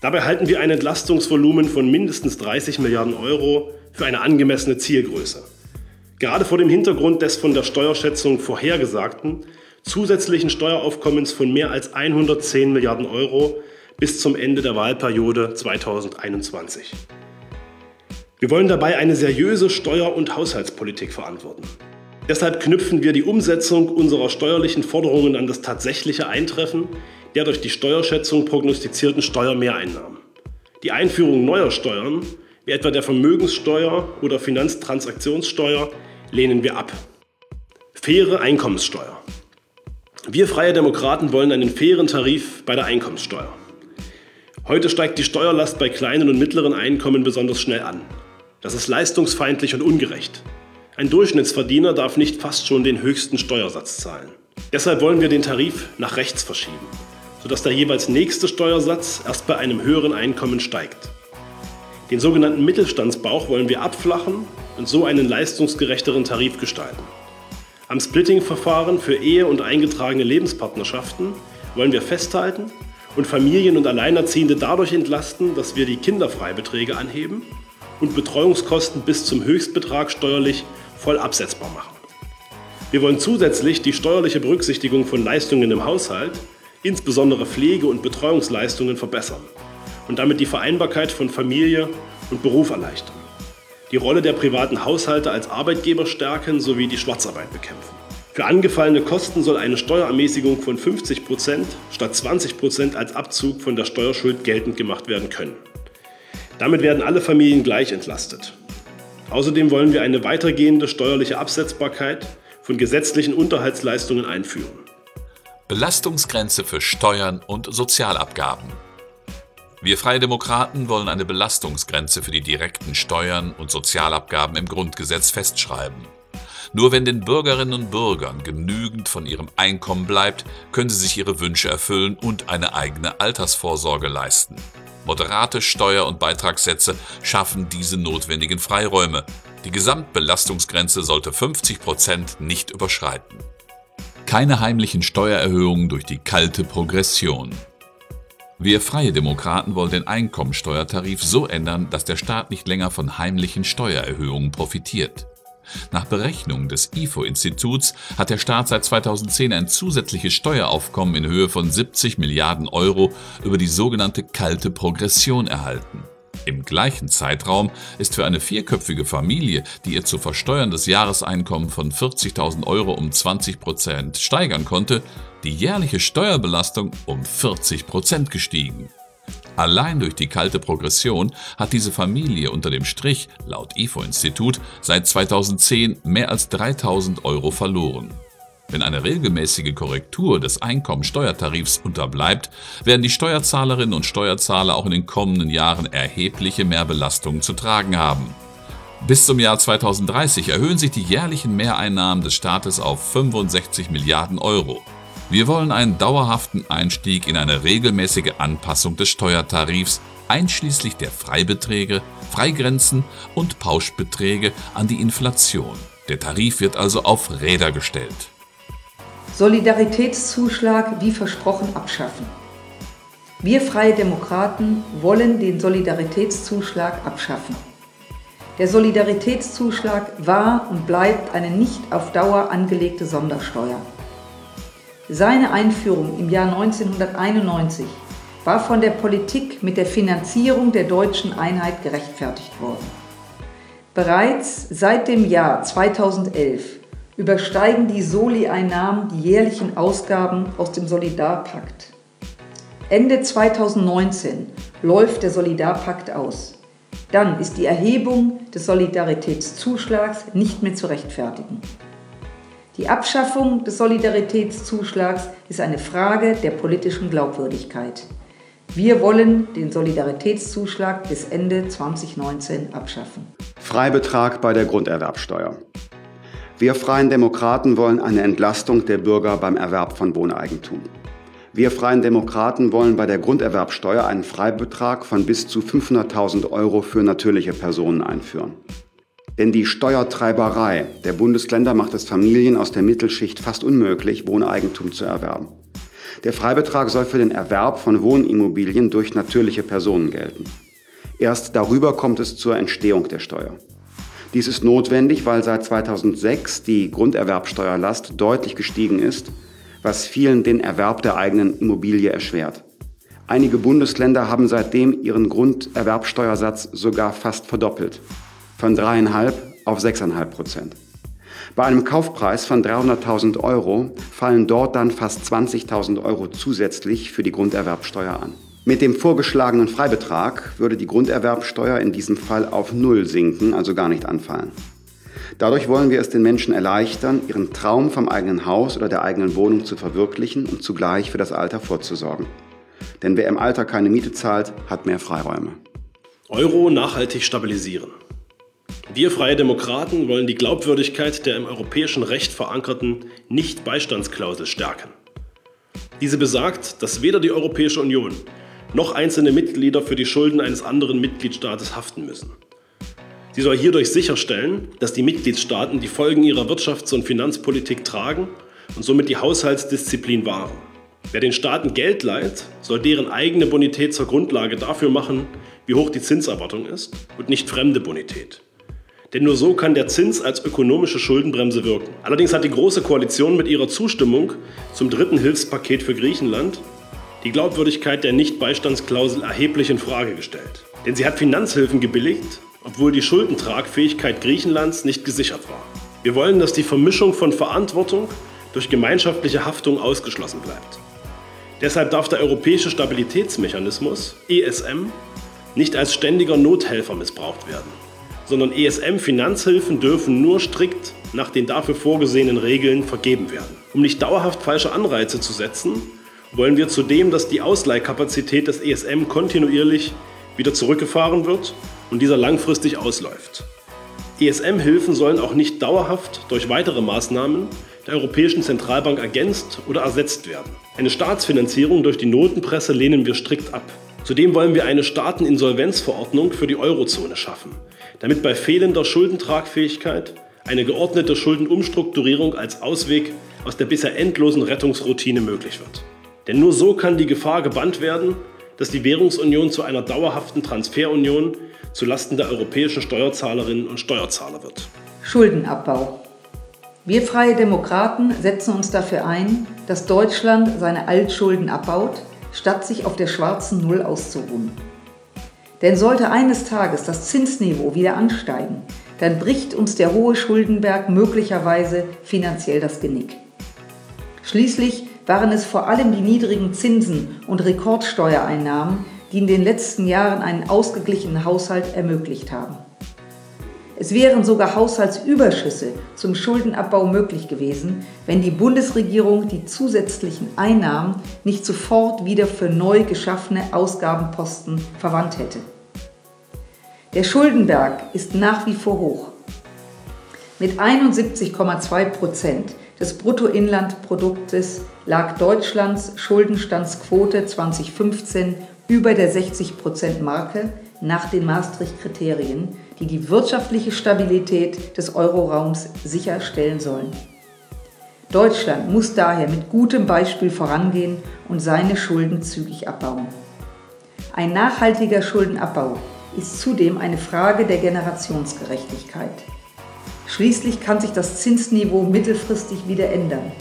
Dabei halten wir ein Entlastungsvolumen von mindestens 30 Milliarden Euro für eine angemessene Zielgröße. Gerade vor dem Hintergrund des von der Steuerschätzung vorhergesagten zusätzlichen Steueraufkommens von mehr als 110 Milliarden Euro bis zum Ende der Wahlperiode 2021. Wir wollen dabei eine seriöse Steuer- und Haushaltspolitik verantworten. Deshalb knüpfen wir die Umsetzung unserer steuerlichen Forderungen an das tatsächliche Eintreffen der durch die Steuerschätzung prognostizierten Steuermehreinnahmen. Die Einführung neuer Steuern, wie etwa der Vermögenssteuer oder Finanztransaktionssteuer, lehnen wir ab. Faire Einkommenssteuer. Wir Freie Demokraten wollen einen fairen Tarif bei der Einkommenssteuer. Heute steigt die Steuerlast bei kleinen und mittleren Einkommen besonders schnell an. Das ist leistungsfeindlich und ungerecht. Ein Durchschnittsverdiener darf nicht fast schon den höchsten Steuersatz zahlen. Deshalb wollen wir den Tarif nach rechts verschieben, sodass der jeweils nächste Steuersatz erst bei einem höheren Einkommen steigt. Den sogenannten Mittelstandsbauch wollen wir abflachen und so einen leistungsgerechteren Tarif gestalten. Am Splitting-Verfahren für Ehe und eingetragene Lebenspartnerschaften wollen wir festhalten und Familien und Alleinerziehende dadurch entlasten, dass wir die Kinderfreibeträge anheben und Betreuungskosten bis zum Höchstbetrag steuerlich voll absetzbar machen. Wir wollen zusätzlich die steuerliche Berücksichtigung von Leistungen im Haushalt, insbesondere Pflege- und Betreuungsleistungen, verbessern und damit die Vereinbarkeit von Familie und Beruf erleichtern. die Rolle der privaten Haushalte als Arbeitgeber stärken sowie die Schwarzarbeit bekämpfen. Für angefallene Kosten soll eine Steuerermäßigung von 50 Prozent statt 20 Prozent als Abzug von der Steuerschuld geltend gemacht werden können. Damit werden alle Familien gleich entlastet. Außerdem wollen wir eine weitergehende steuerliche Absetzbarkeit von gesetzlichen Unterhaltsleistungen einführen. Belastungsgrenze für Steuern und Sozialabgaben. Wir Freie Demokraten wollen eine Belastungsgrenze für die direkten Steuern und Sozialabgaben im Grundgesetz festschreiben. Nur wenn den Bürgerinnen und Bürgern genügend von ihrem Einkommen bleibt, können sie sich ihre Wünsche erfüllen und eine eigene Altersvorsorge leisten. Moderate Steuer- und Beitragssätze schaffen diese notwendigen Freiräume. Die Gesamtbelastungsgrenze sollte 50 Prozent nicht überschreiten. Keine heimlichen Steuererhöhungen durch die kalte Progression. Wir Freie Demokraten wollen den Einkommensteuertarif so ändern, dass der Staat nicht länger von heimlichen Steuererhöhungen profitiert. Nach Berechnungen des IFO-Instituts hat der Staat seit 2010 ein zusätzliches Steueraufkommen in Höhe von 70 Milliarden Euro über die sogenannte kalte Progression erhalten. Im gleichen Zeitraum ist für eine vierköpfige Familie, die ihr zu versteuerndes Jahreseinkommen von 40.000 Euro um 20 Prozent steigern konnte, die jährliche Steuerbelastung um 40 Prozent gestiegen. Allein durch die kalte Progression hat diese Familie unter dem Strich, laut IFO-Institut, seit 2010 mehr als 3000 Euro verloren. Wenn eine regelmäßige Korrektur des Einkommensteuertarifs unterbleibt, werden die Steuerzahlerinnen und Steuerzahler auch in den kommenden Jahren erhebliche Mehrbelastungen zu tragen haben. Bis zum Jahr 2030 erhöhen sich die jährlichen Mehreinnahmen des Staates auf 65 Milliarden Euro. Wir wollen einen dauerhaften Einstieg in eine regelmäßige Anpassung des Steuertarifs, einschließlich der Freibeträge, Freigrenzen und Pauschbeträge an die Inflation. Der Tarif wird also auf Räder gestellt. Solidaritätszuschlag wie versprochen abschaffen. Wir Freie Demokraten wollen den Solidaritätszuschlag abschaffen. Der Solidaritätszuschlag war und bleibt eine nicht auf Dauer angelegte Sondersteuer. Seine Einführung im Jahr 1991 war von der Politik mit der Finanzierung der deutschen Einheit gerechtfertigt worden. Bereits seit dem Jahr 2011 übersteigen die Soli-Einnahmen die jährlichen Ausgaben aus dem Solidarpakt. Ende 2019 läuft der Solidarpakt aus. Dann ist die Erhebung des Solidaritätszuschlags nicht mehr zu rechtfertigen. Die Abschaffung des Solidaritätszuschlags ist eine Frage der politischen Glaubwürdigkeit. Wir wollen den Solidaritätszuschlag bis Ende 2019 abschaffen. Freibetrag bei der Grunderwerbsteuer. Wir Freien Demokraten wollen eine Entlastung der Bürger beim Erwerb von Wohneigentum. Wir Freien Demokraten wollen bei der Grunderwerbsteuer einen Freibetrag von bis zu 500.000 Euro für natürliche Personen einführen. Denn die Steuertreiberei der Bundesländer macht es Familien aus der Mittelschicht fast unmöglich, Wohneigentum zu erwerben. Der Freibetrag soll für den Erwerb von Wohnimmobilien durch natürliche Personen gelten. Erst darüber kommt es zur Entstehung der Steuer. Dies ist notwendig, weil seit 2006 die Grunderwerbsteuerlast deutlich gestiegen ist, was vielen den Erwerb der eigenen Immobilie erschwert. Einige Bundesländer haben seitdem ihren Grunderwerbsteuersatz sogar fast verdoppelt von 3,5 auf 6,5 Prozent. Bei einem Kaufpreis von 300.000 Euro fallen dort dann fast 20.000 Euro zusätzlich für die Grunderwerbsteuer an. Mit dem vorgeschlagenen Freibetrag würde die Grunderwerbsteuer in diesem Fall auf Null sinken, also gar nicht anfallen. Dadurch wollen wir es den Menschen erleichtern, ihren Traum vom eigenen Haus oder der eigenen Wohnung zu verwirklichen und zugleich für das Alter vorzusorgen. Denn wer im Alter keine Miete zahlt, hat mehr Freiräume. Euro nachhaltig stabilisieren. Wir Freie Demokraten wollen die Glaubwürdigkeit der im europäischen Recht verankerten Nicht-Beistandsklausel stärken. Diese besagt, dass weder die Europäische Union noch einzelne Mitglieder für die Schulden eines anderen Mitgliedstaates haften müssen. Sie soll hierdurch sicherstellen, dass die Mitgliedstaaten die Folgen ihrer Wirtschafts- und Finanzpolitik tragen und somit die Haushaltsdisziplin wahren. Wer den Staaten Geld leiht, soll deren eigene Bonität zur Grundlage dafür machen, wie hoch die Zinserwartung ist und nicht fremde Bonität. Denn nur so kann der Zins als ökonomische Schuldenbremse wirken. Allerdings hat die Große Koalition mit ihrer Zustimmung zum dritten Hilfspaket für Griechenland die Glaubwürdigkeit der Nichtbeistandsklausel erheblich in Frage gestellt. Denn sie hat Finanzhilfen gebilligt, obwohl die Schuldentragfähigkeit Griechenlands nicht gesichert war. Wir wollen, dass die Vermischung von Verantwortung durch gemeinschaftliche Haftung ausgeschlossen bleibt. Deshalb darf der Europäische Stabilitätsmechanismus ESM nicht als ständiger Nothelfer missbraucht werden, sondern ESM-Finanzhilfen dürfen nur strikt nach den dafür vorgesehenen Regeln vergeben werden. Um nicht dauerhaft falsche Anreize zu setzen, wollen wir zudem, dass die Ausleihkapazität des ESM kontinuierlich wieder zurückgefahren wird und dieser langfristig ausläuft. ESM-Hilfen sollen auch nicht dauerhaft durch weitere Maßnahmen der Europäischen Zentralbank ergänzt oder ersetzt werden. Eine Staatsfinanzierung durch die Notenpresse lehnen wir strikt ab. Zudem wollen wir eine Staateninsolvenzverordnung für die Eurozone schaffen, damit bei fehlender Schuldentragfähigkeit eine geordnete Schuldenumstrukturierung als Ausweg aus der bisher endlosen Rettungsroutine möglich wird. Denn nur so kann die Gefahr gebannt werden, dass die Währungsunion zu einer dauerhaften Transferunion zulasten der europäischen Steuerzahlerinnen und Steuerzahler wird. Schuldenabbau. Wir Freie Demokraten setzen uns dafür ein, dass Deutschland seine Altschulden abbaut, statt sich auf der schwarzen Null auszuruhen. Denn sollte eines Tages das Zinsniveau wieder ansteigen, dann bricht uns der hohe Schuldenberg möglicherweise finanziell das Genick. Schließlich waren es vor allem die niedrigen Zinsen und Rekordsteuereinnahmen, die in den letzten Jahren einen ausgeglichenen Haushalt ermöglicht haben. Es wären sogar Haushaltsüberschüsse zum Schuldenabbau möglich gewesen, wenn die Bundesregierung die zusätzlichen Einnahmen nicht sofort wieder für neu geschaffene Ausgabenposten verwandt hätte. Der Schuldenberg ist nach wie vor hoch. Mit 71,2 Prozent des Bruttoinlandproduktes lag Deutschlands Schuldenstandsquote 2015 über der 60-Prozent-Marke nach den Maastricht-Kriterien, die die wirtschaftliche Stabilität des Euroraums sicherstellen sollen. Deutschland muss daher mit gutem Beispiel vorangehen und seine Schulden zügig abbauen. Ein nachhaltiger Schuldenabbau ist zudem eine Frage der Generationsgerechtigkeit. Schließlich kann sich das Zinsniveau mittelfristig wieder ändern.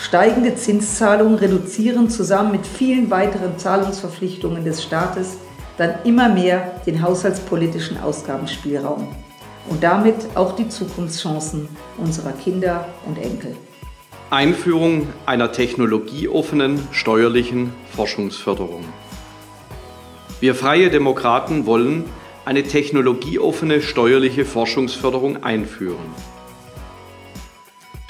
Steigende Zinszahlungen reduzieren zusammen mit vielen weiteren Zahlungsverpflichtungen des Staates dann immer mehr den haushaltspolitischen Ausgabenspielraum und damit auch die Zukunftschancen unserer Kinder und Enkel. Einführung einer technologieoffenen steuerlichen Forschungsförderung. Wir freie Demokraten wollen eine technologieoffene steuerliche Forschungsförderung einführen.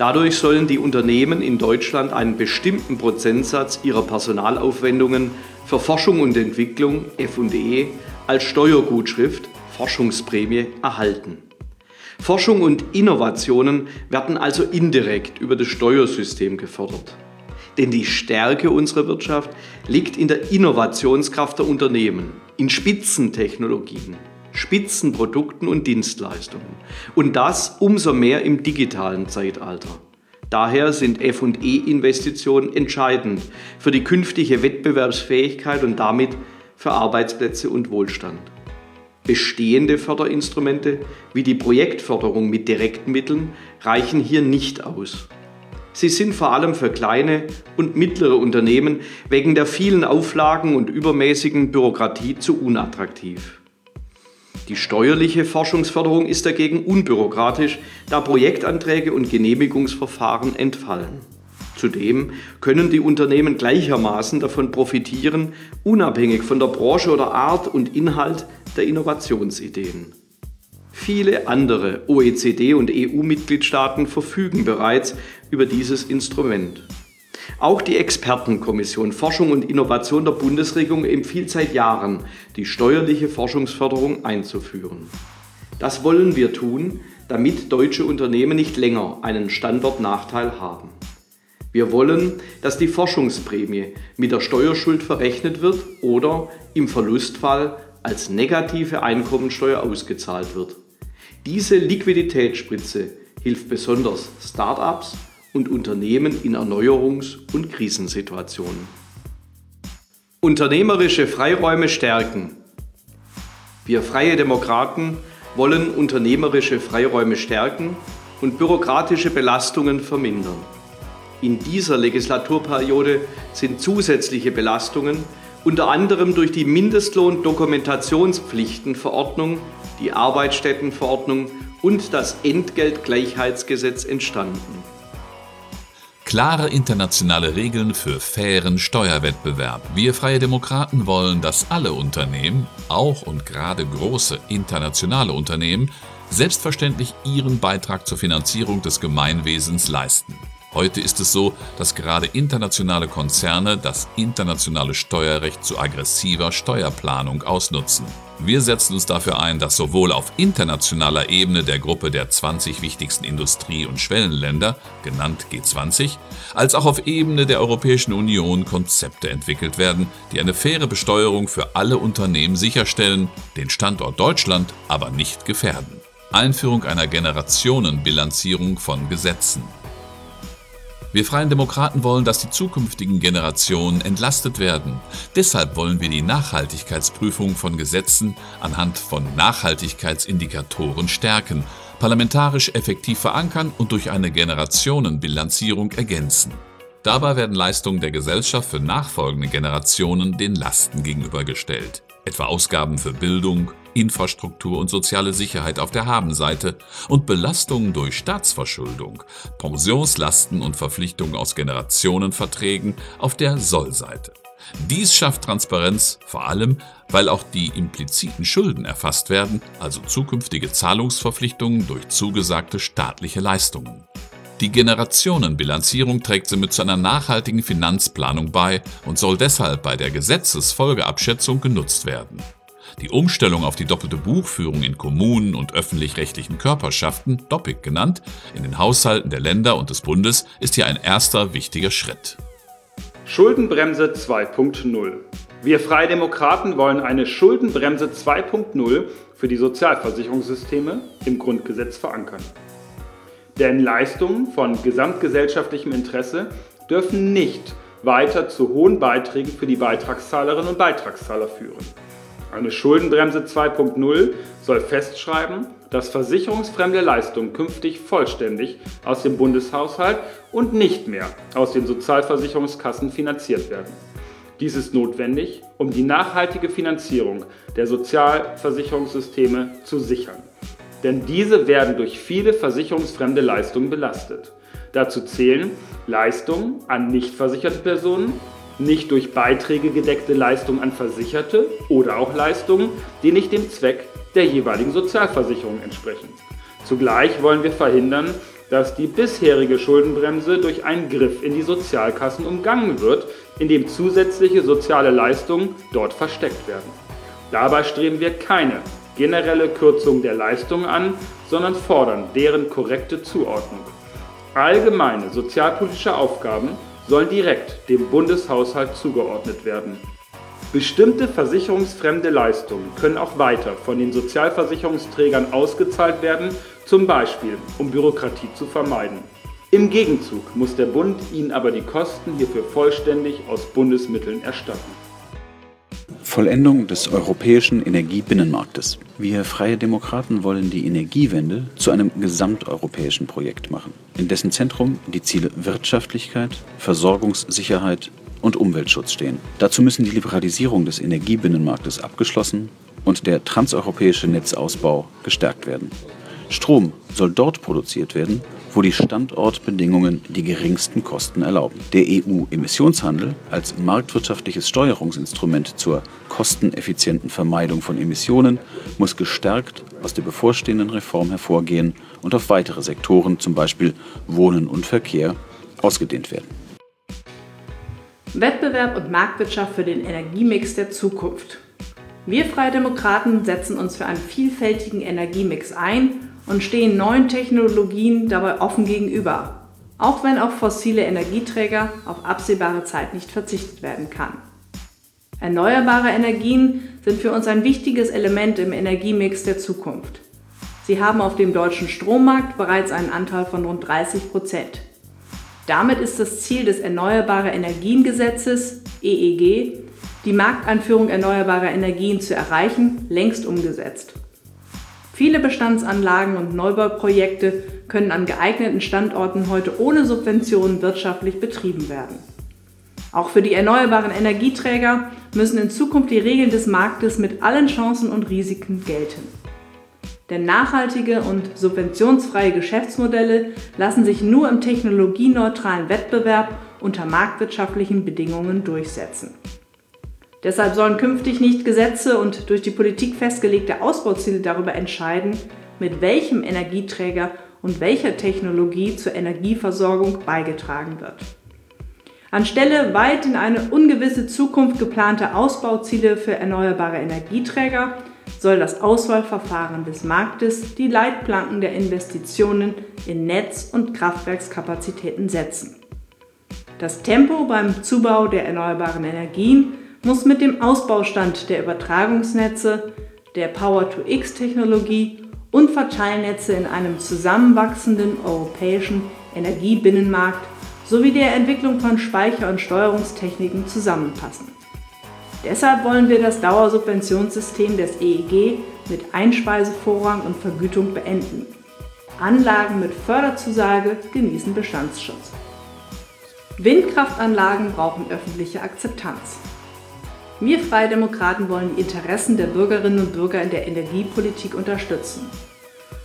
Dadurch sollen die Unternehmen in Deutschland einen bestimmten Prozentsatz ihrer Personalaufwendungen für Forschung und Entwicklung FE als Steuergutschrift Forschungsprämie erhalten. Forschung und Innovationen werden also indirekt über das Steuersystem gefördert. Denn die Stärke unserer Wirtschaft liegt in der Innovationskraft der Unternehmen, in Spitzentechnologien, Spitzenprodukten und Dienstleistungen. Und das umso mehr im digitalen Zeitalter. Daher sind FE-Investitionen entscheidend für die künftige Wettbewerbsfähigkeit und damit für Arbeitsplätze und Wohlstand. Bestehende Förderinstrumente wie die Projektförderung mit direkten Mitteln reichen hier nicht aus. Sie sind vor allem für kleine und mittlere Unternehmen wegen der vielen Auflagen und übermäßigen Bürokratie zu unattraktiv. Die steuerliche Forschungsförderung ist dagegen unbürokratisch, da Projektanträge und Genehmigungsverfahren entfallen. Zudem können die Unternehmen gleichermaßen davon profitieren, unabhängig von der Branche oder Art und Inhalt der Innovationsideen. Viele andere OECD- und EU-Mitgliedstaaten verfügen bereits über dieses Instrument. Auch die Expertenkommission Forschung und Innovation der Bundesregierung empfiehlt seit Jahren, die steuerliche Forschungsförderung einzuführen. Das wollen wir tun, damit deutsche Unternehmen nicht länger einen Standortnachteil haben. Wir wollen, dass die Forschungsprämie mit der Steuerschuld verrechnet wird oder im Verlustfall als negative Einkommensteuer ausgezahlt wird. Diese Liquiditätsspritze hilft besonders Start-ups und Unternehmen in Erneuerungs- und Krisensituationen. Unternehmerische Freiräume stärken. Wir freie Demokraten wollen unternehmerische Freiräume stärken und bürokratische Belastungen vermindern. In dieser Legislaturperiode sind zusätzliche Belastungen unter anderem durch die Mindestlohn-Dokumentationspflichtenverordnung, die Arbeitsstättenverordnung und das Entgeltgleichheitsgesetz entstanden. Klare internationale Regeln für fairen Steuerwettbewerb. Wir Freie Demokraten wollen, dass alle Unternehmen, auch und gerade große internationale Unternehmen, selbstverständlich ihren Beitrag zur Finanzierung des Gemeinwesens leisten. Heute ist es so, dass gerade internationale Konzerne das internationale Steuerrecht zu aggressiver Steuerplanung ausnutzen. Wir setzen uns dafür ein, dass sowohl auf internationaler Ebene der Gruppe der 20 wichtigsten Industrie- und Schwellenländer, genannt G20, als auch auf Ebene der Europäischen Union Konzepte entwickelt werden, die eine faire Besteuerung für alle Unternehmen sicherstellen, den Standort Deutschland aber nicht gefährden. Einführung einer Generationenbilanzierung von Gesetzen. Wir Freien Demokraten wollen, dass die zukünftigen Generationen entlastet werden. Deshalb wollen wir die Nachhaltigkeitsprüfung von Gesetzen anhand von Nachhaltigkeitsindikatoren stärken, parlamentarisch effektiv verankern und durch eine Generationenbilanzierung ergänzen. Dabei werden Leistungen der Gesellschaft für nachfolgende Generationen den Lasten gegenübergestellt, etwa Ausgaben für Bildung, Infrastruktur und soziale Sicherheit auf der Habenseite und Belastungen durch Staatsverschuldung, Pensionslasten und Verpflichtungen aus Generationenverträgen auf der Sollseite. Dies schafft Transparenz, vor allem, weil auch die impliziten Schulden erfasst werden, also zukünftige Zahlungsverpflichtungen durch zugesagte staatliche Leistungen. Die Generationenbilanzierung trägt somit zu einer nachhaltigen Finanzplanung bei und soll deshalb bei der Gesetzesfolgeabschätzung genutzt werden. Die Umstellung auf die doppelte Buchführung in Kommunen und öffentlich-rechtlichen Körperschaften, DOPIC genannt, in den Haushalten der Länder und des Bundes ist hier ein erster wichtiger Schritt. Schuldenbremse 2.0 Wir Freie Demokraten wollen eine Schuldenbremse 2.0 für die Sozialversicherungssysteme im Grundgesetz verankern. Denn Leistungen von gesamtgesellschaftlichem Interesse dürfen nicht weiter zu hohen Beiträgen für die Beitragszahlerinnen und Beitragszahler führen. Eine Schuldenbremse 2.0 soll festschreiben, dass versicherungsfremde Leistungen künftig vollständig aus dem Bundeshaushalt und nicht mehr aus den Sozialversicherungskassen finanziert werden. Dies ist notwendig, um die nachhaltige Finanzierung der Sozialversicherungssysteme zu sichern. Denn diese werden durch viele versicherungsfremde Leistungen belastet. Dazu zählen Leistungen an nicht versicherte Personen, nicht durch Beiträge gedeckte Leistungen an Versicherte oder auch Leistungen, die nicht dem Zweck der jeweiligen Sozialversicherung entsprechen. Zugleich wollen wir verhindern, dass die bisherige Schuldenbremse durch einen Griff in die Sozialkassen umgangen wird, indem zusätzliche soziale Leistungen dort versteckt werden. Dabei streben wir keine generelle Kürzung der Leistungen an, sondern fordern deren korrekte Zuordnung. Allgemeine sozialpolitische Aufgaben sollen direkt dem Bundeshaushalt zugeordnet werden. Bestimmte versicherungsfremde Leistungen können auch weiter von den Sozialversicherungsträgern ausgezahlt werden, zum Beispiel um Bürokratie zu vermeiden. Im Gegenzug muss der Bund ihnen aber die Kosten hierfür vollständig aus Bundesmitteln erstatten. Vollendung des europäischen Energiebinnenmarktes. Wir Freie Demokraten wollen die Energiewende zu einem gesamteuropäischen Projekt machen, in dessen Zentrum die Ziele Wirtschaftlichkeit, Versorgungssicherheit und Umweltschutz stehen. Dazu müssen die Liberalisierung des Energiebinnenmarktes abgeschlossen und der transeuropäische Netzausbau gestärkt werden. Strom soll dort produziert werden, wo die Standortbedingungen die geringsten Kosten erlauben. Der EU-Emissionshandel als marktwirtschaftliches Steuerungsinstrument zur kosteneffizienten Vermeidung von Emissionen muss gestärkt aus der bevorstehenden Reform hervorgehen und auf weitere Sektoren, zum Beispiel Wohnen und Verkehr, ausgedehnt werden. Wettbewerb und Marktwirtschaft für den Energiemix der Zukunft. Wir Freie Demokraten setzen uns für einen vielfältigen Energiemix ein und stehen neuen Technologien dabei offen gegenüber, auch wenn auf fossile Energieträger auf absehbare Zeit nicht verzichtet werden kann. Erneuerbare Energien sind für uns ein wichtiges Element im Energiemix der Zukunft. Sie haben auf dem deutschen Strommarkt bereits einen Anteil von rund 30 Prozent. Damit ist das Ziel des Erneuerbare Energiengesetzes EEG, die Markteinführung erneuerbarer Energien zu erreichen, längst umgesetzt. Viele Bestandsanlagen und Neubauprojekte können an geeigneten Standorten heute ohne Subventionen wirtschaftlich betrieben werden. Auch für die erneuerbaren Energieträger müssen in Zukunft die Regeln des Marktes mit allen Chancen und Risiken gelten. Denn nachhaltige und subventionsfreie Geschäftsmodelle lassen sich nur im technologieneutralen Wettbewerb unter marktwirtschaftlichen Bedingungen durchsetzen. Deshalb sollen künftig nicht Gesetze und durch die Politik festgelegte Ausbauziele darüber entscheiden, mit welchem Energieträger und welcher Technologie zur Energieversorgung beigetragen wird. Anstelle weit in eine ungewisse Zukunft geplanter Ausbauziele für erneuerbare Energieträger soll das Auswahlverfahren des Marktes die Leitplanken der Investitionen in Netz- und Kraftwerkskapazitäten setzen. Das Tempo beim Zubau der erneuerbaren Energien muss mit dem Ausbaustand der Übertragungsnetze, der Power-to-X-Technologie und Verteilnetze in einem zusammenwachsenden europäischen Energiebinnenmarkt sowie der Entwicklung von Speicher- und Steuerungstechniken zusammenpassen. Deshalb wollen wir das Dauersubventionssystem des EEG mit Einspeisevorrang und Vergütung beenden. Anlagen mit Förderzusage genießen Bestandsschutz. Windkraftanlagen brauchen öffentliche Akzeptanz. Wir Freie Demokraten wollen die Interessen der Bürgerinnen und Bürger in der Energiepolitik unterstützen.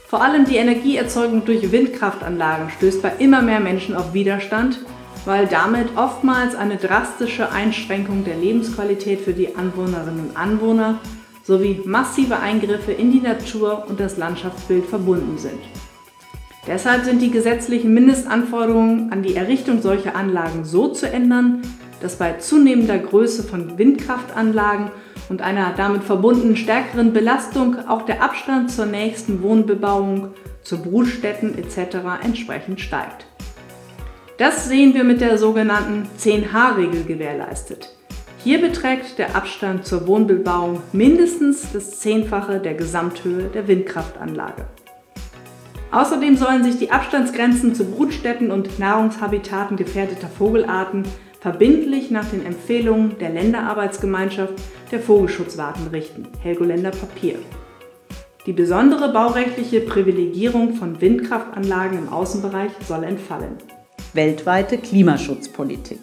Vor allem die Energieerzeugung durch Windkraftanlagen stößt bei immer mehr Menschen auf Widerstand, weil damit oftmals eine drastische Einschränkung der Lebensqualität für die Anwohnerinnen und Anwohner sowie massive Eingriffe in die Natur und das Landschaftsbild verbunden sind. Deshalb sind die gesetzlichen Mindestanforderungen an die Errichtung solcher Anlagen so zu ändern, dass bei zunehmender Größe von Windkraftanlagen und einer damit verbundenen stärkeren Belastung auch der Abstand zur nächsten Wohnbebauung, zu Brutstätten etc. entsprechend steigt. Das sehen wir mit der sogenannten 10H-Regel gewährleistet. Hier beträgt der Abstand zur Wohnbebauung mindestens das Zehnfache der Gesamthöhe der Windkraftanlage. Außerdem sollen sich die Abstandsgrenzen zu Brutstätten und Nahrungshabitaten gefährdeter Vogelarten verbindlich nach den Empfehlungen der Länderarbeitsgemeinschaft der Vogelschutzwarten richten, Helgoländer Papier. Die besondere baurechtliche Privilegierung von Windkraftanlagen im Außenbereich soll entfallen. Weltweite Klimaschutzpolitik.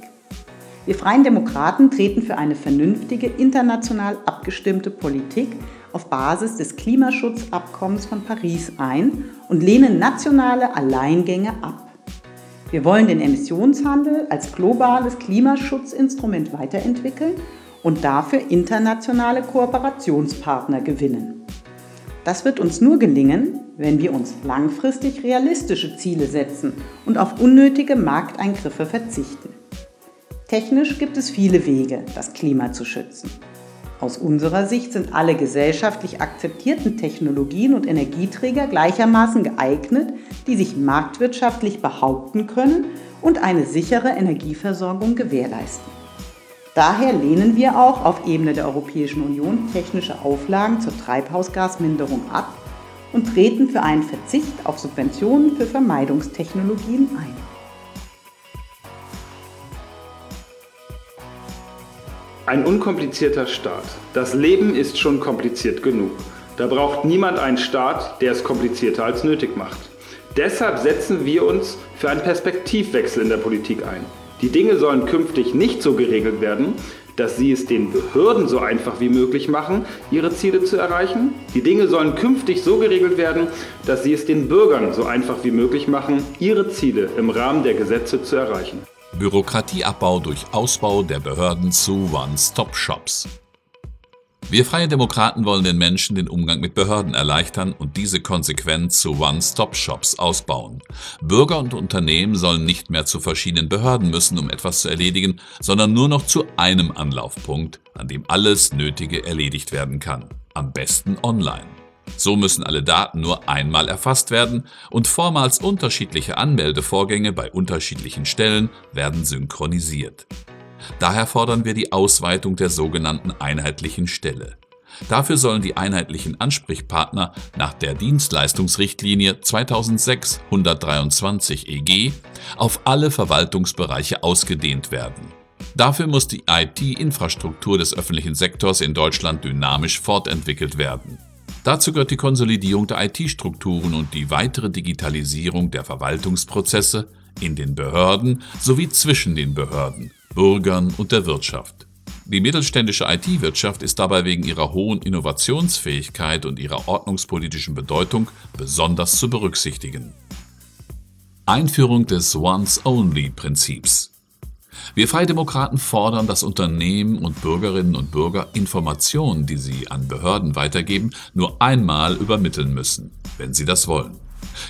Wir Freien Demokraten treten für eine vernünftige, international abgestimmte Politik auf Basis des Klimaschutzabkommens von Paris ein und lehnen nationale Alleingänge ab. Wir wollen den Emissionshandel als globales Klimaschutzinstrument weiterentwickeln und dafür internationale Kooperationspartner gewinnen. Das wird uns nur gelingen, wenn wir uns langfristig realistische Ziele setzen und auf unnötige Markteingriffe verzichten. Technisch gibt es viele Wege, das Klima zu schützen. Aus unserer Sicht sind alle gesellschaftlich akzeptierten Technologien und Energieträger gleichermaßen geeignet, die sich marktwirtschaftlich behaupten können und eine sichere Energieversorgung gewährleisten. Daher lehnen wir auch auf Ebene der Europäischen Union technische Auflagen zur Treibhausgasminderung ab und treten für einen Verzicht auf Subventionen für Vermeidungstechnologien ein. Ein unkomplizierter Staat. Das Leben ist schon kompliziert genug. Da braucht niemand einen Staat, der es komplizierter als nötig macht. Deshalb setzen wir uns für einen Perspektivwechsel in der Politik ein. Die Dinge sollen künftig nicht so geregelt werden, dass sie es den Behörden so einfach wie möglich machen, ihre Ziele zu erreichen. Die Dinge sollen künftig so geregelt werden, dass sie es den Bürgern so einfach wie möglich machen, ihre Ziele im Rahmen der Gesetze zu erreichen. Bürokratieabbau durch Ausbau der Behörden zu One-Stop-Shops. Wir Freie Demokraten wollen den Menschen den Umgang mit Behörden erleichtern und diese konsequent zu One-Stop-Shops ausbauen. Bürger und Unternehmen sollen nicht mehr zu verschiedenen Behörden müssen, um etwas zu erledigen, sondern nur noch zu einem Anlaufpunkt, an dem alles Nötige erledigt werden kann. Am besten online. So müssen alle Daten nur einmal erfasst werden und vormals unterschiedliche Anmeldevorgänge bei unterschiedlichen Stellen werden synchronisiert. Daher fordern wir die Ausweitung der sogenannten einheitlichen Stelle. Dafür sollen die einheitlichen Ansprechpartner nach der Dienstleistungsrichtlinie 2006-123 EG auf alle Verwaltungsbereiche ausgedehnt werden. Dafür muss die IT-Infrastruktur des öffentlichen Sektors in Deutschland dynamisch fortentwickelt werden. Dazu gehört die Konsolidierung der IT-Strukturen und die weitere Digitalisierung der Verwaltungsprozesse in den Behörden sowie zwischen den Behörden, Bürgern und der Wirtschaft. Die mittelständische IT-Wirtschaft ist dabei wegen ihrer hohen Innovationsfähigkeit und ihrer ordnungspolitischen Bedeutung besonders zu berücksichtigen. Einführung des Once-Only-Prinzips. Wir Freidemokraten fordern, dass Unternehmen und Bürgerinnen und Bürger Informationen, die sie an Behörden weitergeben, nur einmal übermitteln müssen, wenn sie das wollen.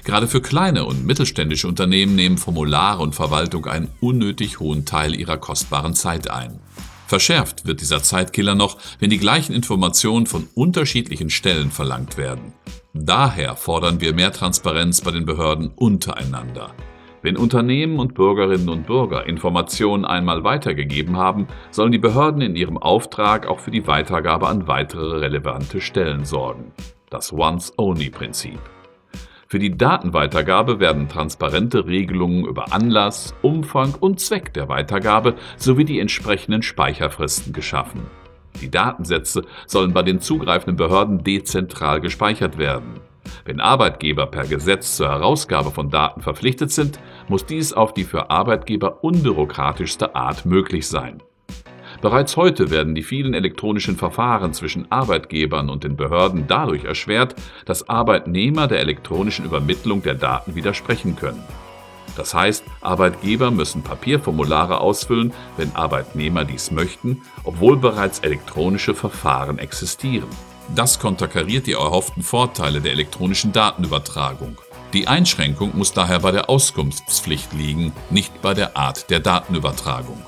Gerade für kleine und mittelständische Unternehmen nehmen Formulare und Verwaltung einen unnötig hohen Teil ihrer kostbaren Zeit ein. Verschärft wird dieser Zeitkiller noch, wenn die gleichen Informationen von unterschiedlichen Stellen verlangt werden. Daher fordern wir mehr Transparenz bei den Behörden untereinander. Wenn Unternehmen und Bürgerinnen und Bürger Informationen einmal weitergegeben haben, sollen die Behörden in ihrem Auftrag auch für die Weitergabe an weitere relevante Stellen sorgen. Das Once-Only-Prinzip. Für die Datenweitergabe werden transparente Regelungen über Anlass, Umfang und Zweck der Weitergabe sowie die entsprechenden Speicherfristen geschaffen. Die Datensätze sollen bei den zugreifenden Behörden dezentral gespeichert werden. Wenn Arbeitgeber per Gesetz zur Herausgabe von Daten verpflichtet sind, muss dies auf die für Arbeitgeber unbürokratischste Art möglich sein. Bereits heute werden die vielen elektronischen Verfahren zwischen Arbeitgebern und den Behörden dadurch erschwert, dass Arbeitnehmer der elektronischen Übermittlung der Daten widersprechen können. Das heißt, Arbeitgeber müssen Papierformulare ausfüllen, wenn Arbeitnehmer dies möchten, obwohl bereits elektronische Verfahren existieren. Das konterkariert die erhofften Vorteile der elektronischen Datenübertragung. Die Einschränkung muss daher bei der Auskunftspflicht liegen, nicht bei der Art der Datenübertragung.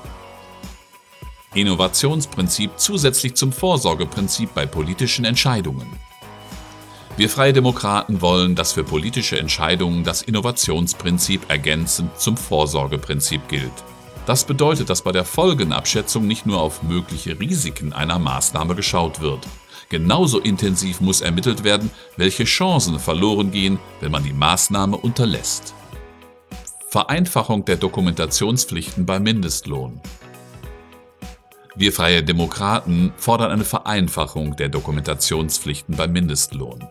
Innovationsprinzip zusätzlich zum Vorsorgeprinzip bei politischen Entscheidungen. Wir Freie Demokraten wollen, dass für politische Entscheidungen das Innovationsprinzip ergänzend zum Vorsorgeprinzip gilt. Das bedeutet, dass bei der Folgenabschätzung nicht nur auf mögliche Risiken einer Maßnahme geschaut wird. Genauso intensiv muss ermittelt werden, welche Chancen verloren gehen, wenn man die Maßnahme unterlässt. Vereinfachung der Dokumentationspflichten beim Mindestlohn. Wir Freie Demokraten fordern eine Vereinfachung der Dokumentationspflichten beim Mindestlohn.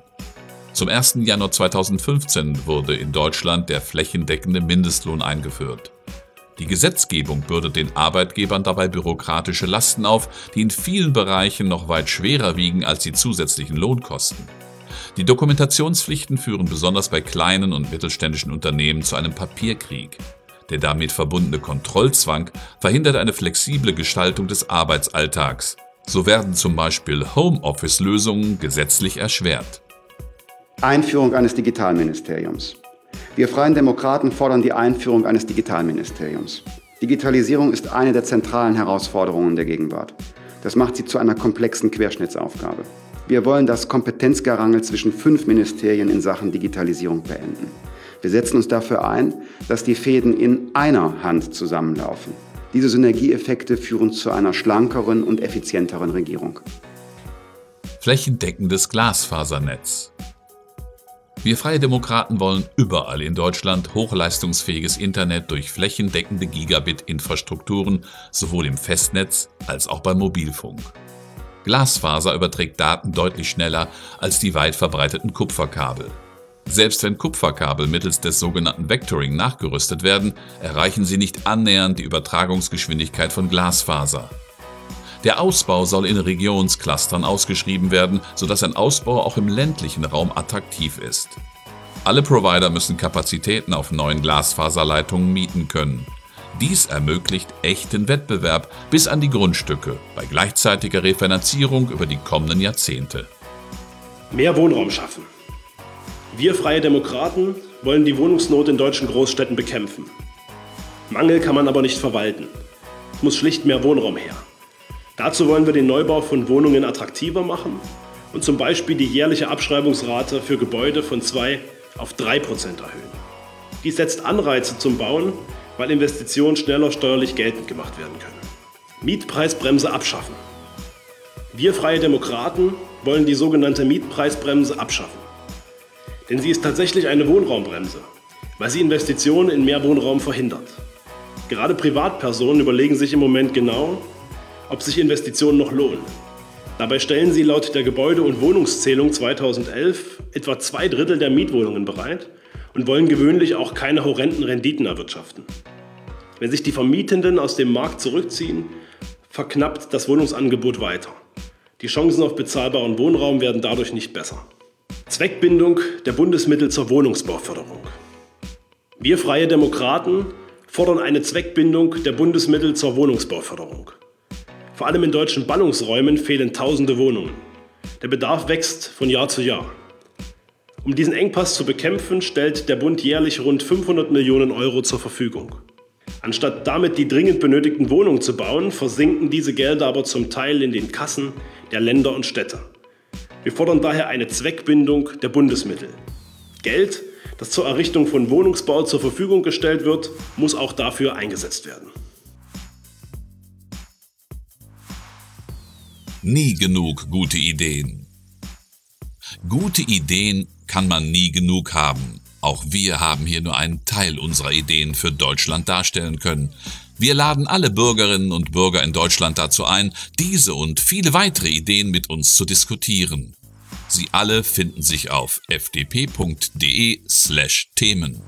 Zum 1. Januar 2015 wurde in Deutschland der flächendeckende Mindestlohn eingeführt. Die Gesetzgebung bürdet den Arbeitgebern dabei bürokratische Lasten auf, die in vielen Bereichen noch weit schwerer wiegen als die zusätzlichen Lohnkosten. Die Dokumentationspflichten führen besonders bei kleinen und mittelständischen Unternehmen zu einem Papierkrieg. Der damit verbundene Kontrollzwang verhindert eine flexible Gestaltung des Arbeitsalltags. So werden zum Beispiel Homeoffice-Lösungen gesetzlich erschwert. Einführung eines Digitalministeriums. Wir Freien Demokraten fordern die Einführung eines Digitalministeriums. Digitalisierung ist eine der zentralen Herausforderungen der Gegenwart. Das macht sie zu einer komplexen Querschnittsaufgabe. Wir wollen das Kompetenzgerangel zwischen fünf Ministerien in Sachen Digitalisierung beenden. Wir setzen uns dafür ein, dass die Fäden in einer Hand zusammenlaufen. Diese Synergieeffekte führen zu einer schlankeren und effizienteren Regierung. Flächendeckendes Glasfasernetz. Wir Freie Demokraten wollen überall in Deutschland hochleistungsfähiges Internet durch flächendeckende Gigabit-Infrastrukturen sowohl im Festnetz als auch beim Mobilfunk. Glasfaser überträgt Daten deutlich schneller als die weit verbreiteten Kupferkabel. Selbst wenn Kupferkabel mittels des sogenannten Vectoring nachgerüstet werden, erreichen sie nicht annähernd die Übertragungsgeschwindigkeit von Glasfaser. Der Ausbau soll in Regionsclustern ausgeschrieben werden, sodass ein Ausbau auch im ländlichen Raum attraktiv ist. Alle Provider müssen Kapazitäten auf neuen Glasfaserleitungen mieten können. Dies ermöglicht echten Wettbewerb bis an die Grundstücke bei gleichzeitiger Refinanzierung über die kommenden Jahrzehnte. Mehr Wohnraum schaffen. Wir Freie Demokraten wollen die Wohnungsnot in deutschen Großstädten bekämpfen. Mangel kann man aber nicht verwalten. Es muss schlicht mehr Wohnraum her. Dazu wollen wir den Neubau von Wohnungen attraktiver machen und zum Beispiel die jährliche Abschreibungsrate für Gebäude von 2 auf 3 Prozent erhöhen. Dies setzt Anreize zum Bauen, weil Investitionen schneller steuerlich geltend gemacht werden können. Mietpreisbremse abschaffen. Wir Freie Demokraten wollen die sogenannte Mietpreisbremse abschaffen. Denn sie ist tatsächlich eine Wohnraumbremse, weil sie Investitionen in mehr Wohnraum verhindert. Gerade Privatpersonen überlegen sich im Moment genau, ob sich Investitionen noch lohnen. Dabei stellen sie laut der Gebäude- und Wohnungszählung 2011 etwa zwei Drittel der Mietwohnungen bereit und wollen gewöhnlich auch keine horrenden Renditen erwirtschaften. Wenn sich die Vermietenden aus dem Markt zurückziehen, verknappt das Wohnungsangebot weiter. Die Chancen auf bezahlbaren Wohnraum werden dadurch nicht besser. Zweckbindung der Bundesmittel zur Wohnungsbauförderung. Wir Freie Demokraten fordern eine Zweckbindung der Bundesmittel zur Wohnungsbauförderung. Vor allem in deutschen Ballungsräumen fehlen tausende Wohnungen. Der Bedarf wächst von Jahr zu Jahr. Um diesen Engpass zu bekämpfen, stellt der Bund jährlich rund 500 Millionen Euro zur Verfügung. Anstatt damit die dringend benötigten Wohnungen zu bauen, versinken diese Gelder aber zum Teil in den Kassen der Länder und Städte. Wir fordern daher eine Zweckbindung der Bundesmittel. Geld, das zur Errichtung von Wohnungsbau zur Verfügung gestellt wird, muss auch dafür eingesetzt werden. Nie genug gute Ideen. Gute Ideen kann man nie genug haben. Auch wir haben hier nur einen Teil unserer Ideen für Deutschland darstellen können. Wir laden alle Bürgerinnen und Bürger in Deutschland dazu ein, diese und viele weitere Ideen mit uns zu diskutieren. Sie alle finden sich auf fdp.de slash Themen.